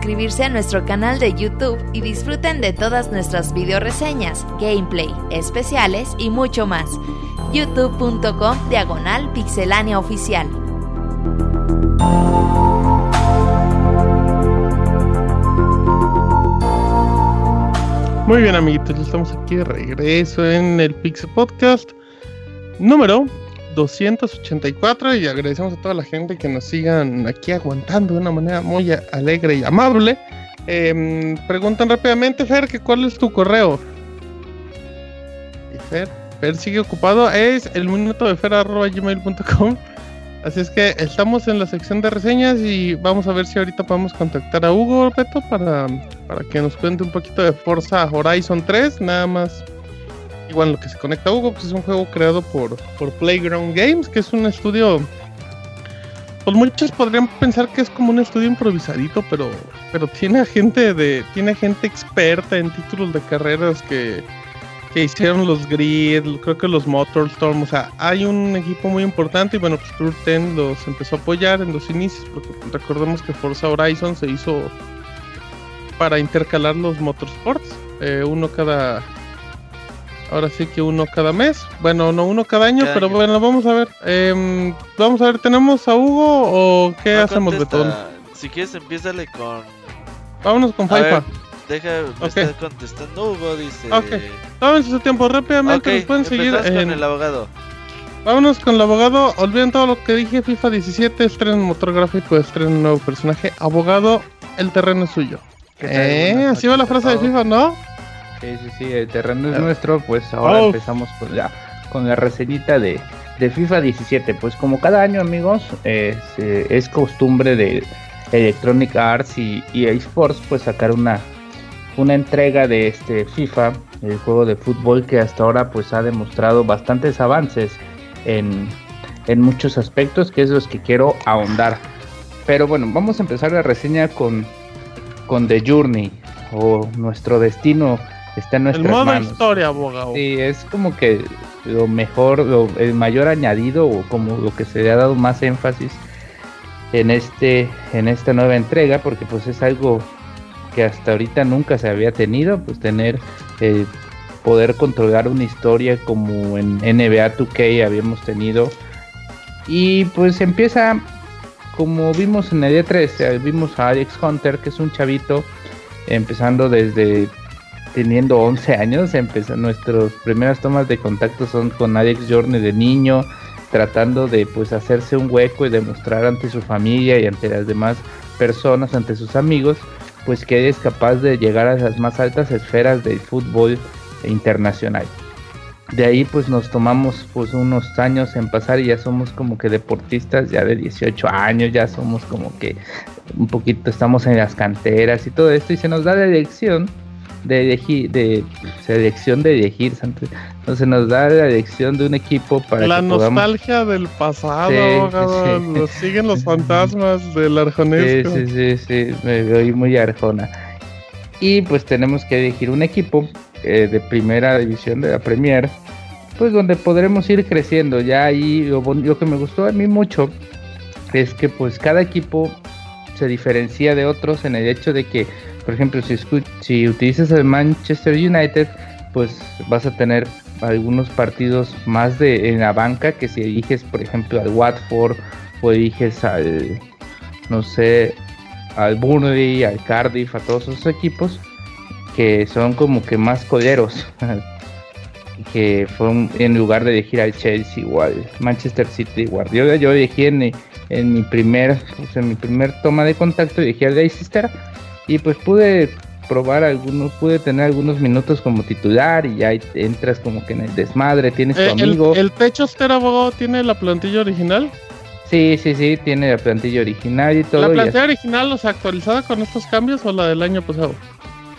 suscribirse a nuestro canal de YouTube y disfruten de todas nuestras video reseñas, gameplay, especiales y mucho más. youtube.com diagonal pixelania oficial. Muy bien, amiguitos, estamos aquí de regreso en el Pixel Podcast número 284 y agradecemos a toda la gente que nos sigan aquí aguantando de una manera muy alegre y amable. Em, preguntan rápidamente, Fer, que cuál es tu correo. Y Fer, Fer sigue ocupado, es el minuto de fer.gmail.com. Así es que estamos en la sección de reseñas y vamos a ver si ahorita podemos contactar a Hugo Peto para, para que nos cuente un poquito de Forza Horizon 3. Nada más, igual lo que se conecta a Hugo, pues es un juego creado por, por Playground Games, que es un estudio. Pues muchos podrían pensar que es como un estudio improvisadito, pero, pero tiene gente de, tiene gente experta en títulos de carreras que, que hicieron los Grid, creo que los Motorstorm, o sea, hay un equipo muy importante y bueno, pues Tour 10 los empezó a apoyar en los inicios, porque recordemos que Forza Horizon se hizo para intercalar los Motorsports, eh, uno cada, ahora sí que uno cada mes, bueno, no uno cada año, Cada pero año. bueno, vamos a ver, Em, vamos a ver, ¿tenemos a Hugo o qué No hacemos, contesta. Betón? Si quieres, empiézale con. Vámonos con Faifa. Deja, me está contestando Hugo, dice. Ok. Tómense su tiempo rápidamente, Ok, nos pueden seguir con en... el abogado. Vámonos con el abogado. Olviden todo lo que dije. FIFA 17, estreno motor gráfico, estreno nuevo personaje. Abogado, el terreno es suyo. ¿Qué tal? Eh, así va la frase de. FIFA, ¿no? Sí, sí, sí, el terreno es nuestro, pues ahora Oh. empezamos con la, con la reseñita de, de FIFA 17. Pues como cada año, amigos, es, eh, es costumbre de Electronic Arts y EA Sports, pues sacar una, una entrega de este FIFA, el juego de fútbol que hasta ahora pues ha demostrado bastantes avances en, en muchos aspectos, que es los que quiero ahondar. Pero bueno, vamos a empezar la reseña con, con The Journey o nuestro destino está en El modo manos. historia, abogado. Sí, es como que lo mejor, lo- el mayor añadido o como lo que se le ha dado más énfasis en este en esta nueva entrega porque pues es algo que hasta ahorita nunca se había tenido, pues tener eh, poder controlar una historia como en NBA 2K habíamos tenido y pues empieza como vimos en el E3, eh, vimos a Alex Hunter que es un chavito empezando desde teniendo 11 años, empezó, nuestras primeras tomas de contacto son con Alex Journey de niño, tratando de pues hacerse un hueco y demostrar ante su familia y ante las demás personas, ante sus amigos, pues que es capaz de llegar a las más altas esferas del fútbol internacional. De ahí pues nos tomamos pues unos años en pasar y ya somos como que deportistas ya de 18 años, ya somos como que un poquito estamos en las canteras y todo esto y se nos da la elección de elegir, de selección de elegir, entonces nos da la elección de un equipo para la que podamos nostalgia del pasado, Sí, siguen los fantasmas del arjonesco. sí, sí, sí, me veo muy arjona. Y pues tenemos que elegir un equipo eh, de primera división de la Premier, pues donde podremos ir creciendo. Ya ahí lo, lo que me gustó a mí mucho es que pues cada equipo se diferencia de otros en el hecho de que, por ejemplo, si, si utilizas el Manchester United, pues vas a tener algunos partidos más de en la banca que si eliges, por ejemplo, al Watford o eliges al, no sé, al Burnley, al Cardiff, a todos esos equipos que son como que más coleros. que fueron en lugar de elegir al Chelsea o al Manchester City Guardiola, yo elegí en, en mi primer pues, en mi primer toma de contacto elegí al Leicester y pues pude probar algunos, pude tener algunos minutos como titular y ya entras como que en el desmadre, tienes tu Eh, el, amigo. el techo Ster abogado tiene la plantilla original. Sí, sí, sí, tiene la plantilla original y todo. ¿La plantilla original, o sea, actualizada con estos cambios o la del año pasado?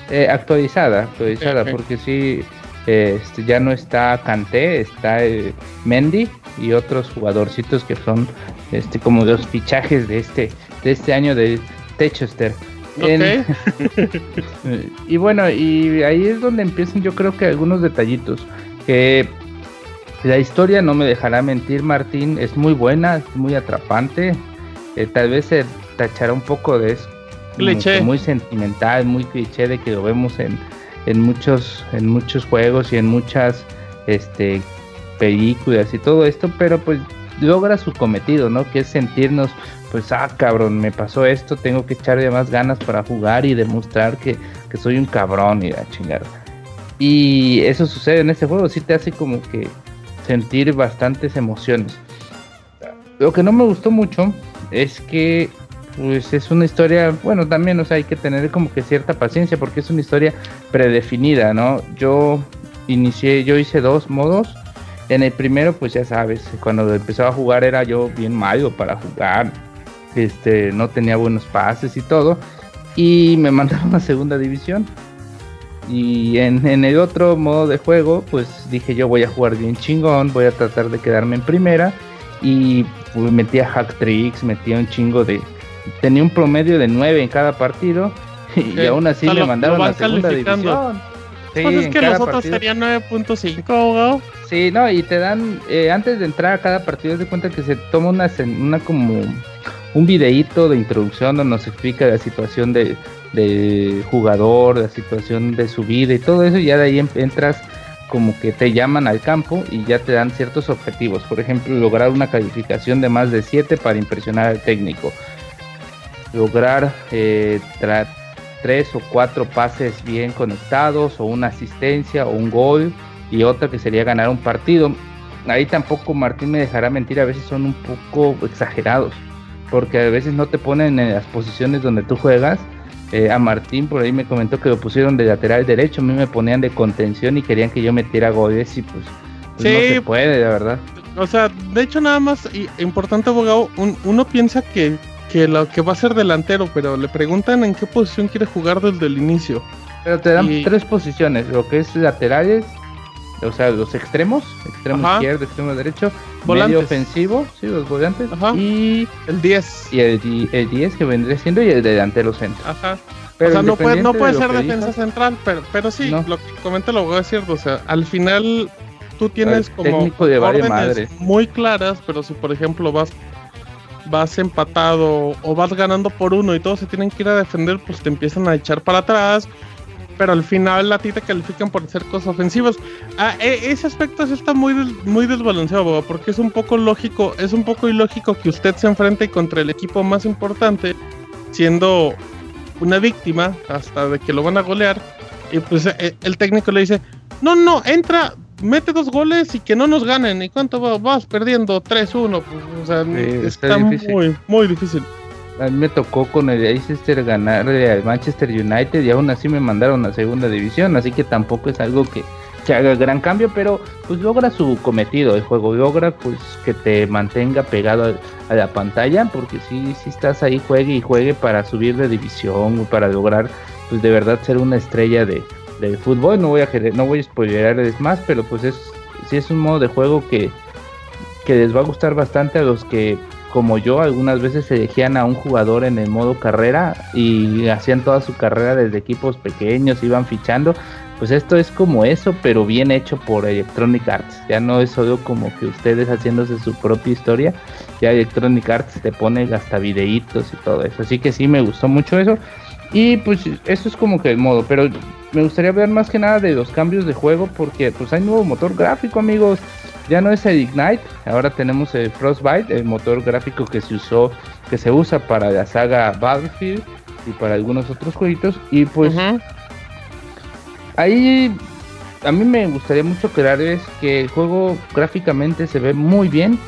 Eh, actualizada, actualizada, porque sí, eh, este, ya no está Kanté, está eh, Mendy y otros jugadorcitos que son este como los fichajes de este de este año de Techester. En- y bueno, y ahí es donde empiezan yo creo que algunos detallitos que la historia no me dejará mentir Martín, es muy buena, es muy atrapante, eh, tal vez se tachará un poco de es- como que Cliché. muy sentimental, muy cliché de que lo vemos en, en muchos en muchos juegos y en muchas este películas y todo esto, pero pues logra su cometido, ¿no? Que es sentirnos pues ah cabrón, me pasó esto, tengo que echarle más ganas para jugar y demostrar que, que soy un cabrón y la chingada. Y eso sucede en este juego, sí te hace como que sentir bastantes emociones. Lo que no me gustó mucho es que pues es una historia, bueno, también, o sea, hay que tener como que cierta paciencia porque es una historia predefinida, ¿no? Yo inicié, yo hice dos modos. En el primero, pues ya sabes, cuando empezaba a jugar era yo bien malo para jugar. Este, no tenía buenos pases y todo. Y me mandaron a segunda división. Y en, en el otro modo de juego, pues dije yo voy a jugar bien chingón, voy a tratar de quedarme en primera. Y pues, metía hack tricks, metía un chingo de... Tenía un promedio de 9 en cada partido. Y Ok, aún así me mandaron a segunda división. Sí, Pues es que los otros serían 9.5, abogado. Sí, no, y te dan, eh, antes de entrar a cada partido, de cuenta que se toma una, una como un videíto de introducción donde nos explica la situación de, de jugador, la situación de su vida y todo eso, y ya de ahí em- entras como que te llaman al campo y ya te dan ciertos objetivos. Por ejemplo, lograr una calificación de más de 7 para impresionar al técnico. Lograr eh, tra- tres o cuatro pases bien conectados o una asistencia o un gol y otra que sería ganar un partido. Ahí tampoco Martín me dejará mentir, a veces son un poco exagerados, porque a veces no te ponen en las posiciones donde tú juegas. Eh, a Martín por ahí me comentó que lo pusieron de lateral derecho, a mí me ponían de contención y querían que yo metiera goles y pues, pues no se puede, la verdad. O sea, de hecho nada más, y- importante abogado, un- uno piensa que, que lo que va a ser delantero, pero le preguntan en qué posición quiere jugar desde el inicio. Pero te dan Y- tres posiciones, lo que es laterales, o sea, los extremos, extremo Ajá. izquierdo, extremo derecho, Volantes. medio ofensivo, sí, los volantes, Ajá. y, El 10. y el, di- el 10 que vendría siendo y el delantero centro. Ajá. Pero o sea, no puede, no puede de lo ser defensa central, pero, pero sí, No. lo que comenta el abogado es cierto. O sea, al final tú tienes como órdenes madre. muy claras, pero si por ejemplo vas vas empatado o vas ganando por uno y todos se tienen que ir a defender, pues te empiezan a echar para atrás. Pero al final a ti te califican por hacer cosas ofensivas. Ah, e- ese aspecto sí está muy, muy desbalanceado, abogado, porque es un poco lógico, es un poco ilógico que usted se enfrente contra el equipo más importante, siendo una víctima hasta de que lo van a golear. Y pues eh, el técnico le dice, no, no, entra, mete dos goles y que no nos ganen. ¿Y cuánto va- vas perdiendo? 3-1. Pues, o sea, está está, difícil. muy, muy difícil. A mí me tocó con el Leicester ganarle al Manchester United y aún así me mandaron a segunda división, así que tampoco es algo que, que haga gran cambio, pero pues logra su cometido el juego, logra pues que te mantenga pegado a, a la pantalla, porque si si estás ahí juegue y juegue para subir de división, o para lograr pues de verdad ser una estrella de, fútbol, no voy a no voy a spoilerarles más, pero pues es sí es un modo de juego que, que les va a gustar bastante a los que como yo, algunas veces elegían a un jugador en el modo carrera y hacían toda su carrera desde equipos pequeños, iban fichando. Pues esto es como eso, pero bien hecho por Electronic Arts. Ya no es solo como que ustedes haciéndose su propia historia. Ya Electronic Arts te pone hasta videitos y todo eso. Así que sí, me gustó mucho eso. Y pues eso es como que el modo. Pero me gustaría ver más que nada de los cambios de juego porque pues hay nuevo motor gráfico, amigos. Ya no es el Ignite, ahora tenemos el Frostbite, el motor gráfico que se usó, que se usa para la saga Battlefield y para algunos otros jueguitos. Y pues ahí a mí me gustaría mucho crearles que el juego gráficamente se ve muy bien.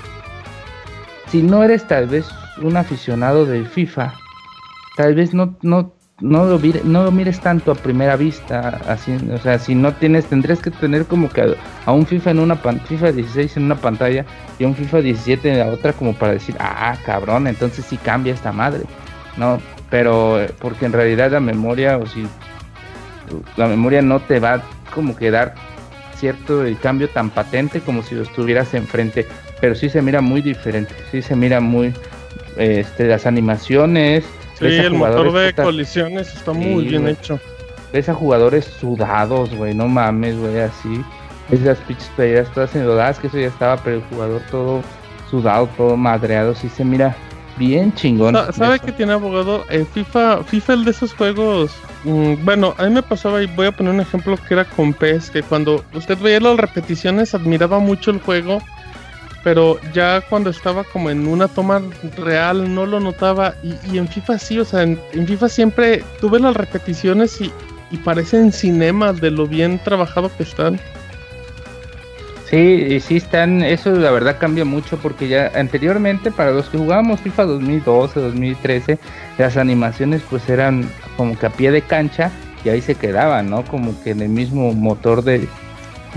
Si no eres tal vez un aficionado del FIFA, tal vez no, no, no, lo, mire- no lo mires tanto a primera vista. Así, o sea, si no tienes, tendrías que tener como que a, un FIFA en una FIFA 16 en una pantalla y un FIFA 17 en la otra como para decir, ah, cabrón, entonces sí cambia esta madre. No, pero eh, porque en realidad la memoria, o si la memoria no te va como que dar cierto el cambio tan patente como si lo estuvieras enfrente, pero sí se mira muy diferente, sí se mira muy este las animaciones, Sí, el motor de colisiones está muy bien hecho. ves a jugadores sudados, güey, no mames, güey, así. Ves las pinches playeras todas enlodadas, que eso ya estaba, pero el jugador todo sudado, todo madreado, sí se mira, bien chingón. Sa- ¿Sabe que tiene abogado? Eh, FIFA, FIFA el de esos juegos. mm, bueno, a mí me pasaba y voy a poner un ejemplo que era con PES, que cuando usted veía las repeticiones admiraba mucho el juego, pero ya cuando estaba como en una toma real no lo notaba y, y en FIFA sí, o sea, en, FIFA siempre tuve las repeticiones y, parecen cinemas de lo bien trabajado que están. Sí, sí están, eso la verdad cambia mucho porque ya anteriormente para los que jugábamos FIFA 2012, 2013, las animaciones pues eran como que a pie de cancha y ahí se quedaban, ¿no? Como que en el mismo motor de,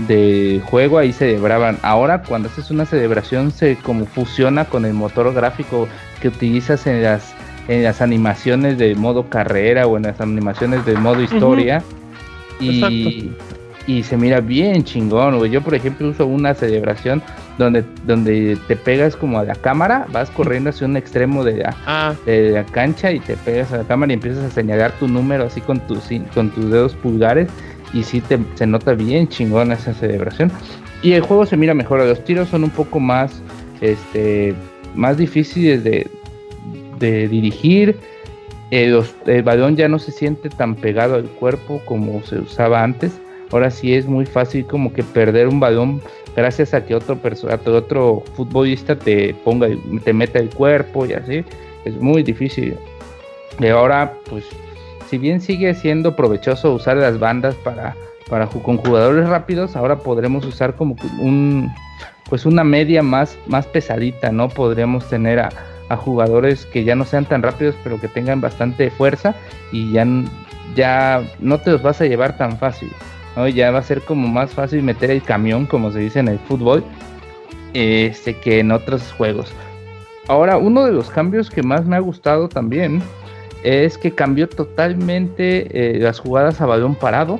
de juego ahí celebraban. Ahora cuando haces una celebración se como fusiona con el motor gráfico que utilizas en las en las animaciones de modo carrera o en las animaciones de modo historia y, y se mira bien chingón, güey. Yo por ejemplo uso una celebración donde donde te pegas como a la cámara, vas corriendo hacia un extremo de la, Ah, de la cancha y te pegas a la cámara y empiezas a señalar tu número así con tus con tus dedos pulgares y sí te, se nota bien chingón esa celebración. Y el juego se mira mejor, los tiros son un poco más este más difíciles de, dirigir. Eh, los- el balón ya no se siente tan pegado al cuerpo como se usaba antes. Ahora sí es muy fácil como que perder un balón gracias a que otro perso- a que otro futbolista te ponga te meta el cuerpo y así. Es muy difícil. Y ahora pues si bien sigue siendo provechoso usar las bandas para, para con jugadores rápidos, ahora podremos usar como un pues una media más, más pesadita, ¿no? Podríamos tener a, a jugadores que ya no sean tan rápidos, pero que tengan bastante fuerza y ya, ya no te los vas a llevar tan fácil, ¿no? Ya va a ser como más fácil meter el camión, como se dice en el fútbol, este, que en otros juegos. Ahora, uno de los cambios que más me ha gustado también es que cambió totalmente eh, las jugadas a balón parado.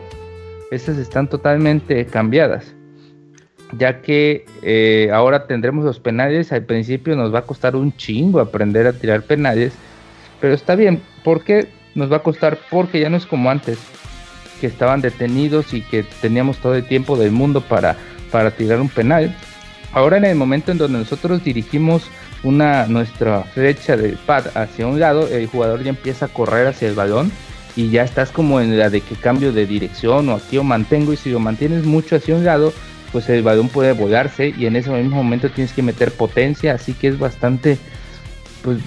Estas están totalmente cambiadas. Ya que eh, ahora tendremos los penales. Al principio nos va a costar un chingo aprender a tirar penales. Pero está bien. ¿Por qué nos va a costar? Porque ya no es como antes. Que estaban detenidos y que teníamos todo el tiempo del mundo para, para tirar un penal. Ahora en el momento en donde nosotros dirigimos una nuestra flecha del pad hacia un lado, el jugador ya empieza a correr hacia el balón y ya estás como en la de que cambio de dirección o aquí o mantengo y si lo mantienes mucho hacia un lado, pues el balón puede volarse y en ese mismo momento tienes que meter potencia, así que es bastante pues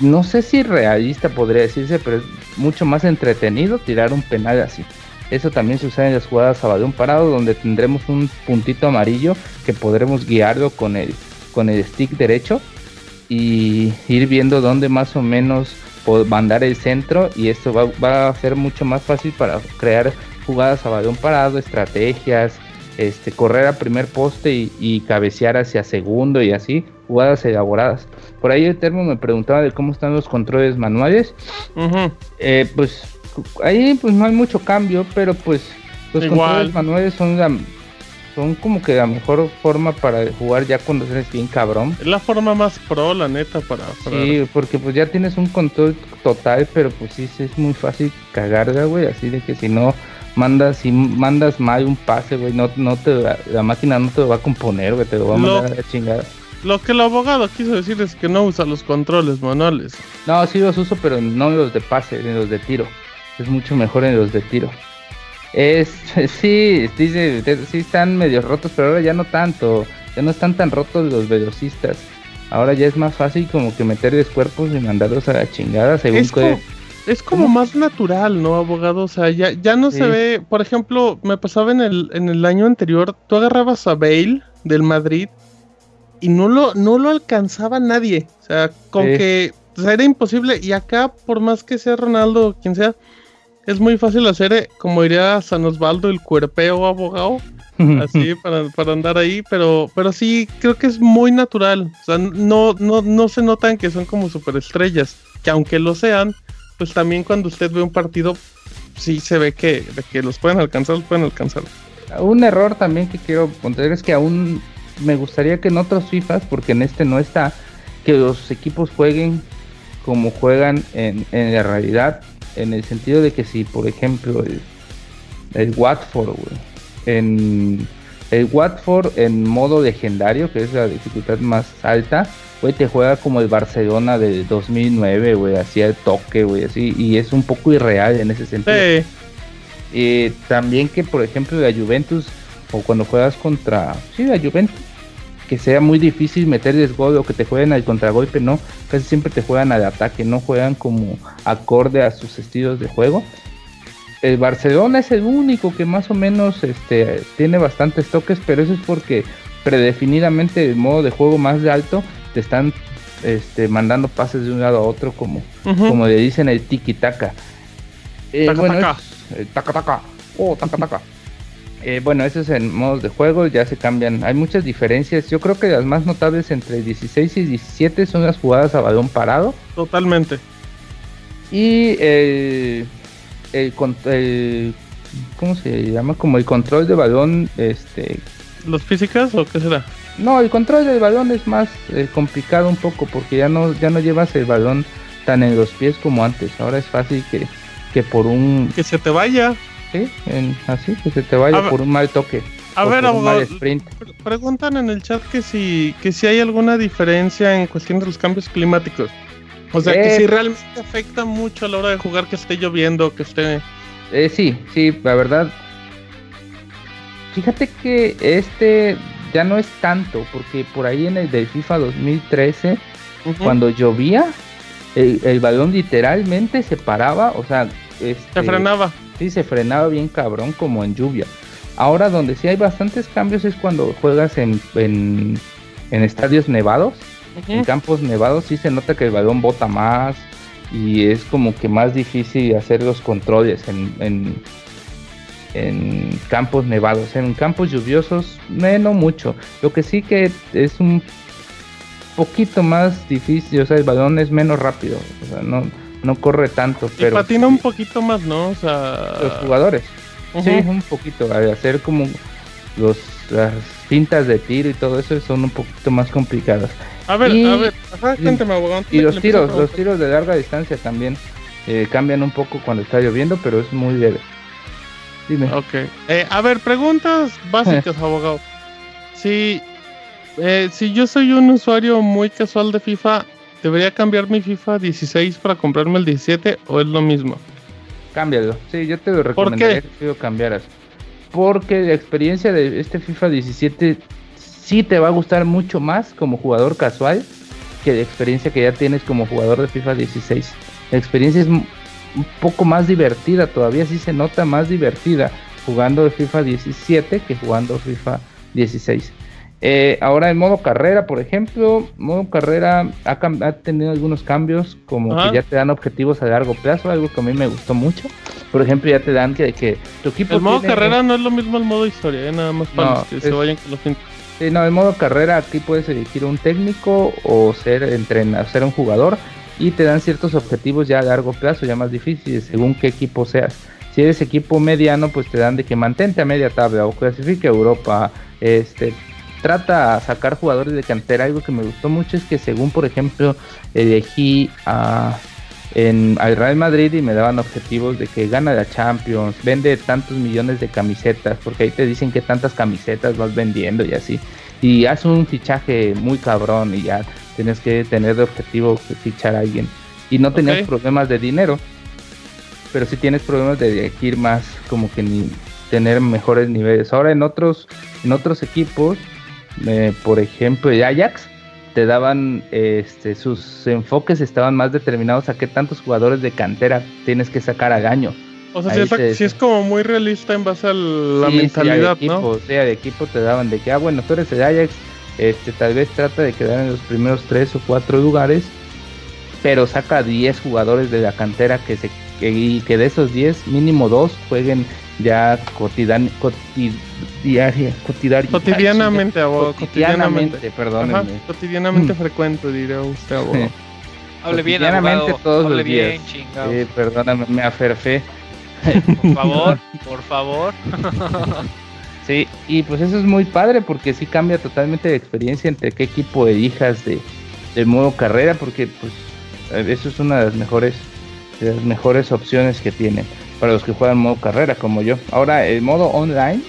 no sé si realista podría decirse, pero es mucho más entretenido tirar un penal así. Eso también se usa en las jugadas a balón parado, donde tendremos un puntito amarillo que podremos guiarlo con el, con el stick derecho y ir viendo dónde más o menos mandar el centro y esto va, va a ser mucho más fácil para crear jugadas a balón parado, estrategias, este, correr a primer poste y, y cabecear hacia segundo y así, jugadas elaboradas. Por ahí el termo me preguntaba de cómo están los controles manuales. Eh, pues ahí pues no hay mucho cambio, pero pues los Igual. controles manuales son la, son como que la mejor forma para jugar ya cuando eres bien cabrón. Es la forma más pro, la neta, para... para- Sí, porque pues ya tienes un control total, pero pues sí, sí es muy fácil cagarla, güey, así de que si no mandas, si mandas mal un pase, güey, no, no te, va- la máquina no te lo va a componer, güey, te lo va a No. mandar a la chingada. Lo que el abogado quiso decir es que no usa los controles manuales. No, sí los uso, pero no en los de pase, en los de tiro. Es mucho mejor en los de tiro. Es, sí, dice, sí están medio rotos, pero ahora ya no tanto. Ya no están tan rotos los velocistas. Ahora ya es más fácil como que meterles cuerpos y mandarlos a la chingada según Es que... es como ¿Cómo? más natural, ¿no, abogado? O sea, ya, ya no se ve... Por ejemplo, me pasaba en el, en el año anterior, tú agarrabas a Bale del Madrid y no lo, no lo alcanzaba nadie. O sea, con Sí. que o sea, era imposible. Y acá, por más que sea Ronaldo o quien sea, es muy fácil hacer, eh, como diría San Osvaldo, el cuerpeo abogado. así para, para andar ahí, pero, pero sí creo que es muy natural. O sea, no, no, no se notan que son como superestrellas, que aunque lo sean, pues también cuando usted ve un partido, sí se ve que, de que los pueden alcanzar, los pueden alcanzar. Un error también que quiero poner es que aún me gustaría que en otros FIFAs, porque en este no está, que los equipos jueguen como juegan en, en la realidad, en el sentido de que si, por ejemplo, el, el Watford, güey, en el Watford en modo legendario, que es la dificultad más alta, güey, te juega como el Barcelona de 2009, güey, hacía el toque, güey, así, y es un poco irreal en ese sentido. Sí. Eh, también que, por ejemplo, la Juventus, o cuando juegas contra, sí, la Juventus, que sea muy difícil meterles gol o que te jueguen al contragolpe, no, casi siempre te juegan al ataque, no juegan como acorde a sus estilos de juego. El Barcelona es el único que más o menos este, tiene bastantes toques, pero eso es porque predefinidamente el modo de juego más de alto te están este, mandando pases de un lado a otro como, como le dicen el tiki taka. Eh, Taca, bueno, eh, taca taca. Oh, taca taca. Eh, bueno, eso es en modos de juego, ya se cambian. Hay muchas diferencias. Yo creo que las más notables entre 16 y 17 son las jugadas a balón parado. Totalmente. Y el, el, con- el- ¿cómo se llama? Como el control de balón, este, ¿Los físicas o qué será? no, el control del balón es más eh, complicado un poco porque ya no, ya no llevas el balón tan en los pies como antes. Ahora es fácil que, que por un, Que se te vaya. Sí, en- así que se te vaya A por un mal toque. A ver, abogado, sprint. pre- preguntan en el chat que si, que si hay alguna diferencia en cuestión de los cambios climáticos. O sea, que Eh, si realmente afecta mucho a la hora de jugar que esté lloviendo, que esté... Eh, sí, sí, la verdad. Fíjate que este ya no es tanto, porque por ahí en el de FIFA 2013, Ujú. cuando llovía, el, el balón literalmente se paraba, o sea, este, Se frenaba. Sí se frenaba bien cabrón como en lluvia. Ahora donde sí hay bastantes cambios es cuando juegas en, en, en estadios nevados, en campos nevados sí se nota que el balón bota más y es como que más difícil hacer los controles en, en, en campos nevados. En campos lluviosos, eh, no mucho. Lo que sí que es un poquito más difícil, o sea, el balón es menos rápido, o sea, no, no corre tanto, Y pero patina un poquito más, ¿no? O sea... los jugadores. Sí, un poquito, al hacer como los las cintas de tiro y todo eso son un poquito más complicadas. A ver, Y- a ver, ajá, cuéntame, abogado. Y los tiros, los tiros de larga distancia también eh, cambian un poco cuando está lloviendo, pero es muy leve. Dime. Ok. Eh, a ver, preguntas básicas, abogado. Si, eh, si yo soy un usuario muy casual de FIFA, ¿debería cambiar mi FIFA 16 para comprarme el 17 o es lo mismo? Cámbialo. Sí, yo te lo recomendaría que tú lo cambiaras. Porque la experiencia de este FIFA 17 sí te va a gustar mucho más como jugador casual que la experiencia que ya tienes como jugador de FIFA 16. La experiencia es un poco más divertida, todavía sí se nota más divertida jugando FIFA 17 que jugando FIFA 16. Eh, ahora en modo carrera, por ejemplo, modo carrera ha, ha tenido algunos cambios, como Ajá. que ya te dan objetivos a largo plazo, algo que a mí me gustó mucho. Por ejemplo, ya te dan que, que tu equipo El modo tiene- carrera no es lo mismo el modo historia, eh, nada más para No, los que se vayan con los Sí, no, en modo carrera aquí puedes elegir un técnico o ser entrenador, ser un jugador y te dan ciertos objetivos ya a largo plazo, ya más difíciles, según qué equipo seas. Si eres equipo mediano, pues te dan de que mantente a media tabla o clasifique a Europa. Este, trata a sacar jugadores de cantera. Algo que me gustó mucho es que según, por ejemplo, elegí a en, al Real Madrid y me daban objetivos de que gana la Champions, vende tantos millones de camisetas, porque ahí te dicen que tantas camisetas vas vendiendo y así. Y haz un fichaje muy cabrón y ya tienes que tener de objetivo fichar a alguien. Y no tenías problemas de dinero, pero sí tienes problemas de elegir más, como que ni tener mejores niveles. Ahora en otros, en otros equipos, eh, por ejemplo el Ajax, te daban este, sus enfoques estaban más determinados a qué tantos jugadores de cantera tienes que sacar al año. O sea, sí, es, te- sí es como muy realista en base a la Sí, sí, mentalidad, al equipo, ¿no? O sea, de equipo te daban de que, ah, bueno, tú eres el Ajax, este, tal vez trata de quedar en los primeros tres o cuatro lugares, pero saca 10 jugadores de la cantera que se que, y que de esos 10, mínimo dos jueguen ya cotidian, cotidiaria, cotidiaria- Cotidianamente, abogado, cotidianamente, cotidianamente. perdónenme. Ajá, cotidianamente Mm. frecuente, diría usted, abogado. Hable bien, Cotidianamente abogado. todos Hable los bien, días. chingado. Sí, perdóname, me aferfé. Por favor, por favor. Sí, y pues eso es muy padre porque sí cambia totalmente la experiencia entre qué equipo elijas de, de modo carrera, porque pues eh, eso es una de las mejores, de las mejores opciones que tienen para los que juegan modo carrera como yo. Ahora el modo online,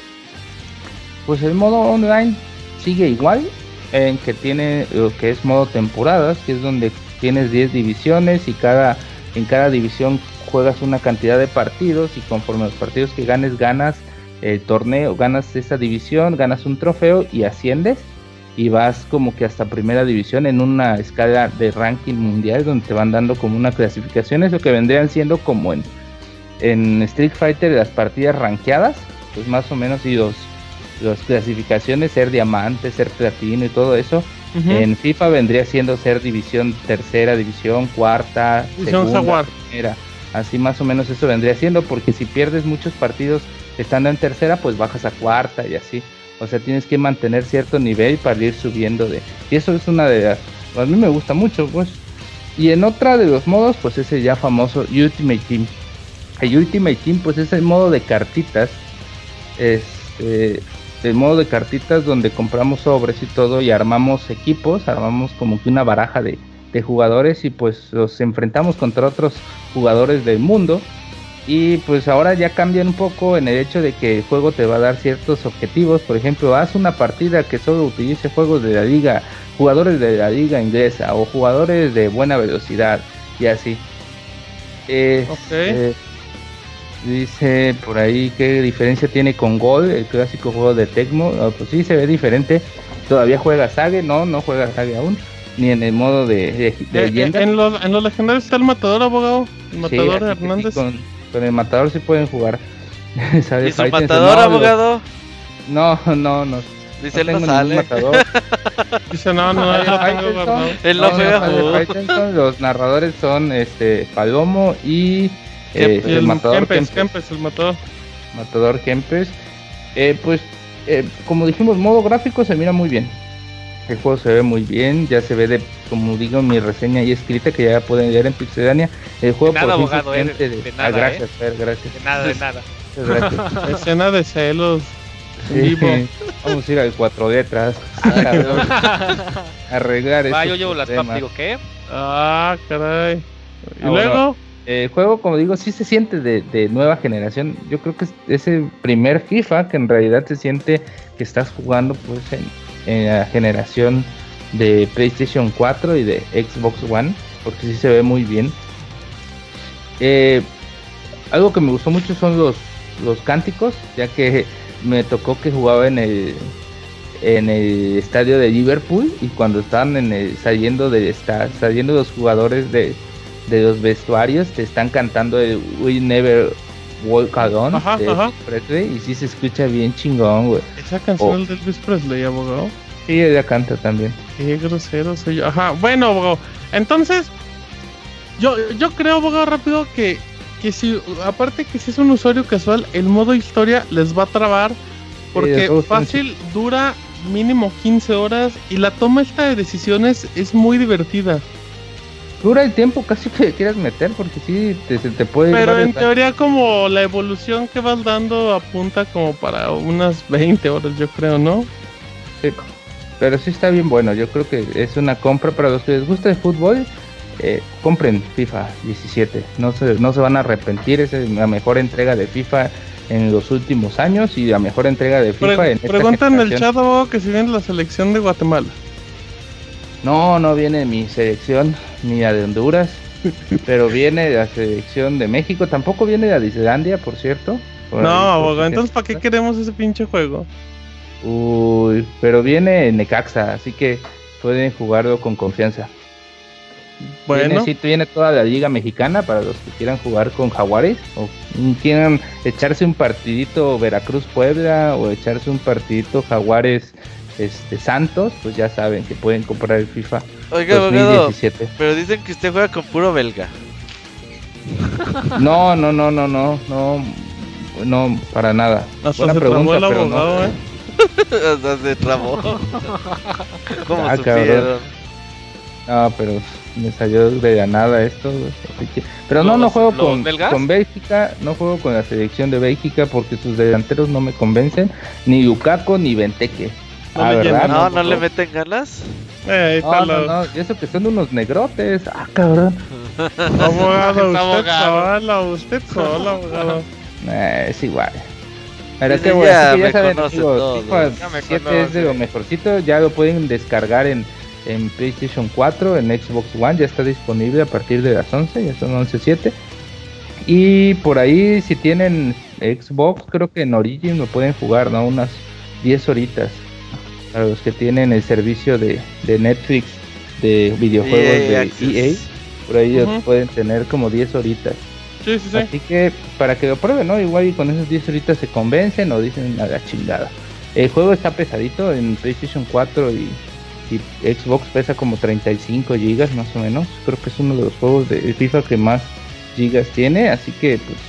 pues el modo online sigue igual, en que tiene lo que es modo temporadas, que es donde tienes 10 divisiones y cada en cada división juegas una cantidad de partidos y conforme los partidos que ganes ganas el torneo, ganas esa división, ganas un trofeo y asciendes y vas como que hasta primera división en una escala de ranking mundial donde te van dando como una clasificación, eso que vendrían siendo como en, en Street Fighter las partidas rankeadas, pues más o menos y los, las clasificaciones, ser diamante, ser platino y todo eso. En FIFA vendría siendo ser división tercera, división cuarta, División segunda, primera. Así más o menos eso vendría siendo, porque si pierdes muchos partidos estando en tercera, pues bajas a cuarta y así. O sea, tienes que mantener cierto nivel para ir subiendo de... Y eso es una de las... A mí me gusta mucho, pues. Y en otra de los modos, pues ese ya famoso Ultimate Team. El Ultimate Team, pues es el modo de cartitas. Este, el modo de cartitas donde compramos sobres y todo y armamos equipos, armamos como que una baraja de, de jugadores y pues los enfrentamos contra otros jugadores del mundo. Y pues ahora ya cambian un poco en el hecho de que el juego te va a dar ciertos objetivos. Por ejemplo, haz una partida que solo utilice juegos de la liga, jugadores de la liga inglesa o jugadores de buena velocidad y así. Es, Ok. eh, dice por ahí qué diferencia tiene con Gol, el clásico juego de Tecmo. Ah, pues sí, se ve diferente. Todavía juega Sage, no, no juega Sage aún. Ni en el modo de, de, de Eh, leyenda. eh, en, los, en los legendarios está el matador, abogado. El Sí, matador sí, Hernández. con, con el matador sí pueden jugar. ¿Y su matador, no, abogado? No, no, no. Dice él no tengo ningún sale. matador. Dice, no, no, no. Él no juega. Faitelson, Los narradores son este Palomo y Este, Y el matador Kempes, Kempes. Kempes, el matador. Matador Kempes. Eh, pues, eh, como dijimos, modo gráfico se mira muy bien. El juego se ve muy bien, ya se ve de, como digo en mi reseña ahí escrita, que ya pueden leer en Pixelania. El juego De nada, por fin se abogado, eh, siente de- de ah, nada, gracias, Fer, gracias. De nada, de nada. Gracias. Escena de celos. en Sí, vivo. Vamos a ir al cuatro letras. Arreglar Va, estos yo llevo las papas, digo, ¿qué? Ah, caray. Y Ah, bueno. luego, El juego, como digo, sí se siente de, nueva generación. Yo creo que es ese primer FIFA que en realidad se siente que estás jugando pues en, la generación de PlayStation 4 y de Xbox One, porque sí se ve muy bien. Eh, algo que me gustó mucho son los, los cánticos, ya que me tocó que jugaba en el en el estadio de Liverpool y cuando estaban en el, saliendo de esta- saliendo los jugadores de, de los vestuarios te están cantando el We Never Walk Alone Ajá, de ajá. Presley y sí se escucha bien chingón, güey. esa canción Oh. de Elvis Presley, abogado. Sí, ella canta también. Qué grosero soy yo. Ajá, bueno, abogado. Entonces, yo, yo creo, abogado, rápido, que, que si, aparte que si es un usuario casual, el modo historia les va a trabar. Porque fácil dura mínimo 15 horas y la toma esta de decisiones es muy divertida. Dura el tiempo casi que quieras meter porque sí te, se te puede Pero en teoría como la evolución que vas dando apunta como para unas 20 horas, yo creo, ¿no? Sí, pero sí está bien bueno. Yo creo que es una compra para los que les gusta el fútbol. eh, compren FIFA 17. No se, no se van a arrepentir. Es la mejor entrega de FIFA en los últimos años y la mejor entrega de FIFA Pre- en esta preguntan en el chat, que si viene la selección de Guatemala. No, no viene mi selección ni la de Honduras. pero viene la selección de México. Tampoco viene la de Islandia, por cierto. Por No, abogado, entonces ¿para qué queremos ese pinche juego? Uy, pero viene Necaxa, así que pueden jugarlo con confianza. Bueno, Viene, sí, viene toda la liga mexicana para los que quieran jugar con Jaguares o quieran echarse un partidito Veracruz Puebla o echarse un partidito Jaguares este Santos, pues ya saben que pueden comprar el FIFA Oiga, abogado, 2017. pero dicen que usted juega con puro belga. No, no, no, no, no, no, no, para nada. hasta Buena se trabó pregunta, el pero no. ¿eh? se trabó. ¿Cómo Ah, supieron? No, pero me salió de la nada esto. güey, así que- Pero no, no ¿Los- juego con, con Bélgica, no juego con la selección de Bélgica porque sus delanteros no me convencen, ni Lukaku ni Benteke. No ah, le ¿verdad? llenan. No, no le meten ganas. Eh, ahí No, está no, no, y eso que son unos negrotes. Ah, cabrón. Abogado, usted abogado. sola, usted sola, abogado. Eh, es igual. Pero Dice, qué bueno, ya que ya me saben, amigos, todo. FIFA Ya me 7 es de lo mejorcito, ya lo pueden descargar en, en PlayStation 4, en Xbox One, ya está disponible a partir de las 11, ya son 11.7. Y por ahí, si tienen Xbox, creo que en Origin lo pueden jugar, ¿no? Unas 10 horitas. Para los que tienen el servicio de, de Netflix de videojuegos EA de Access. EA, por ahí Ujú. pueden tener como 10 horitas. Sí, sí, sí. Así que para que lo prueben, ¿no? Igual y con esos 10 horitas se convencen o dicen a la chingada. El juego está pesadito en PlayStation 4 y, y Xbox pesa como 35 gigas más o menos. Creo que es uno de los juegos de FIFA que más gigas tiene, así que pues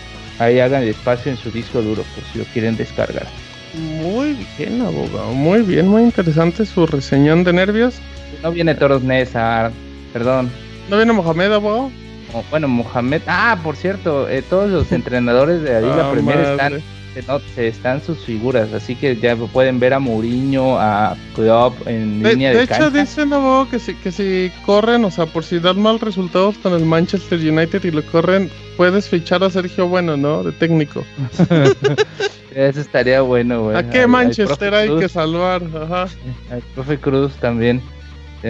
ahí hagan espacio en su disco duro por si lo quieren descargar. Muy bien, abogado. Muy bien, muy interesante su reseñón de nervios. No viene Toros Nessa, perdón. ¿No viene Mohamed, abogado? O, bueno, Mohamed. Ah, por cierto, eh, todos los entrenadores de la Liga Ah, Premier están madre. Not- se están sus figuras, así que ya pueden ver a Mourinho, a Klopp en De, línea de de, hecho, cancha. dicen, abogado, que si, que si corren, o sea, por si dan mal resultados con el Manchester United y lo corren, puedes fichar a Sergio Bueno, ¿no? De técnico. Eso estaría bueno, güey. ¿A qué al Manchester hay Cruz, que salvar? Ajá. Al profe Cruz también.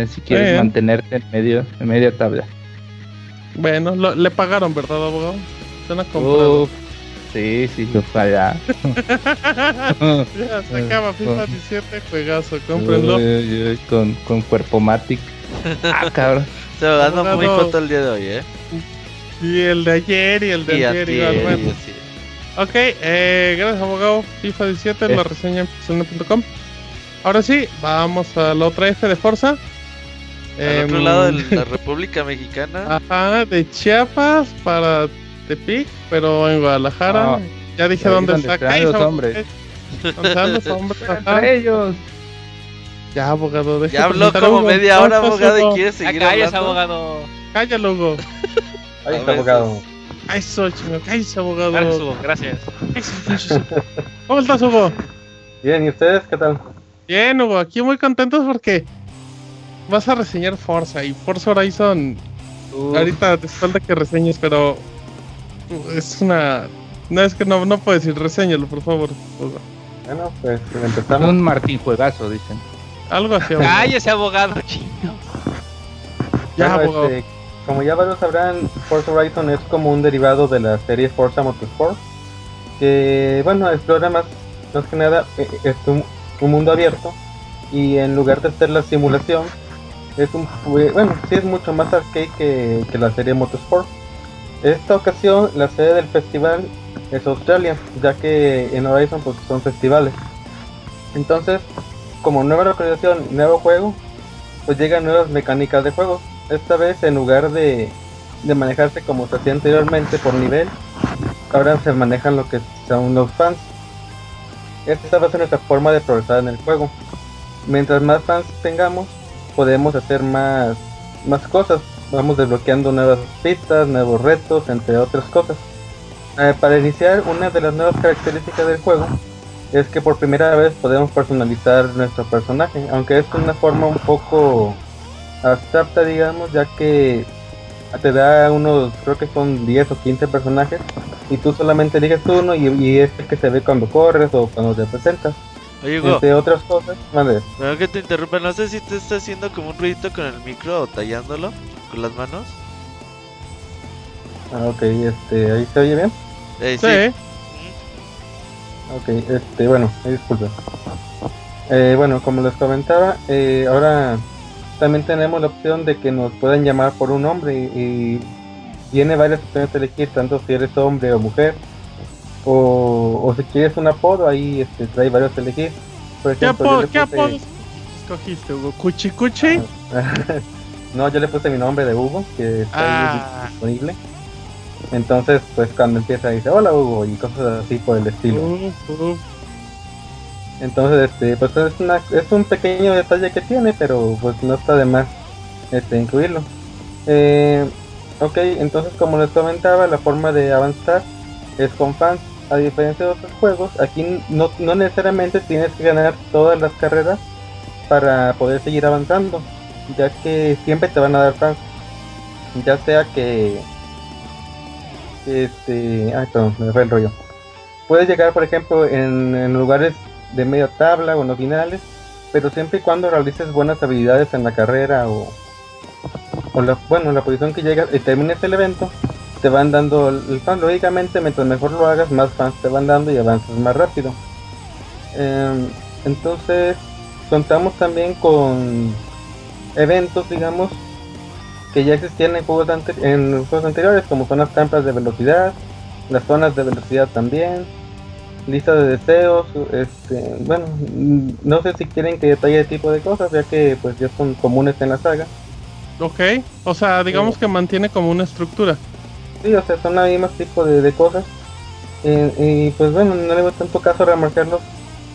Si quieres Bien. mantenerte en medio, en media tabla. Bueno, lo- le pagaron, ¿verdad, abogado? Suena comprado. Sí, sí, ojalá. Ya, se acaba FIFA 17, juegazo, cómprenlo. Uy, uy, uy, con, con cuerpo matic. Ah, cabrón. Se va dando muy foto el día de hoy, ¿eh? Y el de ayer y el de Y ayer igual, antier, bueno. y así. Ok, eh, gracias abogado. FIFA 17, la Eh. reseña en. Ahora sí, vamos a la otra F de Forza. Al Em, otro lado de la República Mexicana. Ajá, de Chiapas para Tepic, pero en Guadalajara. No, ya dije dónde está. están Cállate, los hombres. ¿Dónde están los hombres? Ajá. Entre ellos. Ya, abogado, deja Ya habló como Hugo. media hora, ¿Cómo estás, abogado, y quiere Ya seguir calles, hablando. abogado. Cállalo, Hugo. Ahí está, abogado. Eso, chingo. Cállese, abogado. Gracias, Hugo, gracias. ¿Cómo estás, Hugo? Bien, ¿y ustedes qué tal? Bien, Hugo, aquí muy contentos porque vas a reseñar Forza y Forza Horizon. Ahorita te falta que reseñes, pero es una. No es que no, no puedo decir, reseñalo, por favor. Bueno, pues Es empezamos. un Martín Juegazo, dicen. Algo así. Cállese, abogado, chingo. Ya, Bueno, abogado. este, como ya varios sabrán, Forza Horizon es como un derivado de la serie Forza Motorsport, que bueno, explora más, más que nada eh, es un, un mundo abierto y en lugar de ser la simulación, es un jue- bueno, sí es mucho más arcade que, que la serie Motorsport. Esta ocasión la sede del festival es Australia, ya que en Horizon pues son festivales. Entonces, como nueva localización, nuevo juego, pues llegan nuevas mecánicas de juego. Esta vez en lugar de, de manejarse como se hacía anteriormente por nivel, ahora se manejan lo que son los fans. Esta va a ser nuestra forma de progresar en el juego. Mientras más fans tengamos, podemos hacer más, más cosas. Vamos desbloqueando nuevas pistas, nuevos retos, entre otras cosas. Eh, para iniciar, una de las nuevas características del juego es que por primera vez podemos personalizar nuestro personaje, aunque es una forma un poco abstracta, digamos, ya que te da unos, creo que son 10 o 15 personajes, y tú solamente eliges uno y, y es el que se ve cuando corres o cuando te presentas. Oye, Hugo, Entre otras cosas, vale. perdón que te interrumpa, no sé si te está haciendo como un ruidito con el micro o tallándolo con las manos. Ah, ok, este, ahí se oye bien. Eh, Sí, Ok, este, bueno, eh, disculpen. Eh, bueno, como les comentaba, eh, ahora también tenemos la opción de que nos puedan llamar por un nombre y, y tiene varias opciones de elegir, tanto si eres hombre o mujer, o, o si quieres un apodo, ahí este, trae varios a elegir. Por ¿Qué, ejemplo, yo apo le ¿qué apodos escogiste, Hugo? ¿Cuchi Cuchi? No, yo le puse mi nombre de Hugo, que está ahí Ah. disponible. Entonces, pues cuando empieza dice, hola Hugo, y cosas así por el estilo. Entonces, este, pues es, una, es un pequeño detalle que tiene, pero pues no está de más este, incluirlo. Eh, ok, entonces como les comentaba, la forma de avanzar es con fans. A diferencia de otros juegos, aquí no, no necesariamente tienes que ganar todas las carreras para poder seguir avanzando, ya que siempre te van a dar fans. Ya sea que... Este... Ay, perdón, me fue el rollo. puedes llegar, por ejemplo, en, lugares de media tabla o en los finales, pero siempre y cuando realices buenas habilidades en la carrera o, o la, bueno, la posición que llegas y termines el evento, te van dando el, el fan. Lógicamente, mientras mejor lo hagas, más fans te van dando y avanzas más rápido. Em, entonces, contamos también con eventos, digamos, que ya existían en juegos, ante- en juegos anteriores, como son las trampas de velocidad, las zonas de velocidad también, lista de deseos, este, bueno, mm, no sé si quieren que detalle ese tipo de cosas, ya que pues ya son comunes en la saga. Ok, o sea, digamos que mantiene como una estructura. Sí, o sea, son los mismos tipos de, de cosas. Eh, y pues bueno, no le veo tanto caso remarcarlos.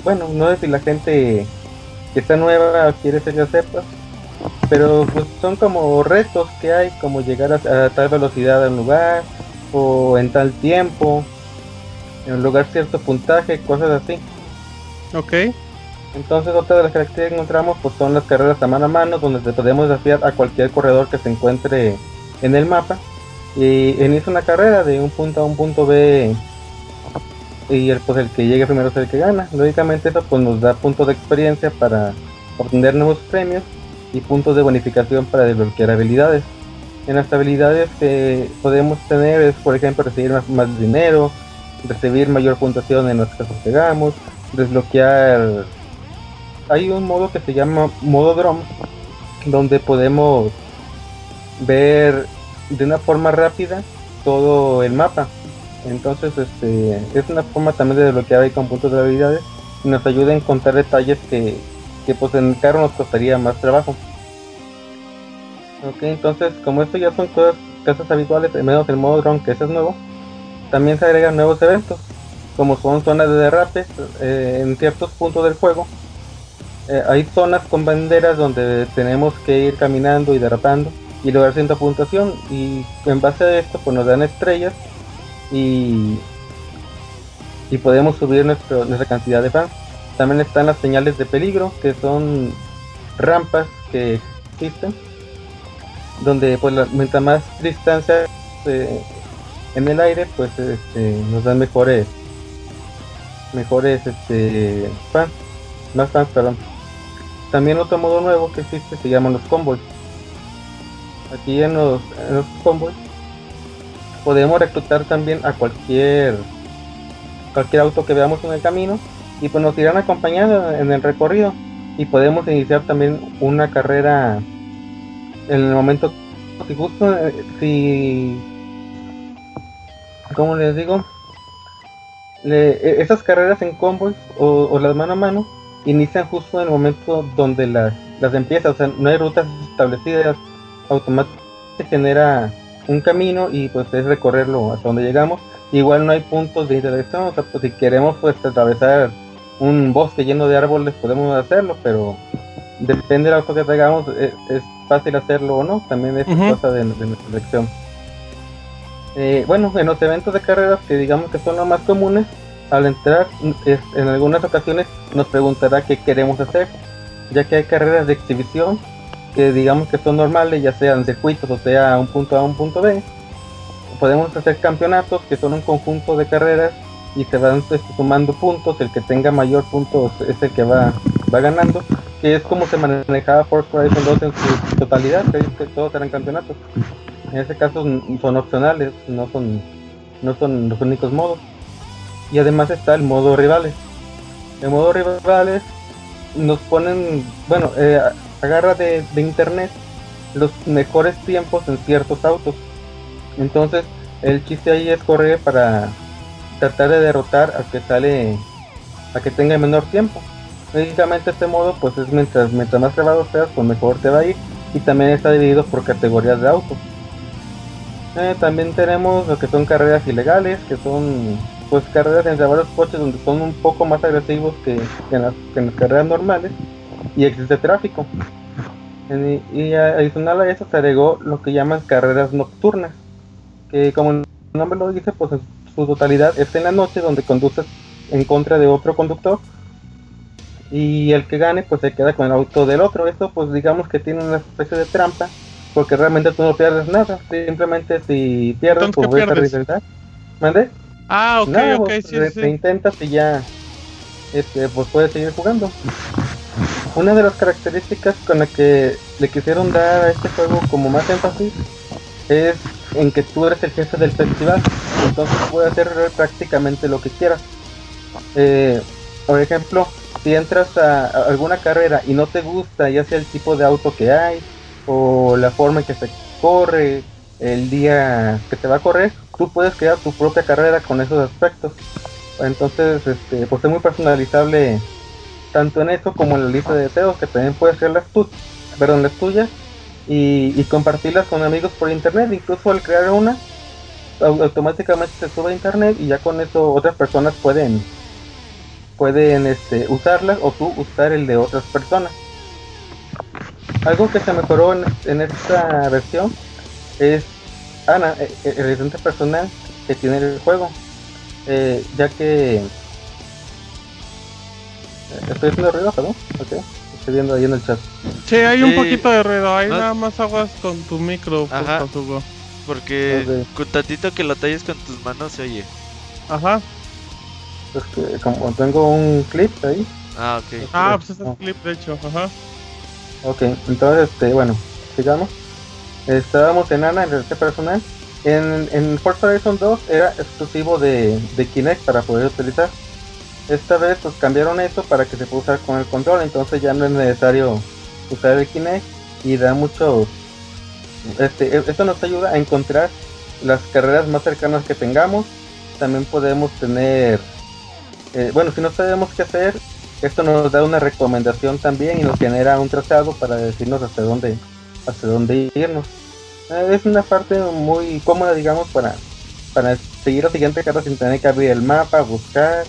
Bueno, no sé si la gente que está nueva quiere que yo sepa. Pero pues son como retos que hay, como llegar a, a tal velocidad a un lugar, o en tal tiempo, en un lugar cierto puntaje, cosas así. Ok, Entonces otra de las características que encontramos pues son las carreras a mano a mano donde te podemos desafiar a cualquier corredor que se encuentre en el mapa y inicia una carrera de un punto a un punto B y el, pues el que llegue primero es el que gana. Lógicamente eso pues nos da puntos de experiencia para obtener nuevos premios y puntos de bonificación para desbloquear habilidades. En las habilidades que podemos tener es por ejemplo recibir más, dinero, recibir mayor puntuación en los casos que hagamos, desbloquear hay un modo que se llama modo drum donde podemos ver de una forma rápida todo el mapa entonces este es una forma también de desbloquear ahí con puntos de habilidades y nos ayuda a encontrar detalles que, que pues en carro nos costaría más trabajo. Ok entonces como esto ya son cosas, cosas habituales menos el modo drum que ese es nuevo también se agregan nuevos eventos como son zonas de derrape eh, en ciertos puntos del juego. Eh, hay zonas con banderas donde tenemos que ir caminando y derrapando y lograr cierta puntuación y en base a esto pues nos dan estrellas y y podemos subir nuestro, nuestra cantidad de fans también están las señales de peligro que son rampas que existen donde pues la- mientras más distancia en el aire pues este, nos dan mejores mejores este fans más fans perdón. También otro modo nuevo que existe se llaman los convoys. Aquí en los, en los convoys podemos reclutar también a cualquier cualquier auto que veamos en el camino y pues nos irán acompañando en el recorrido. Y podemos iniciar también una carrera en el momento si justo eh, si como les digo le- e- esas carreras en convoys o, o las mano a mano inician justo en el momento donde las, las empieza, o sea, no hay rutas establecidas, automáticamente genera un camino y pues es recorrerlo hasta donde llegamos. Igual no hay puntos de intersección, o sea, pues si queremos pues atravesar un bosque lleno de árboles podemos hacerlo, pero depende del auto que traigamos, es, es fácil hacerlo o no, también es Ujú. cosa de, de nuestra elección. Eh, bueno, en los eventos de carreras que digamos que son los más comunes, al entrar es- en algunas ocasiones nos preguntará qué queremos hacer, ya que hay carreras de exhibición que digamos que son normales, ya sean circuitos o sea un punto A un punto B. Podemos hacer campeonatos que son un conjunto de carreras y se van este, sumando puntos, el que tenga mayor puntos es el que va, va ganando, que es como se manejaba Forza Horizon 2 en su totalidad, que, todos eran campeonatos. En este caso son opcionales, no son, no son los únicos modos. Y además está el modo rivales. El modo rivales nos ponen, bueno, eh, agarra de, de internet los mejores tiempos en ciertos autos. Entonces, el chiste ahí es correr para tratar de derrotar al que sale, a que tenga menor tiempo. Lógicamente este modo, pues es mientras, mientras más trabado seas, pues mejor te va a ir. Y también está dividido por categorías de autos. Eh, también tenemos lo que son carreras ilegales, que son pues carreras entre varios coches donde son un poco más agresivos que, en, las, que en las carreras normales y existe tráfico. Y adicional a eso se agregó lo que llaman carreras nocturnas, que como el nombre lo dice, pues su totalidad es en la noche donde conduces en contra de otro conductor y el que gane pues se queda con el auto del otro. Esto pues digamos que tiene una especie de trampa porque realmente tú no pierdes nada, simplemente si pierdes pues ¿qué ves a rivalidad. ¿Mande? Ah, ok, Nada, ok, pues, sí, re- sí. reintentas y ya este, pues puedes seguir jugando. Una de las características con la que le quisieron dar a este juego como más énfasis es en que tú eres el jefe del festival, entonces puedes hacer prácticamente lo que quieras. Eh, por ejemplo, si entras a, alguna carrera y no te gusta, ya sea el tipo de auto que hay, o la forma en que se corre, el día que te va a correr, tú puedes crear tu propia carrera con esos aspectos. Entonces, este, pues es muy personalizable tanto en eso como en la lista de deseos, que también puedes hacer las, tu perdón, las tuyas y, compartirlas con amigos por internet. Incluso al crear una, au- automáticamente se sube a internet y ya con eso otras personas pueden pueden este, usarlas o tú usar el de otras personas. Algo que se mejoró en, esta versión es Ana, eh, eh, el asistente personal que tiene el juego, eh, ya que estoy haciendo ruido, perdón, ok, estoy viendo ahí en el chat. Sí, hay un poquito de ruido. Ahí No- nada más aguas con tu micro, Ajá. porfa, Hugo. Porque Ok. con tantito que lo talles con tus manos se oye. Ajá. Es que como tengo un clip ahí, Ah, ok. Ah, pues es clip, de hecho. Ajá. Ok, entonces, este, bueno, sigamos. Estábamos en Ana, en el personal. En, en Forza Horizon 2 era exclusivo de, de Kinect para poder utilizar. Esta vez pues cambiaron eso para que se pueda usar con el control, entonces ya no es necesario usar el Kinect y da mucho... Este, e- esto nos ayuda a encontrar las carreras más cercanas que tengamos. También podemos tener... eh, bueno, si no sabemos qué hacer, esto nos da una recomendación también y nos genera un trazado para decirnos hacia dónde, hacia dónde irnos. Eh, es una parte muy cómoda, digamos, para, para seguir la siguiente carta sin tener que abrir el mapa, buscar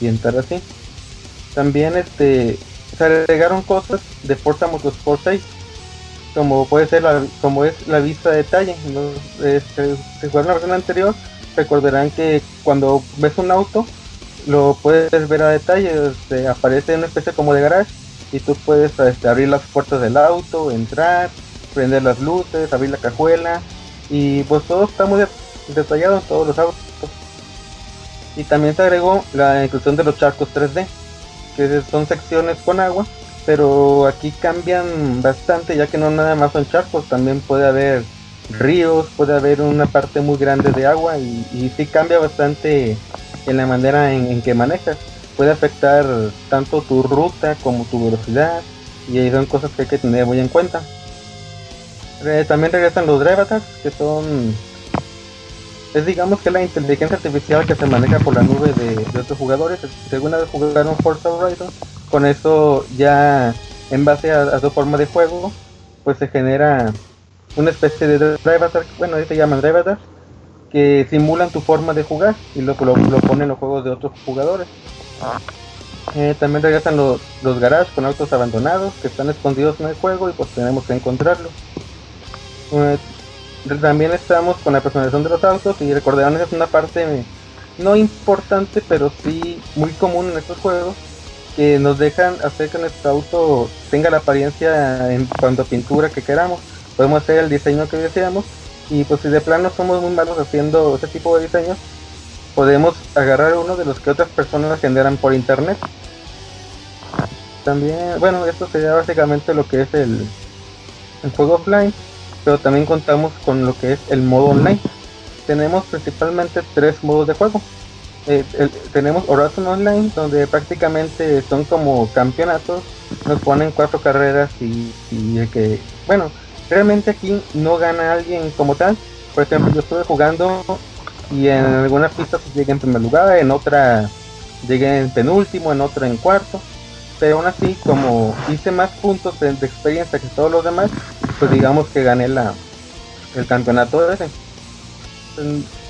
y entrar así. También este se agregaron cosas de Forza Motorsport 6, como puede ser la, como es la vista de detalle. ¿no? Este, si jugaron la versión anterior, recordarán que cuando ves un auto, lo puedes ver a detalle, este, aparece una especie como de garage y tú puedes este, abrir las puertas del auto, entrar, prender las luces, abrir la cajuela y pues todo está muy de- detallado todos los autos. Y también se agregó la inclusión de los charcos 3D, que son secciones con agua, pero aquí cambian bastante ya que no nada más son charcos, también puede haber ríos, puede haber una parte muy grande de agua y, y sí cambia bastante en la manera en, en que manejas. Puede afectar tanto tu ruta como tu velocidad y ahí son cosas que hay que tener muy en cuenta. Eh, también regresan los Drevatars, que son es digamos que la inteligencia artificial que se maneja por la nube de, de otros jugadores. Si alguna vez jugaron Forza Horizon, con eso ya en base a, a su forma de juego, pues se genera una especie de Drivatar, bueno, ahí se llaman Drivatar, que simulan tu forma de jugar y lo, lo, lo ponen en los juegos de otros jugadores. Eh, también regresan los, los garages con autos abandonados que están escondidos en el juego y pues tenemos que encontrarlos. Eh, también estamos con la personalización de los autos y recordarán esa es una parte no importante pero sí muy común en estos juegos que nos dejan hacer que nuestro auto tenga la apariencia en cuanto a pintura que queramos. Podemos hacer el diseño que deseamos y pues si de plano somos muy malos haciendo ese tipo de diseños podemos agarrar uno de los que otras personas generan por internet. También bueno esto sería básicamente lo que es el, el juego offline pero también contamos con lo que es el modo online. Tenemos principalmente tres modos de juego. Eh, tenemos Horizon Online, donde prácticamente son como campeonatos, nos ponen cuatro carreras y, y el que, bueno, realmente aquí no gana alguien como tal. Por ejemplo, yo estuve jugando y en algunas pistas llegué en primer lugar, en otra llegué en penúltimo, en otra en cuarto. Pero aún así, como hice más puntos de, experiencia que todos los demás, pues digamos que gané la, el campeonato ese.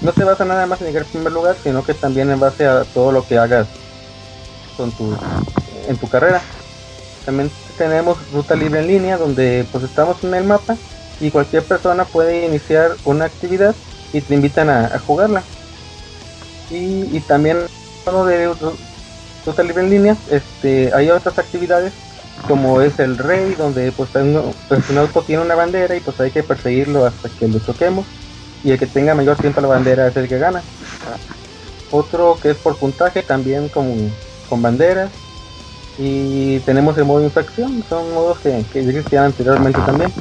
No se basa nada más en llegar en primer lugar, sino que también en base a todo lo que hagas con tu, en tu carrera. También tenemos ruta libre en línea, donde pues estamos en el mapa y cualquier persona puede iniciar una actividad y te invitan a, jugarla. Y, y también de libre en línea, este, hay otras actividades como es el rey, donde pues, un, pues, un auto tiene una bandera y pues hay que perseguirlo hasta que lo choquemos y el que tenga mayor tiempo a la bandera es el que gana. otro que es por puntaje, también con, con banderas. Y tenemos el modo infección, son modos que, existían anteriormente también.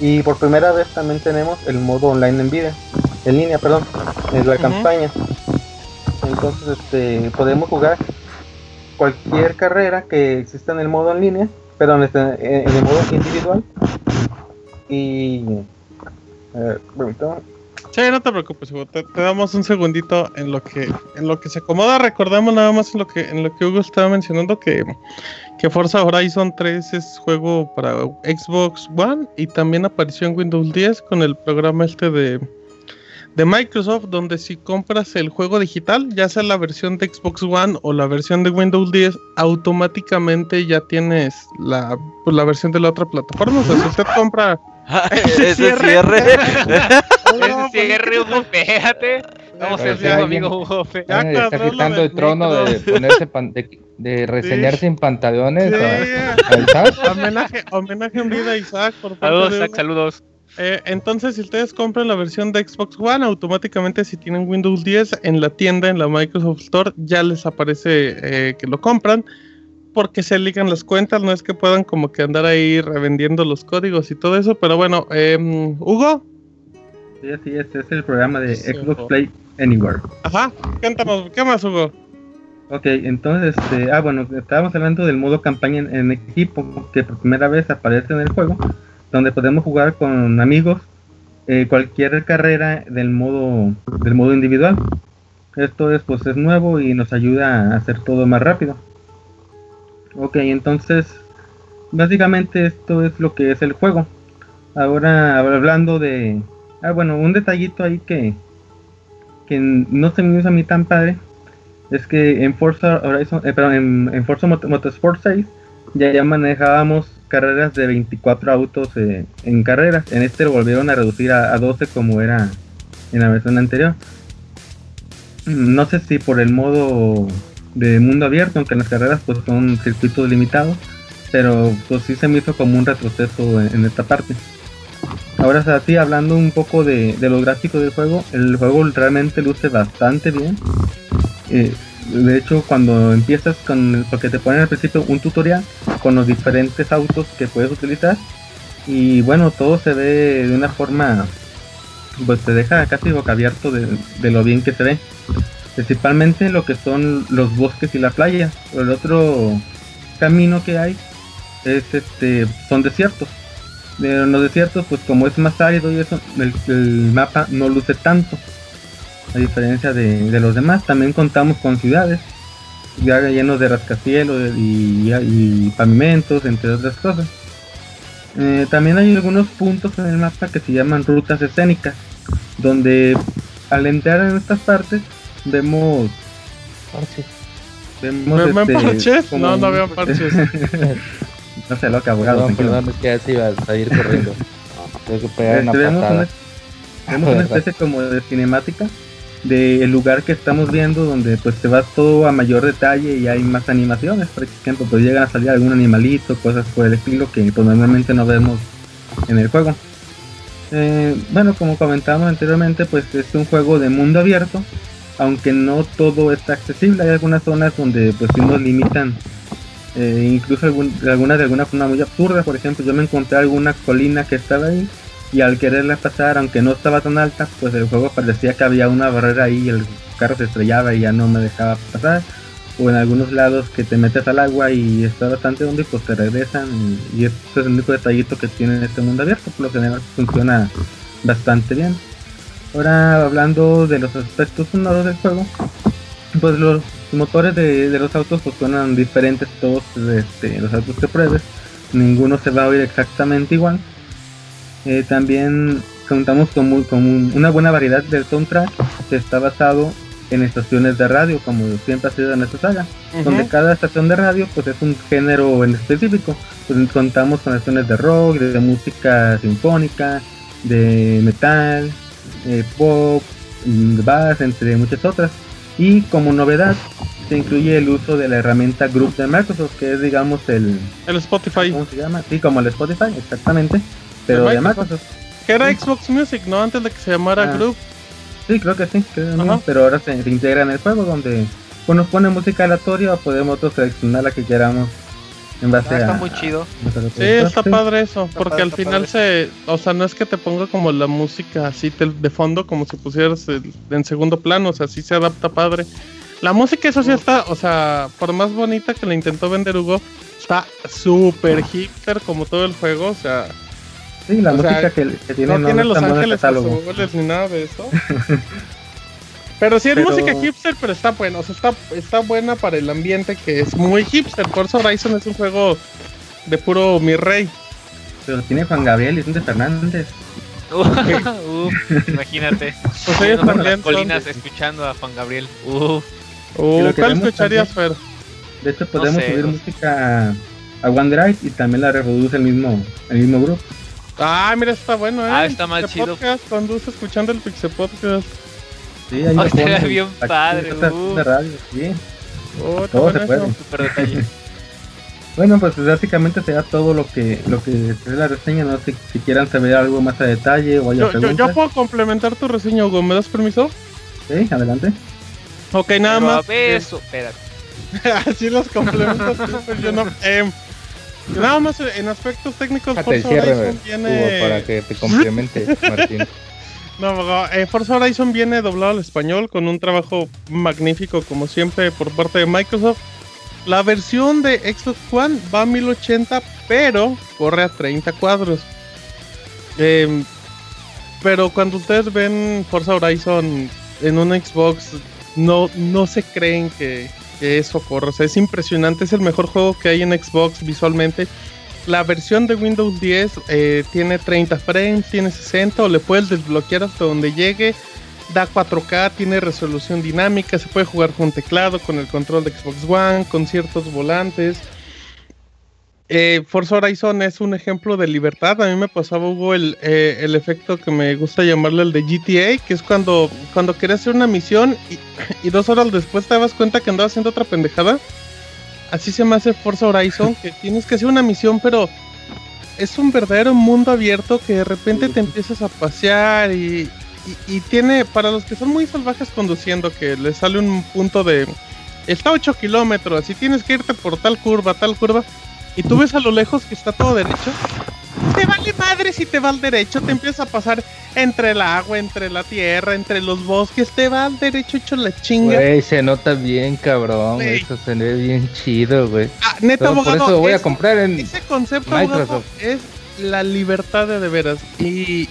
Y por primera vez también tenemos el modo online en vida, en línea, perdón, en la campaña. Entonces este, podemos jugar cualquier carrera que exista en el modo en línea, perdón, este, en en el modo individual. Y... eh, permítame. Sí, no te preocupes, Hugo. Te, te damos un segundito en lo que en lo que se acomoda. Recordamos nada más en lo que en lo que Hugo estaba mencionando que, que Forza Horizon 3 es juego para Xbox One y también apareció en Windows 10 con el programa este de de Microsoft donde si compras el juego digital, ya sea la versión de Xbox One o la versión de Windows 10, automáticamente ya tienes la, pues, la versión de la otra plataforma. O sea, si usted compra Ese cierre. Ese cierre, Hugo, fíjate. Vamos a ser sí, su alguien- amigo Hugo. Está quitando el trono de ponerse pan- de, de reseñar Sí. sin pantalones. Sí, a- a Isaac. homenaje, homenaje en vida a Isaac por parte Saludos, de Isaac, saludos. Eh, entonces, si ustedes compran la versión de Xbox One, automáticamente si tienen Windows 10 en la tienda, en la Microsoft Store, ya les aparece eh, que lo compran. Porque se ligan las cuentas, no es que puedan como que andar ahí revendiendo los códigos y todo eso. Pero bueno, em, Hugo, Sí, así es, es el programa de Sí, Xbox. Play Anywhere. ajá, cuéntanos, ¿qué más, Hugo? Ok, entonces, este, ah, bueno, estábamos hablando del modo campaña en, en equipo, que por primera vez aparece en el juego, donde podemos jugar con amigos eh, cualquier carrera del modo, del modo individual. Esto es, pues, es nuevo y nos ayuda a hacer todo más rápido. Ok, entonces, básicamente esto es lo que es el juego. Ahora, hablando de, ah, bueno, un detallito ahí que, que no se me hizo a mí tan padre es que en Forza Horizon, eh, perdón, en, en Forza Mot- Motorsport 6 ya, ya manejábamos carreras de 24 autos en carreras. En este lo volvieron a reducir a, a 12 como era en la versión anterior. Mm, No sé si por el modo de mundo abierto, aunque las carreras pues son circuitos limitados, pero pues sí se me hizo como un retroceso en, esta parte. Ahora sí, hablando un poco de, de los gráficos del juego, el juego realmente luce bastante bien. Eh, de hecho, cuando empiezas con, porque te ponen al principio un tutorial con los diferentes autos que puedes utilizar y bueno, todo se ve de una forma, pues te deja casi boca abierto de, de lo bien que se ve. Principalmente lo que son los bosques y la playa. El otro camino que hay es este, son desiertos. Pero en los desiertos, pues como es más árido y eso, el, mapa no luce tanto a diferencia de, los demás. También contamos con ciudades, llenos de rascacielos y, y pavimentos, entre otras cosas. Eh, también hay algunos puntos en el mapa que se llaman rutas escénicas, donde al entrar en estas partes vemos... Vemos ¿Ven- este, parches? como No, no vean parches. no sé, loca, abogado. Perdón, perdón, es que ya se iba a salir corriendo. Tengo que pegar una Este, vemos patada. una, vemos una especie como de cinemática del lugar que estamos viendo donde pues te vas todo a mayor detalle y hay más animaciones por ejemplo pues llegan a salir algún animalito cosas por el estilo que pues normalmente no vemos en el juego. Eh, bueno como comentábamos anteriormente pues es un juego de mundo abierto aunque no todo está accesible. Hay algunas zonas donde pues sí nos limitan eh, incluso algunas de alguna forma muy absurda. Por ejemplo yo me encontré alguna colina que estaba ahí y al quererla pasar, aunque no estaba tan alta, pues el juego parecía que había una barrera ahí y el carro se estrellaba y ya no me dejaba pasar. O en algunos lados que te metes al agua y está bastante hondo y pues te regresan. Y, este es el único detallito que tiene este mundo abierto, por lo general funciona bastante bien. Ahora hablando de los aspectos sonoros del juego, pues los motores de, de los autos pues suenan diferentes todos este, los autos que pruebes. Ninguno se va a oír exactamente igual. Eh, también contamos con, muy- con un- una buena variedad del soundtrack que está basado en estaciones de radio, como siempre ha sido en esta saga, donde cada estación de radio pues es un género en específico. Pues, contamos con estaciones de rock, de, música sinfónica, de metal, eh, pop, mm, bass, entre muchas otras. Y como novedad se incluye el uso de la herramienta Group de Microsoft, que es digamos el... El Spotify. ¿Cómo se llama? Sí, como el Spotify, exactamente. Pero De de Microsoft. Que era Sí. Xbox Music, ¿no? Antes de que se llamara Ah. Group. Sí, creo que sí, creo no, pero ahora se, se integra en el juego donde pues, nos pone música aleatoria o podemos nosotros seleccionar la que queramos en base Ah, a... está muy chido. Sí, está padre eso, Está porque padre, al final padre. se, o sea, no es que te ponga como la música así te- de fondo, como si pusieras el- en segundo plano, o sea, sí se adapta padre. La música, eso sí está, o sea, por más bonita que le intentó vender Hugo, está súper hipster como todo el juego, o sea, Sí, la o sea, música que, que tiene no no, tiene Los Ángeles catálogo. Azules ni nada de eso. Pero sí es Pero- música hipster, pero está buena, o sea, está, está buena para el ambiente que es muy hipster. Forza Horizon es un juego de puro mi rey. Pero tiene Juan Gabriel y Vicente Fernández. Uf, imagínate. Pues ellos por las son- colinas escuchando a Juan Gabriel. Uh, ¿Cuál escucharías, Fer? De hecho, podemos sé, subir no sé. música a, a OneDrive y también la reproduce el mismo, el mismo grupo. Ah, mira, está bueno, ¿eh? Ah, está más chido. Podcast, conduce escuchando el Pixel Podcast. Sí, ahí Oh, bien aquí, padre, esta- uh. de radio, sí. Oh, Todo se bueno puede. Bueno, pues básicamente será todo lo que lo que es la reseña. No sé si quieran saber algo más a detalle o haya Yo, yo, preguntas. yo puedo complementar tu reseña, Hugo. ¿Me das permiso? Sí, adelante. Ok, nada Pero a más. beso. Espérate. Así los complementos. sí, pues yo no. Em, nada más en aspectos técnicos, Forza Horizon viene. para que te complemente, Martín. No, eh, Forza Horizon viene doblado al español con un trabajo magnífico, como siempre, por parte de Microsoft. La versión de Xbox One va a 1080, pero corre a 30 cuadros. Em, pero cuando ustedes ven Forza Horizon en un Xbox, no, no se creen que, que corre. O sea, es impresionante, es el mejor juego que hay en Xbox visualmente. La versión de Windows 10 eh, tiene 30 frames, tiene 60 o le puedes desbloquear hasta donde llegue. Da 4K, tiene resolución dinámica, se puede jugar con teclado, con el control de Xbox One, con ciertos volantes. Eh, Forza Horizon es un ejemplo de libertad. A mí me pasaba, Hugo, el, eh, el efecto que me gusta llamarle el de GTA, que es cuando, cuando querías hacer una misión y, y dos horas después te das cuenta que andabas haciendo otra pendejada. Así se me hace Forza Horizon, que tienes que hacer una misión, pero es un verdadero mundo abierto que de repente te empiezas a pasear y, y, y tiene, para los que son muy salvajes conduciendo, que les sale un punto de... Está a 8 kilómetros y tienes que irte por tal curva, tal curva, y tú ves a lo lejos que está todo derecho. Te vale madre si te va al derecho, te empieza a pasar entre el agua, entre la tierra, entre los bosques, te va al derecho hecho la chinga. Güey, se nota bien, cabrón. Eso se ve bien chido, güey. Ah, neta, Todo por abogado, eso voy a es- comprar en Ese concepto abogado, es la libertad de de veras. Y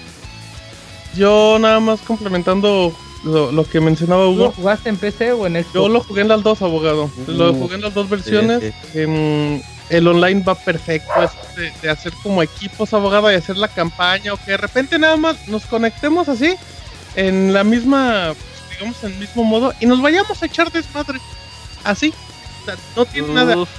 yo nada más complementando lo, lo que mencionaba ¿Tú lo Hugo. jugaste en PC o en Xbox? Yo lo jugué en las dos, abogado. Lo Uh, jugué en las dos versiones. Em, el online va perfecto. Es de, de hacer como equipos, abogado, y hacer la campaña. O que de repente nada más nos conectemos así, en la misma, digamos, en el mismo modo, y nos vayamos a echar desmadre. Así. O sea, no tiene nada. Uf,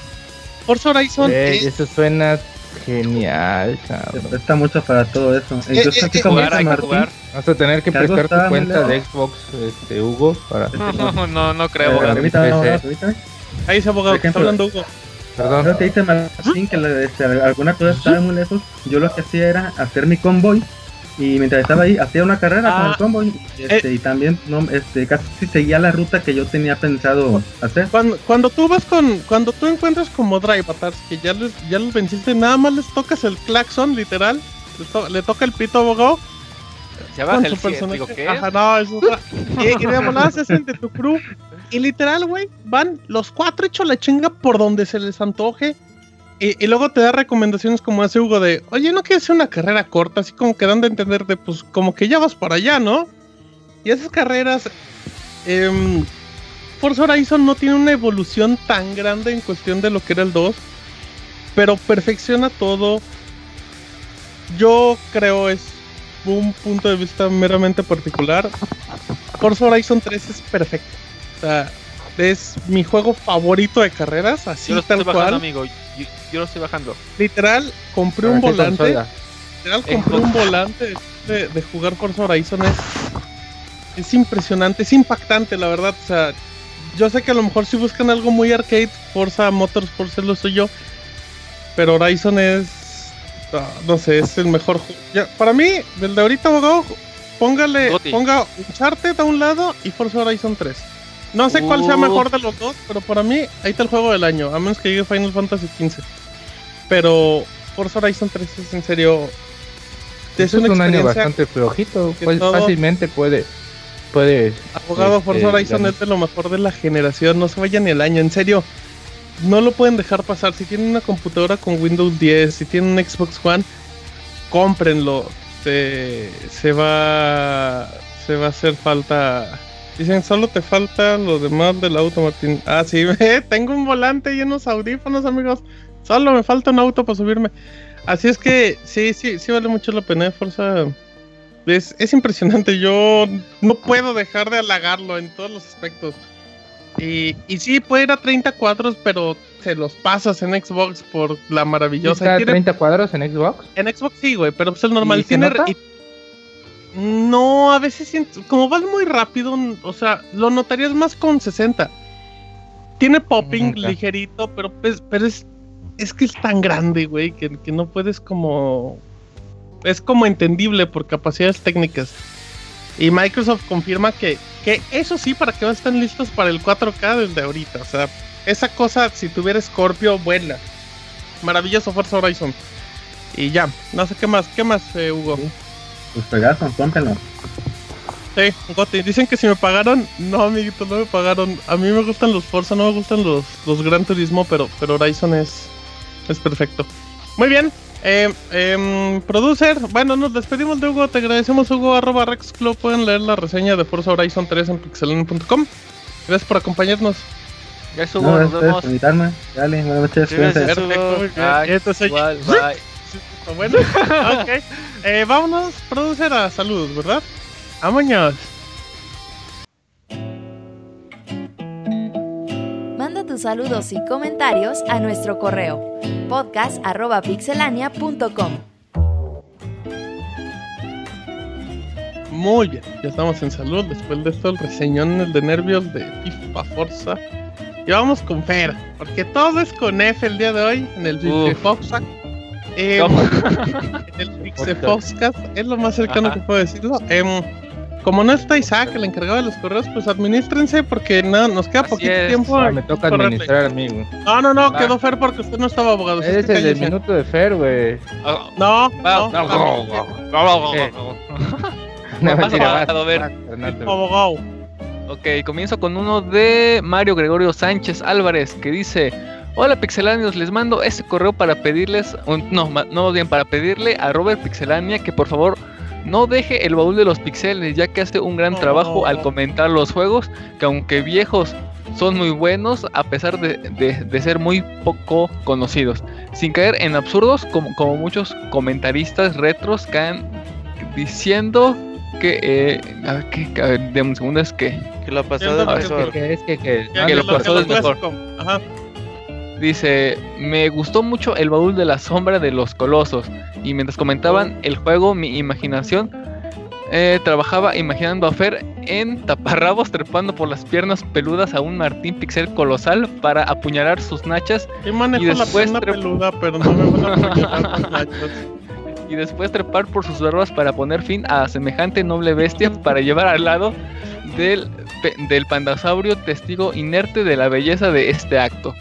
Forza Horizon es- eso suena genial, Se cabrón. presta mucho para todo eso. eh, Entonces, eh, eh, jugar, hay que jugar. Vas a tener que prestar tu cuenta de. Xbox, este, Hugo, para... No, no, no creo, eh, abogado. permítame, PC. abogado, permítame. Ahí dice abogado, está hablando Hugo. Perdón. Creo que dice Martín que la- este, alguna cosa estaba muy lejos. Yo lo que hacía era hacer mi convoy y mientras estaba ahí hacía una carrera con Ah, el convoy este, y también no, este, casi seguía la ruta que yo tenía pensado hacer. Cuando, cuando tú vas con, cuando tú encuentras como Drive Avatars que ya les, ya los venciste, nada más les tocas el claxon, literal, le, to- le toca el pito abogado Se baja con el su 100, personaje. digo, ¿qué? Ajá, no, es otra. y, y de volada se hacen de tu crew. Y literal, güey, van los cuatro hechos la chinga por donde se les antoje. Y, luego te da recomendaciones como hace Hugo de, oye, ¿no quieres hacer una carrera corta? Así como que dan de entender de, pues, como que ya vas para allá, ¿no? Y esas carreras, em, Forza Horizon no tiene una evolución tan grande en cuestión de lo que era el 2, pero perfecciona todo. Yo creo es un punto de vista meramente particular. Forza Horizon 3 es perfecto. O sea, es mi juego favorito de carreras, así Yo lo estoy tal bajando, cual. amigo. Yo, yo lo estoy bajando. Literal, compré ¿Para un volante. Literal, compré un volante de, de jugar Forza Horizon. Es, es impresionante, es impactante, la verdad. O sea, yo sé que a lo mejor si buscan algo muy arcade, Forza Motorsport es lo suyo. Pero Horizon es. ah, No sé, es el mejor juego. Ya, para mí, del de ahorita, abogado, póngale, Goti. ponga Uncharted a un lado y Forza Horizon 3. No sé cuál sea mejor de los dos, pero para mí ahí está el juego del año, a menos que llegue Final Fantasy 15. Pero Forza Horizon 3 es en serio. Es, una un año experiencia bastante flojito. Pues fácilmente puede. Puedes. Abogado, Forza este, Horizon ganar. es de lo mejor de la generación, no se vaya ni el año, en serio. No lo pueden dejar pasar. Si tienen una computadora con Windows 10, si tienen un Xbox One, cómprenlo. Se, se va se va a hacer falta. Dicen, solo te falta lo demás del auto, Martín. Ah, sí, tengo un volante y unos audífonos, amigos. Solo me falta un auto para subirme. Así es que sí, sí, sí vale mucho la pena, eh, Forza. Es, es impresionante, yo no puedo dejar de halagarlo en todos los aspectos. Y, y sí, puede ir a 30 cuadros, pero se los pasas en Xbox por la maravillosa. ¿Está a Tiene- 30 cuadros en Xbox? En Xbox sí, güey, pero pues el normal ¿Y se tiene. nota? y- No, a veces siento- como vas muy rápido, o sea, lo notarías más con 60. Tiene popping Nunca. ligerito, pero, pues, pero es, es que es tan grande, güey, que, que no puedes como... Es como entendible por capacidades técnicas. Y Microsoft confirma que, que eso sí, para que no estén listos para el 4K desde ahorita. O sea, esa cosa, si tuviera Scorpio, vuela. Maravilloso Forza Horizon. Y ya, no sé qué más, qué más, eh, Hugo. Pues pegazo, cómprenlo. Sí, Goti, dicen que si me pagaron, no, amiguito, no me pagaron. A mí me gustan los Forza, no me gustan los, los Gran Turismo, pero, pero Horizon es, es perfecto. Muy bien, eh, em, producer, bueno, nos despedimos de Hugo, te agradecemos Hugo, arroba Rex Club, pueden leer la reseña de Forza Horizon 3 en pixelania.com. Gracias por acompañarnos. Gracias, Hugo, No, nos gracias vemos. por invitarme. Dale, buenas noches. Gracias. cuídense. Perfecto, muy bien. Bye. Entonces, bye. Bueno. ok. Eh, vámonos, producer, a salud, ¿verdad? Vámonos. Manda tus saludos y comentarios a nuestro correo podcast.pixelania.com. Muy bien, ya estamos en salud después de esto, el reseñón de nervios de FIFA Forza. Y vamos con Fer, porque todo es con F el día de hoy en el Uf. Eh, el es lo más cercano Ajá. que puedo decirlo. Em, como no está Isaac, el encargado de los correos, pues administrense porque no, nos queda Así poquito es. tiempo. Ah, me toca administrar a mí, güey. No, no, no, Ah. quedó Fer porque usted no estaba abogado. es Eres que el del minuto de Fer, güey. No, no, no, no. Ok, comienzo con uno de Mario Gregorio Sánchez Álvarez que dice: Hola Pixelanios, les mando este correo para pedirles, un- no, no bien, para pedirle a Robert Pixelania que por favor no deje el baúl de los pixeles, ya que hace un gran Oh. trabajo al comentar los juegos, que aunque viejos son muy buenos, a pesar de, de- de ser muy poco conocidos, sin caer en absurdos como, como muchos comentaristas retros caen diciendo que, eh, a ver, que, a ver, deme un segundo, es que Que la pasada Entiendo es que- mejor. Que es que, que, Ya que lo lo es mejor. Ajá. Dice, me gustó mucho el baúl de la sombra de los colosos. Y mientras comentaban el juego, mi imaginación eh, trabajaba imaginando a Fer en taparrabos trepando por las piernas peludas a un Martín Pixel colosal para apuñalar sus nachas Y la después tre- peluda, pero no me van a y después trepar por sus barbas para poner fin a semejante noble bestia para llevar al lado del, del pandasaurio testigo inerte de la belleza de este acto.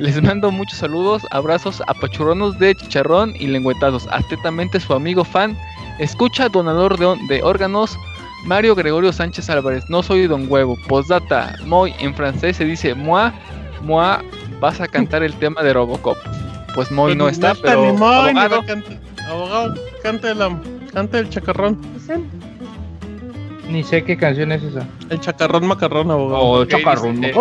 Les mando muchos saludos, abrazos apachurronos de chicharrón y lengüetazos. Atentamente su amigo fan, escucha donador de, on- de órganos, Mario Gregorio Sánchez Álvarez. No soy don huevo. Postdata, Moy en francés se dice moi, moi, vas a cantar el tema de Robocop. Pues no Pues está, pero abogado. va a cantar. Abogado, cante, la, cante el chacarrón. Ni sé qué canción es esa. El chacarrón macarrón, abogado. Oh, chacarrón. dice-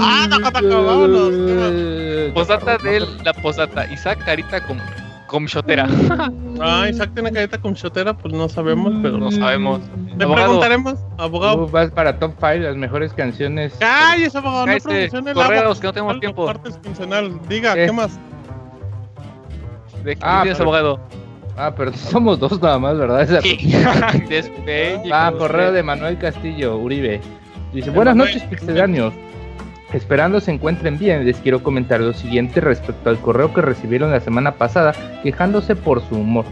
Ah, no, no, no, vámonos. Posdata de la posdata. Isaac Carita con, con chotera. Ah, Isaac tiene carita con chotera, pues no sabemos, pero No sabemos. Le Abogado. preguntaremos, abogado. Uh, vas para top 5, las mejores canciones. Cállese, abogado, no Cállese, el correos, que no tenemos tiempo. Diga, ¿Qué? ¿qué más? ¿De qué Ah, tienes, pero- abogado? Ah, pero somos dos nada más, ¿verdad? Ah, correo de Manuel Castillo, Uribe. Dice, buenas noches, pixeláneos. Esperando se encuentren bien, les quiero comentar lo siguiente respecto al correo que recibieron la semana pasada quejándose por su humor.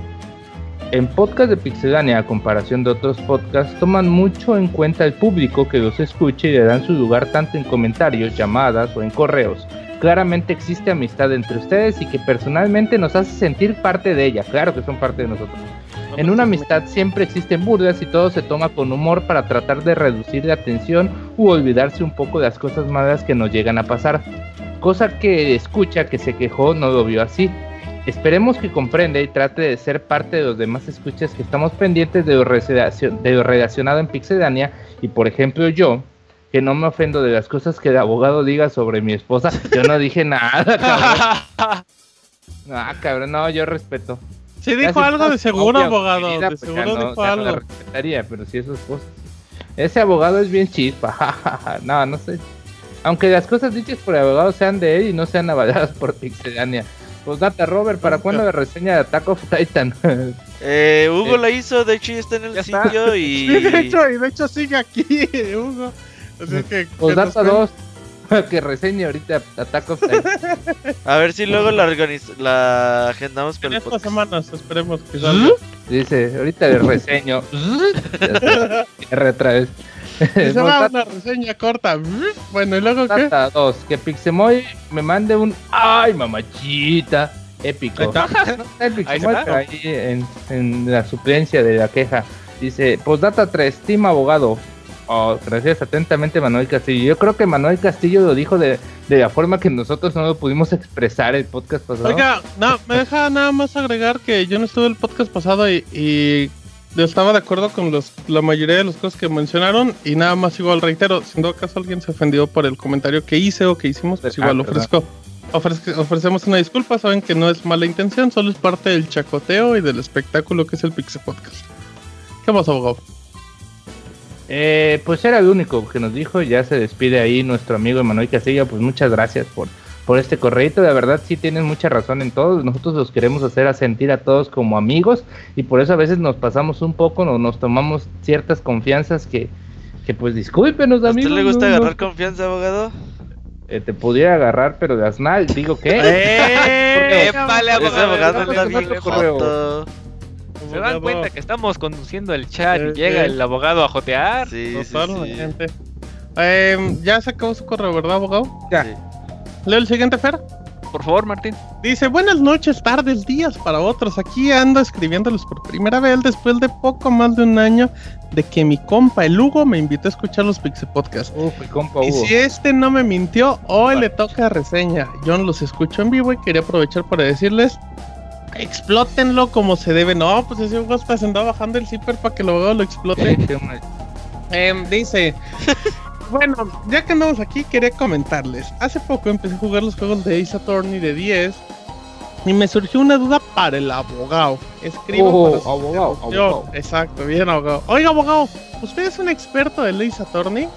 En podcast de Pixelania, a comparación de otros podcasts, toman mucho en cuenta el público que los escuche y le dan su lugar tanto en comentarios, llamadas o en correos. Claramente existe amistad entre ustedes y que personalmente nos hace sentir parte de ella. Claro que son parte de nosotros. En una amistad siempre existen burlas y todo se toma con humor para tratar de reducir la tensión u olvidarse un poco de las cosas malas que nos llegan a pasar. Cosa que escucha que se quejó no lo vio así. Esperemos que comprenda y trate de ser parte de los demás escuchas que estamos pendientes de lo, de lo relacionado en Pixedania y por ejemplo yo, que no me ofendo de las cosas que el abogado diga sobre mi esposa. Yo no dije nada, cabrón. Ah, cabrón, no, yo respeto. Sí dijo algo de seguro, abogado. querida, De pues ya seguro no, dijo ya no la algo. respetaría, pero si es su esposa. Ese abogado es bien chispa, jajaja. no, no sé. Aunque las cosas dichas por el abogado sean de él y no sean avaladas por Pixelania. Pues data, Robert, ¿para cuándo la reseña de Attack of Titan? Eh, Hugo Eh, la hizo, de hecho ya está en el sitio Sí, de y... hecho, y de hecho sigue aquí, Hugo. Así que. pues que nos data ven. 2, que reseñe ahorita Attack of Titan. A ver si luego la, organiz- la agendamos En para el estas podcast. semanas esperemos que salga. Dice, ahorita le reseño. R otra vez. Se va una reseña corta. Bueno, ¿y luego qué? Data 2, que Pixemoy me mande un ay mamachita épico. Ahí está. No está el Pixemoy, Ahí está. pero ahí en, en la suplencia de la queja. Dice, postdata 3, Team Abogado. Oh, gracias atentamente Manuel Castillo. Yo creo que Manuel Castillo lo dijo de, de la forma que nosotros no lo pudimos expresar el podcast pasado. Oiga, no, me deja nada más agregar que yo no estuve el podcast pasado y, y yo estaba de acuerdo con los, la mayoría de las cosas que mencionaron y nada más igual reitero, si en todo caso alguien se ofendió por el comentario que hice o que hicimos, pues Ah, igual ofrezco. ofrezco- ofrecemos una disculpa, saben que no es mala intención, solo es parte del chacoteo y del espectáculo que es el Pixel Podcast. ¿Qué más, abogado? Eh, pues era el único que nos dijo, ya se despide ahí nuestro amigo Emanuel Castillo, pues muchas gracias por, por este correito, de verdad sí tienes mucha razón en todo, nosotros los queremos hacer a sentir a todos como amigos y por eso a veces nos pasamos un poco, no, nos tomamos ciertas confianzas que, que pues discúlpenos ¿A amigos. usted le gusta no, no, agarrar confianza, abogado? eh, te pudiera agarrar pero de asnal, digo que... ¡Eh! Épale, abogado, abogado joto. Se dan cuenta que estamos conduciendo el chat y Sí, llega sí. el abogado a jotear. Sí, sí, sí. Totalmente. Em, ya se acabó su correo, ¿verdad, abogado? Ya. Sí. Leo el siguiente, Fer. Por favor, Martín. Dice, buenas noches, tardes, días para otros. Aquí ando escribiéndolos por primera vez después de poco más de un año de que mi compa, el Hugo, me invitó a escuchar los Pixel Podcast. Uf, mi compa Y Hugo. si este no me mintió, hoy le toca reseña. Yo no los escucho en vivo y quería aprovechar para decirles, explótenlo como se debe. No, pues ese se andaba bajando el zipper para que el abogado lo explote. Em, dice, bueno, ya que andamos aquí, quería comentarles. Hace poco empecé a jugar los juegos de Ace Attorney de 10 y me surgió una duda para el abogado. Escribo Oh, para su abogado. Exacto, bien abogado. Oiga, abogado, ¿usted es un experto de Ace Attorney?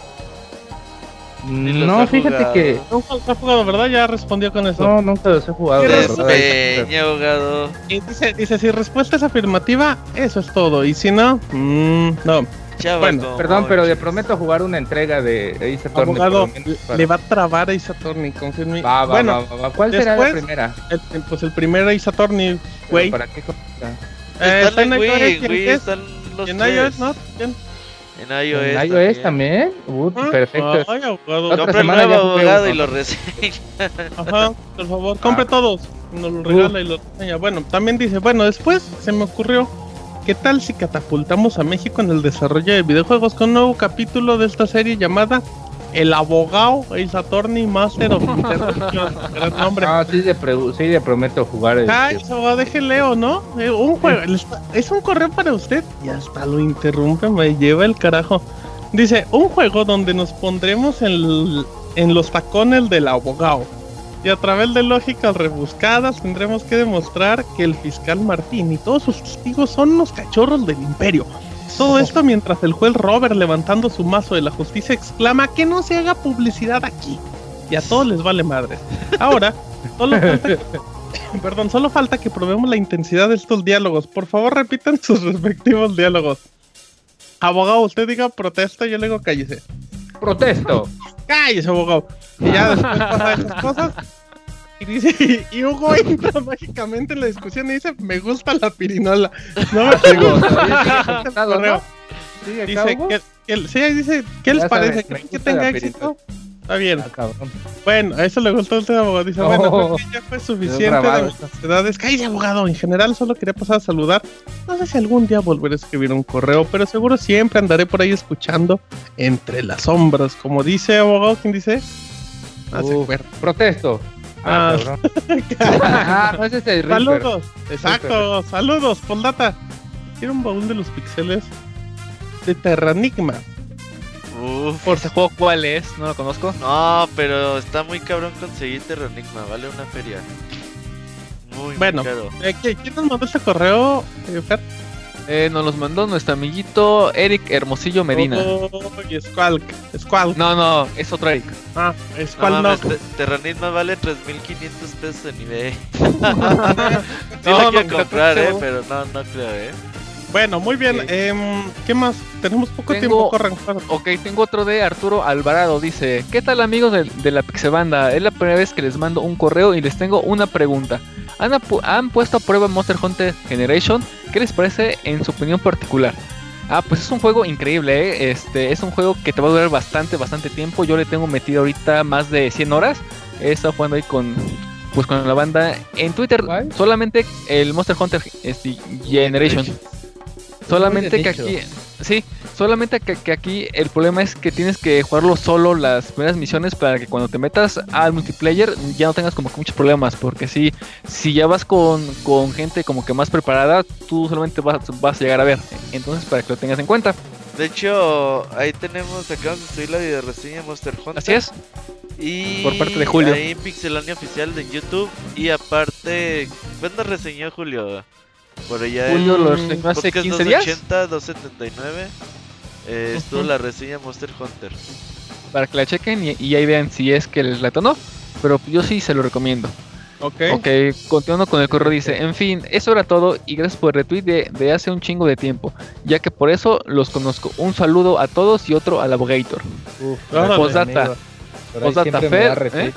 No, fíjate jugado. que... Nunca los ha jugado, ¿verdad? Ya respondió con eso. No, nunca los he jugado. la verdad. Despeña, abogado. Y dice, dice, si respuesta es afirmativa, eso es todo. Y si no, mm, no. Bueno, Perdón, pero le prometo jugar una entrega de Ace Attorney. Abogado, para- le va a trabar a Ace Attorney, mí. Va, va, bueno, va, va, va. ¿Cuál será la primera? El- pues el primer Ace Attorney, güey. ¿Para qué? Eh, Está en iOS iOS, ¿no? Bien. En iOS, ¿En iOS también? Uh, Ah, perfecto. Ay, abogado. Otra Compre el nuevo abogado uno. y lo reseña. Ajá, por favor, compre Ah. todos. Nos lo regala y lo reseña. Bueno, también dice, bueno, después se me ocurrió, ¿qué tal si catapultamos a México en el desarrollo de videojuegos con un nuevo capítulo de esta serie llamada El Abogado Ace Attorney Master of? Gran nombre. Ah, sí le, pre- sí le prometo jugar. este, Ay, abogado, deje leo, ¿no? Eh, un juego, es un correo para usted y hasta lo interrumpe, me lleva el carajo. Dice, un juego donde nos pondremos en los tacones del abogado. Y a través de lógicas rebuscadas tendremos que demostrar que el fiscal Martín y todos sus testigos son los cachorros del imperio. Todo esto mientras el juez Robert levantando su mazo de la justicia exclama que no se haga publicidad aquí. Y a todos les vale madre. Ahora, solo falta que Perdón, solo falta que probemos la intensidad de estos diálogos. Por favor, repitan sus respectivos diálogos. Abogado, usted diga protesta, yo le digo cállese. Protesto. Cállese, abogado. Y ya después pasa esas cosas. Y dice, y Hugo entra mágicamente en la discusión y dice, me gusta la pirinola. No me Sí, acá, Dice que, que- sí, dice, ¿qué les Ya parece? ¿Creen que tenga éxito? Está bien. Ah. Bueno, a eso le gustó el tema, abogado. Dice, No. bueno, creo que ya fue suficiente de nuestras edades. Cállate, abogado. En general, solo quería pasar a saludar. No sé si algún día volveré a escribir un correo, pero seguro siempre andaré por ahí escuchando entre las sombras. Como dice, abogado, ¿quién dice? Ah, se protesto. Ah. Ah, cabrón. ah, no, es. Saludos, exacto, saludos, Poldata. Quiero un baúl de los pixeles de Terranigma. Uf. Por ese juego, ¿cuál es? No lo conozco. No, pero está muy cabrón conseguir Terranigma, vale una feria. Muy, Bueno, muy caro. Eh, ¿qui- ¿Quién nos mandó este correo, eh, Fer? Eh, nos los mandó nuestro amiguito Eric Hermosillo Medina. Oh, y Squalk. Squalk. No, no, es otro Eric. Ah, No Squalk no. Te- Terranigma vale 3500 pesos en eBay. sí No, la no, quiero no, comprar, no, eh, no. pero no, no creo, eh. Bueno, muy bien. Em, ¿Qué más? Tenemos poco Tengo- tiempo, corran, corran. Ok, tengo otro de Arturo Alvarado. Dice: ¿Qué tal, amigos de, de la Pixebanda? Es la primera vez que les mando un correo y les tengo una pregunta. ¿Han, apu- han puesto a prueba Monster Hunter Generation? ¿Qué les parece en su opinión particular? Ah, pues es un juego increíble, ¿eh? Este, es un juego que te va a durar bastante, bastante tiempo. Yo le tengo metido ahorita más de 100 horas. He estado jugando ahí con, pues, con la banda. En Twitter, ¿Cuál? solamente el Monster Hunter este, Generation. Solamente Muy de que aquí, sí, solamente que, que aquí el problema es que tienes que jugarlo solo las primeras misiones para que cuando te metas al multiplayer ya no tengas como que muchos problemas, porque si, si ya vas con, con gente como que más preparada, tú solamente vas, vas a llegar a ver. Entonces para que lo tengas en cuenta. De hecho, ahí tenemos, acabamos de subir la video reseña de Monster Hunter. Así es. Y Por parte de Julio. Ahí en Pixelania Oficial de YouTube. Y aparte, ¿cuándo reseñó Julio? Por allá Julio en lo reseñó hace podcast 15 días. 280, 279. Eh, Estuvo la reseña Monster Hunter. Para que la chequen y, y ahí vean si es que les late o no. Pero yo sí se lo recomiendo. Ok. Ok, continuando con el correo dice, en fin, eso era todo y gracias por el retweet de, de hace un chingo de tiempo, ya que por eso los conozco. Un saludo a todos y otro al Abogator. Uf, Órale, Postdata. Postdata, Fer. ¿eh?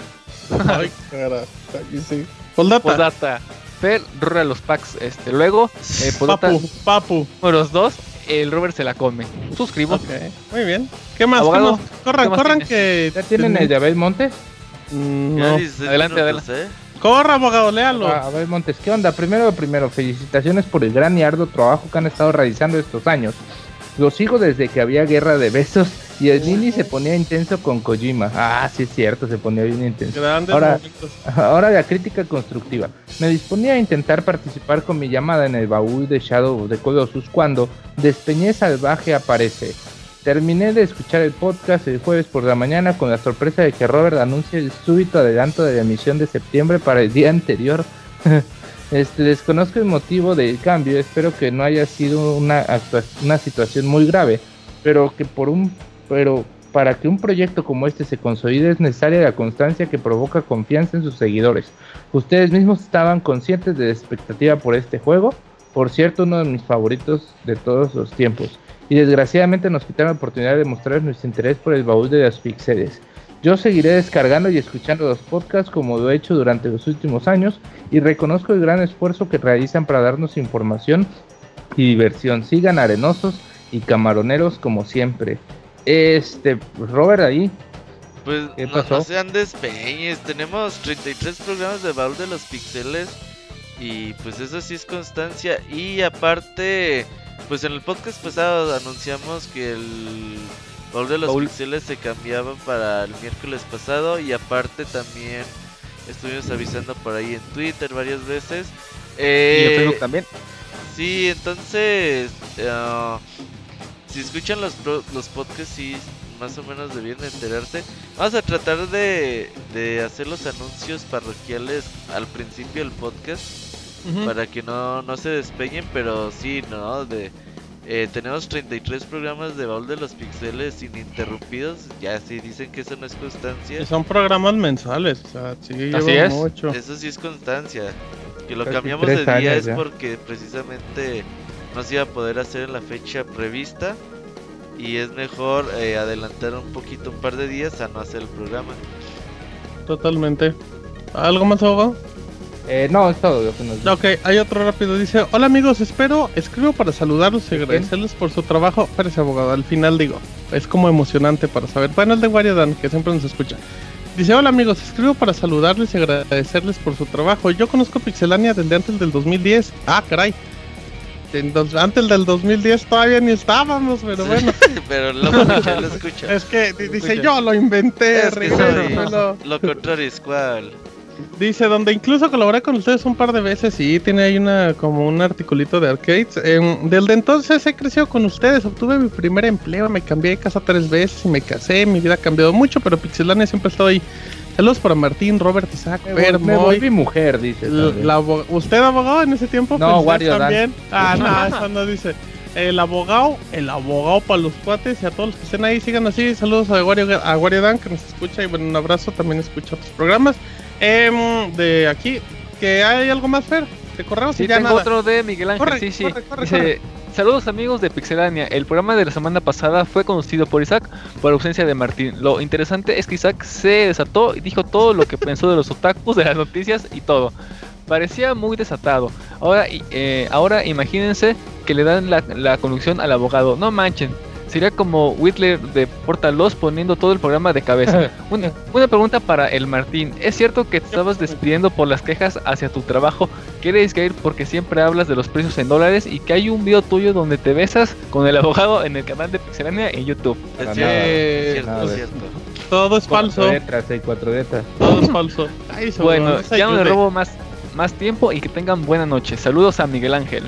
Ay, cara. Aquí sí. Poldata. Postdata, Fer, rura los packs. Este, luego, eh, postdata Papu, papu. números 2, el Robert se la come. Suscribo. Ok, muy bien. ¿Qué más? Abogado, ¿Qué más? Corran, ¿qué más corran tienes? que... ¿Ya tienen el de Abel Montes? Mm, No. 16 Adelante, minutos, ¿eh? Corra, abogado, léalo. Ah, Abel Montes, ¿qué onda? Primero, primero, felicitaciones por el gran y arduo trabajo que han estado realizando estos años. Lo sigo desde que había guerra de besos y el Nini se ponía intenso con Kojima. Ah, sí es cierto, se ponía bien intenso. Grandes Ahora- momentos. Ahora la crítica constructiva. Me disponía a intentar participar con mi llamada en el baúl de Shadow of the Colossus cuando Despeñé Salvaje aparece. Terminé de escuchar el podcast el jueves por la mañana con la sorpresa de que Robert anuncia el súbito adelanto de la emisión de septiembre para el día anterior. Este, desconozco el motivo del cambio, espero que no haya sido una, una situación muy grave, pero que por un pero para que un proyecto como este se consolide es necesaria la constancia que provoca confianza en sus seguidores. Ustedes mismos estaban conscientes de la expectativa por este juego, por cierto uno de mis favoritos de todos los tiempos, y desgraciadamente nos quitaron la oportunidad de mostrar nuestro interés por el baúl de las pixeles. Yo seguiré descargando y escuchando los podcasts como lo he hecho durante los últimos años y reconozco el gran esfuerzo que realizan para darnos información y diversión. Sigan arenosos y camaroneros como siempre. Este, Robert ahí, Pues ¿Qué no, pasó? no sean despeñes, tenemos 33 programas de baúl de los pixeles y pues eso sí es constancia y aparte pues en el podcast pasado anunciamos que el baúl de los Baúl. pixeles se cambiaba para el miércoles pasado y aparte también estuvimos avisando por ahí en Twitter varias veces. Y Eh, en Facebook también. Sí, entonces, eh, si escuchan los, pro- los podcasts, sí, más o menos debían enterarse. Vamos a tratar de, de hacer los anuncios parroquiales al principio del podcast para que no, no se despeñen, pero sí, ¿no? De, eh, tenemos 33 programas de baúl de los pixeles ininterrumpidos. Ya si dicen que eso no es constancia, Y son programas mensuales, o sea, sí Así es. mucho. eso sí es constancia. Que lo Casi cambiamos de día es ya. porque precisamente no se iba a poder hacer en la fecha prevista. Y es mejor eh, adelantar un poquito, un par de días a no hacer el programa. Totalmente. ¿Algo más, abogado? Eh, no, es todo lo que nos Ok, hay otro rápido. Dice: Hola amigos, espero, escribo para saludarlos y agradecerles por su trabajo. Espérese, abogado, al final digo, es como emocionante para saber. Bueno, el de Guaridan, que siempre nos escucha. Dice: Hola amigos, escribo para saludarles y agradecerles por su trabajo. Yo conozco Pixelania desde antes del 2010. Ah, caray. Entonces, antes del 2010 todavía ni estábamos, pero bueno. Pero lo escucha, lo escucha. Es que di- dice: Yo lo inventé, Es que soy regrésalo". lo contrario es cual. Dice, donde incluso colaboré con ustedes un par de veces y tiene ahí una como un articulito de arcades. Em, desde entonces he crecido con ustedes, obtuve mi primer empleo, me cambié de casa tres veces y me casé, mi vida ha cambiado mucho, pero Pixelania siempre está ahí. Saludos para Martín, Robert, Isaac, Me, vol- me Moy, volví mujer, dice. la ¿Usted abogado en ese tiempo? No, Felicidades Wario Dan. también. Ah, no, eso no dice. El abogado, el abogado para los cuates y a todos los que estén ahí, sigan así. Saludos a Wario, a Wario Dan que nos escucha y bueno, un abrazo, también escucha otros programas. Em, de aquí, que hay algo más, Fer, de correos Sí, y ya tengo nada. otro de Miguel Ángel, Corre, sí, sí. corre, corre, Dice, corre. saludos amigos de Pixelania. El programa de la semana pasada fue conducido por Isaac por ausencia de Martín. Lo interesante es que Isaac se desató y dijo todo lo que pensó de los otakus, de las noticias y todo. Parecía muy desatado. Ahora, eh, ahora imagínense que le dan la, la conducción al abogado. No manchen. Sería como Whitler de Portal 2 poniendo todo el programa de cabeza. Una, una pregunta para el Martín. ¿Es cierto que te estabas despidiendo por las quejas hacia tu trabajo? ¿Quieres ir porque siempre hablas de los precios en dólares y que hay un video tuyo donde te besas con el abogado en el canal de Pixelania en YouTube? Es cierto, nada, es cierto, nada. es cierto. Todo es falso, Cuatro letras, hay cuatro letras. todo es falso. Ay, Bueno, ya no le robo más, más tiempo y que tengan buena noche. Saludos a Miguel Ángel.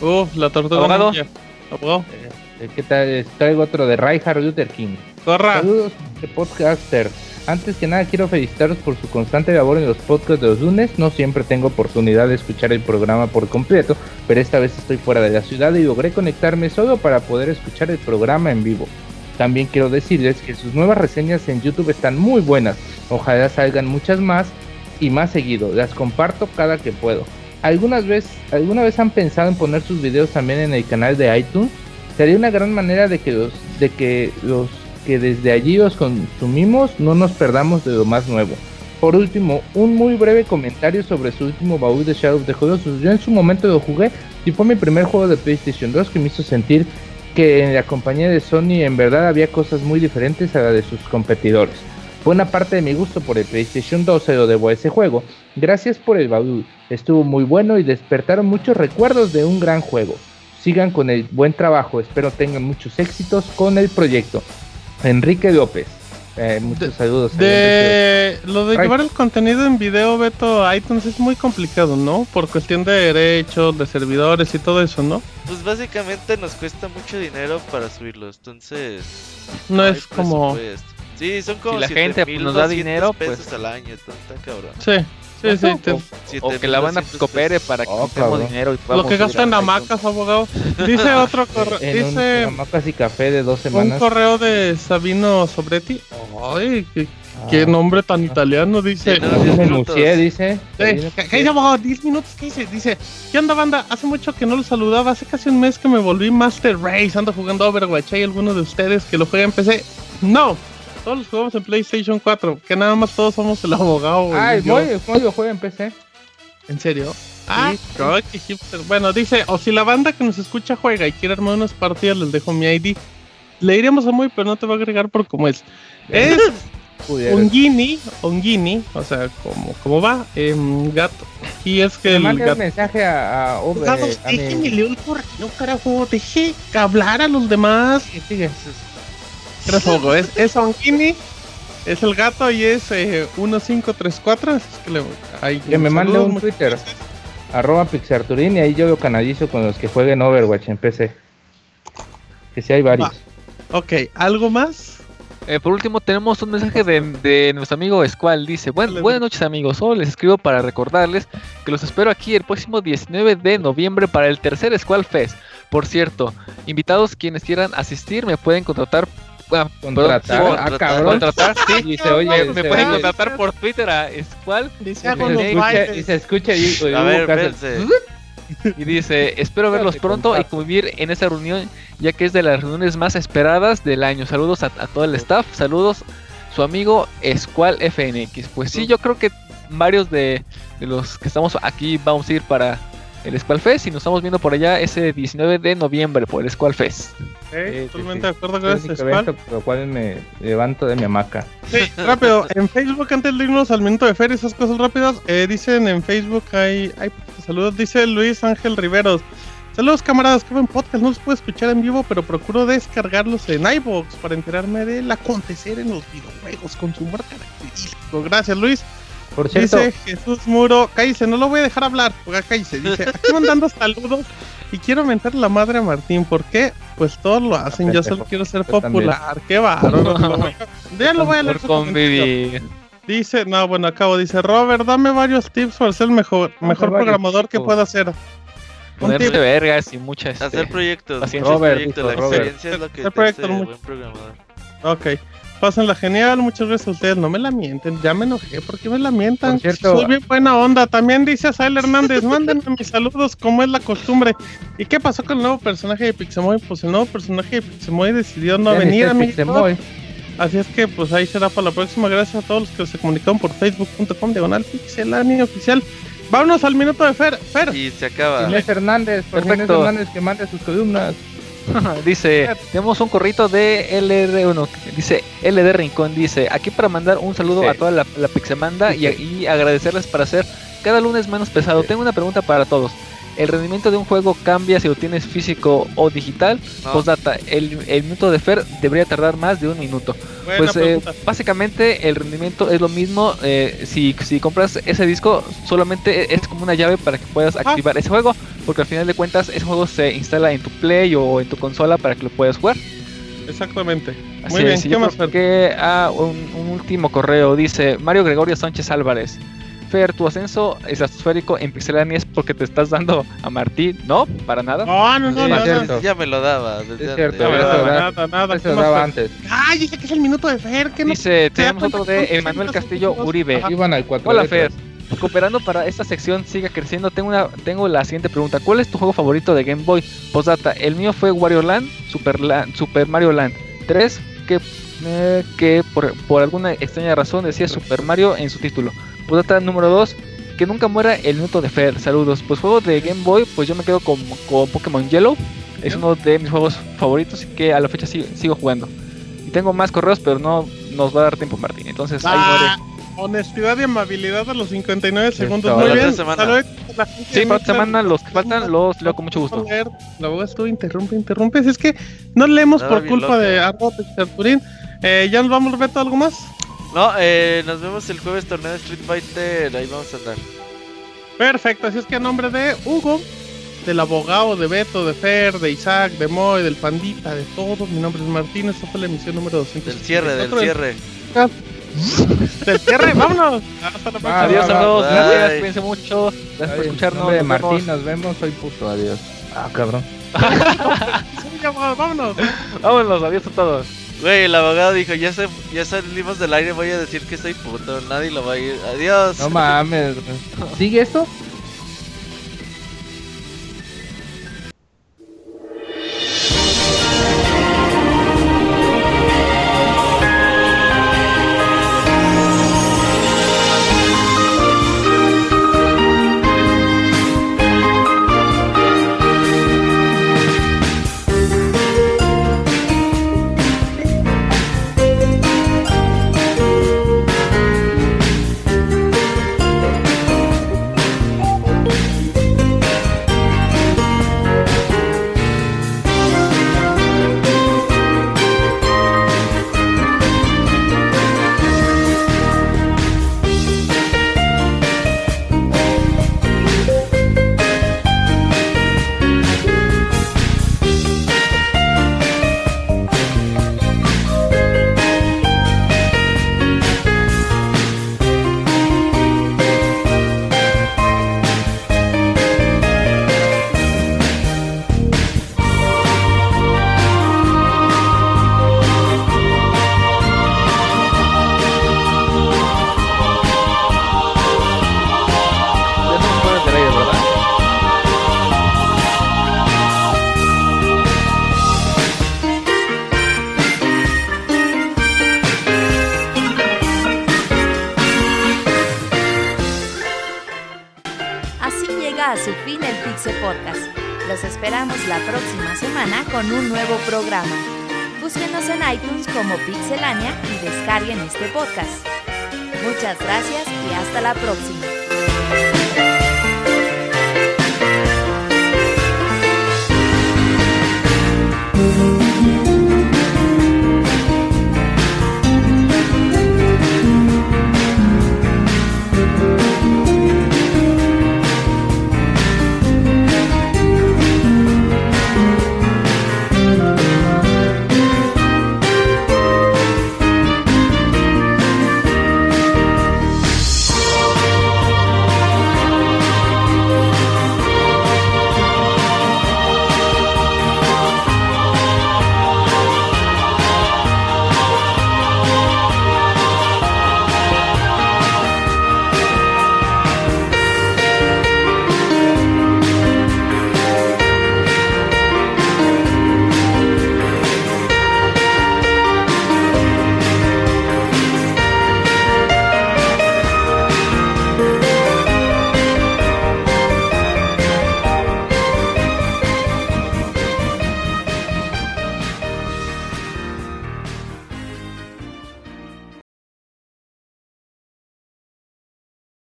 Uf, la tortuga Abogado. ninja. Abogado, Eh, ¿Qué tal? Eh, Traigo otro de Reinhard Luther King. corra. Saludos de podcaster. Antes que nada quiero felicitaros por su constante labor en los podcasts de los lunes. No siempre tengo oportunidad de escuchar el programa por completo, pero esta vez estoy fuera de la ciudad y logré conectarme solo para poder escuchar el programa en vivo. También quiero decirles que sus nuevas reseñas en YouTube están muy buenas. Ojalá salgan muchas más y más seguido. Las comparto cada que puedo. ¿Algunas vez, ¿Alguna vez han pensado en poner sus videos también en el canal de iTunes? Sería una gran manera de que los, de que los que desde allí los consumimos no nos perdamos de lo más nuevo. Por último, un muy breve comentario sobre su último baúl de Shadow of the Colossus. Yo en su momento lo jugué y fue mi primer juego de PlayStation 2 que me hizo sentir que en la compañía de Sony en verdad había cosas muy diferentes a la de sus competidores. Buena parte de mi gusto por el PlayStation 2 se lo debo a ese juego. Gracias por el baúl, estuvo muy bueno y despertaron muchos recuerdos de un gran juego. Sigan con el buen trabajo, espero tengan muchos éxitos con el proyecto. Enrique López, eh, muchos saludos. De lo de Ay. llevar el contenido en video, Beto, a iTunes es muy complicado, ¿no? Por cuestión de derechos, de servidores y todo eso, ¿no? Pues básicamente nos cuesta mucho dinero para subirlos, entonces... No es como... Sí, son como la gente, pues, nos da 7,200 dinero, pesos pues- al año, entonces está cabrón. Sí, sí, sí. te- O que la banda 7,200 coopere para que Oh, cabrón. dinero y Lo que subir gasta en a hamacas, abogado. Dice otro correo, un dice hamacas y café de dos un semanas. correo de Sabino Sobretti. Ay, qué, Ah. qué nombre tan italiano, dice. No, anuncié, dice. Eh, ¿Qué dice, abogado? 10 minutos, ¿qué dice? Dice, ¿qué onda, banda? Hace mucho que no los saludaba. Hace casi un mes que me volví Master Race. Ando jugando Overwatch. ¿Hay alguno de ustedes que lo juega en PC? No. Todos los jugamos en PlayStation 4. Que nada más todos somos el abogado. güey, Ay, y yo. muy, muy lo juega en PC. ¿En serio? Ah. Bueno, dice, o si la banda que nos escucha juega y quiere armar unas partidas, les dejo mi ID. Le iremos a muy, pero no te va a agregar por cómo es. Es un guinea, un guinea, o sea, como, como va, em, gato. Y es que Le el gato... mensaje a, a, Ove- Abogado, a mi- el correo, carajo, deje hablar a los demás. Sí, Es, es guinea, es el gato y es eh, 1534. así que le, ahí, Que me mande un Twitter. gracias. Arroba Pixarturín y ahí yo lo canalizo con los que jueguen Overwatch en PC. Que si hay varios. Ok, ¿algo más? Eh, por último, tenemos un mensaje de, de nuestro amigo Squall. Dice: "Buen- Buenas noches, amigos. Solo les escribo para recordarles que los espero aquí el próximo 19 de noviembre para el tercer Squall Fest. Por cierto, invitados quienes quieran asistir me pueden contratar. Ah, Contratar. sí, ah, cabrón. contratar, sí. Dice, oye, Me, me pueden oye, contratar por Twitter a Squall Dice, y y se escucha y, y A ver, y dice: Espero verlos pronto y convivir en esa reunión, ya que es de las reuniones más esperadas del año. Saludos a, a todo el staff. Saludos, su amigo Squall FNX. Pues sí, yo creo que varios de, de los que estamos aquí vamos a ir para el Squall Fest y nos estamos viendo por allá ese 19 de noviembre por el Squall Fest. Eh, Sí, totalmente sí, de acuerdo con este único Squall. evento por lo cual me levanto de mi hamaca. Sí, rápido, en Facebook, antes de irnos al minuto de feria, esas cosas rápidas, eh, dicen en Facebook, hay, hay saludos, dice Luis Ángel Riveros. Saludos camaradas, que buen podcast, no los puedo escuchar en vivo, pero procuro descargarlos en iVoox para enterarme del acontecer en los videojuegos con su humor característico. Gracias Luis. Por cierto, Dice Jesús Muro, cállese, no lo voy a dejar hablar, cállese. Dice, aquí mandando saludos y quiero mentar la madre a Martín, ¿por qué? Pues todos lo hacen, yo solo quiero ser popular, qué bárbaro. lo voy a- Ya lo voy a leer. Por convivir. Dice, no, bueno, acabo, dice Robert, dame varios tips para ser el mejor, mejor programador que pueda Ponerse tip, vergas y muchas. este, Hacer proyectos, paciencia. muchos Robert, proyectos, la experiencia es lo que Hacer te proyectos hace buen programador. ok. Pásenla genial, muchas gracias a ustedes, no me la mienten, ya me enojé, ¿por qué me la mientan? Cierto- Soy bien buena onda, también dice Sael Hernández, mándenme mis saludos como es la costumbre. ¿Y qué pasó con el nuevo personaje de Pixemoy? Pues el nuevo personaje de Pixemoy decidió no venir, amigos. Así es que pues ahí será para la próxima. Gracias a todos los que se comunicaron por facebook.com diagonal pixelani oficial. Vámonos al minuto de Fer. Fer. Y se acaba. Inés Hernández, por Inés. Hernández que mande sus columnas. dice, tenemos un corrito de LR1, dice LD Rincón, dice, aquí para mandar un saludo Sí. a toda la, la Pixemanda y, y agradecerles para hacer cada lunes menos pesado. Sí. Tengo una pregunta para todos. ¿El rendimiento de un juego cambia si lo tienes físico o digital? No. Postdata, el, el minuto de Fer debería tardar más de un minuto. Buena Pues eh, básicamente el rendimiento es lo mismo. eh, si, si compras ese disco, solamente es como una llave para que puedas Ah. activar ese juego. Porque al final de cuentas, ese juego se instala en tu Play o en tu consola para que lo puedas jugar. Exactamente. Así Muy bien, es, ¿qué más, que ah, un, un último correo dice Mario Gregorio Sánchez Álvarez. Fer, tu ascenso estratosférico en Pixelania es porque te estás dando a Martín. No, para nada. No, no, no, Sí, no, es no. cierto. Ya me lo daba. Desde Es cierto, antes. nada, da- nada, ¿Qué lo daba antes. Ay, dice que es el minuto de Fer. que no Dice, se tenemos otro de Emanuel 60 Castillo? Uribe. Iban al cuatro Hola. Fer, cooperando para esta sección siga creciendo, tengo una tengo la siguiente pregunta. ¿Cuál es tu juego favorito de Game Boy? Postdata, el mío fue Wario Land, Super, Land, Super Mario Land 3, que, eh, que por, por alguna extraña razón decía Super Mario en su título. Postdata número 2, que nunca muera el minuto de Fer. Saludos. Pues juego de Game Boy, pues yo me quedo con, con Pokémon Yellow. Es uno de mis juegos favoritos y que a la fecha sigo, sigo jugando. Y tengo más correos, pero no nos va a dar tiempo, Martín. Entonces ahí Ah, muere. honestidad y amabilidad a los 59 segundos. Muy La bien. otra semana. La gente Sí, de para otra semana los que faltan los leo con mucho gusto. La abogada estuvo interrumpe, interrumpe. Si es que no leemos por culpa de arroba Pixelturín. Eh, ya nos vamos, Beto, ¿algo más? No, eh, nos vemos el jueves torneo de Street Fighter. Ahí vamos a andar. Perfecto, así es que a nombre de Hugo, del abogado, de Beto, de Fer, de Isaac, de Moy, del Pandita, de todos, mi nombre es Martín, esta fue la emisión número 200. Del cierre, del cierre. Del cierre, vámonos. Hasta la próxima. Adiós a todos, Bye. gracias, cuídense mucho. Gracias por escucharnos. nombre de vemos. Martín, nos vemos, soy puto, adiós. Ah, cabrón. Vámonos. Vámonos, adiós a todos. Güey, el abogado dijo, ya, salimos del aire, voy a decir que estoy puto, nadie lo va a ir. Adiós. No mames. ¿Sigue esto?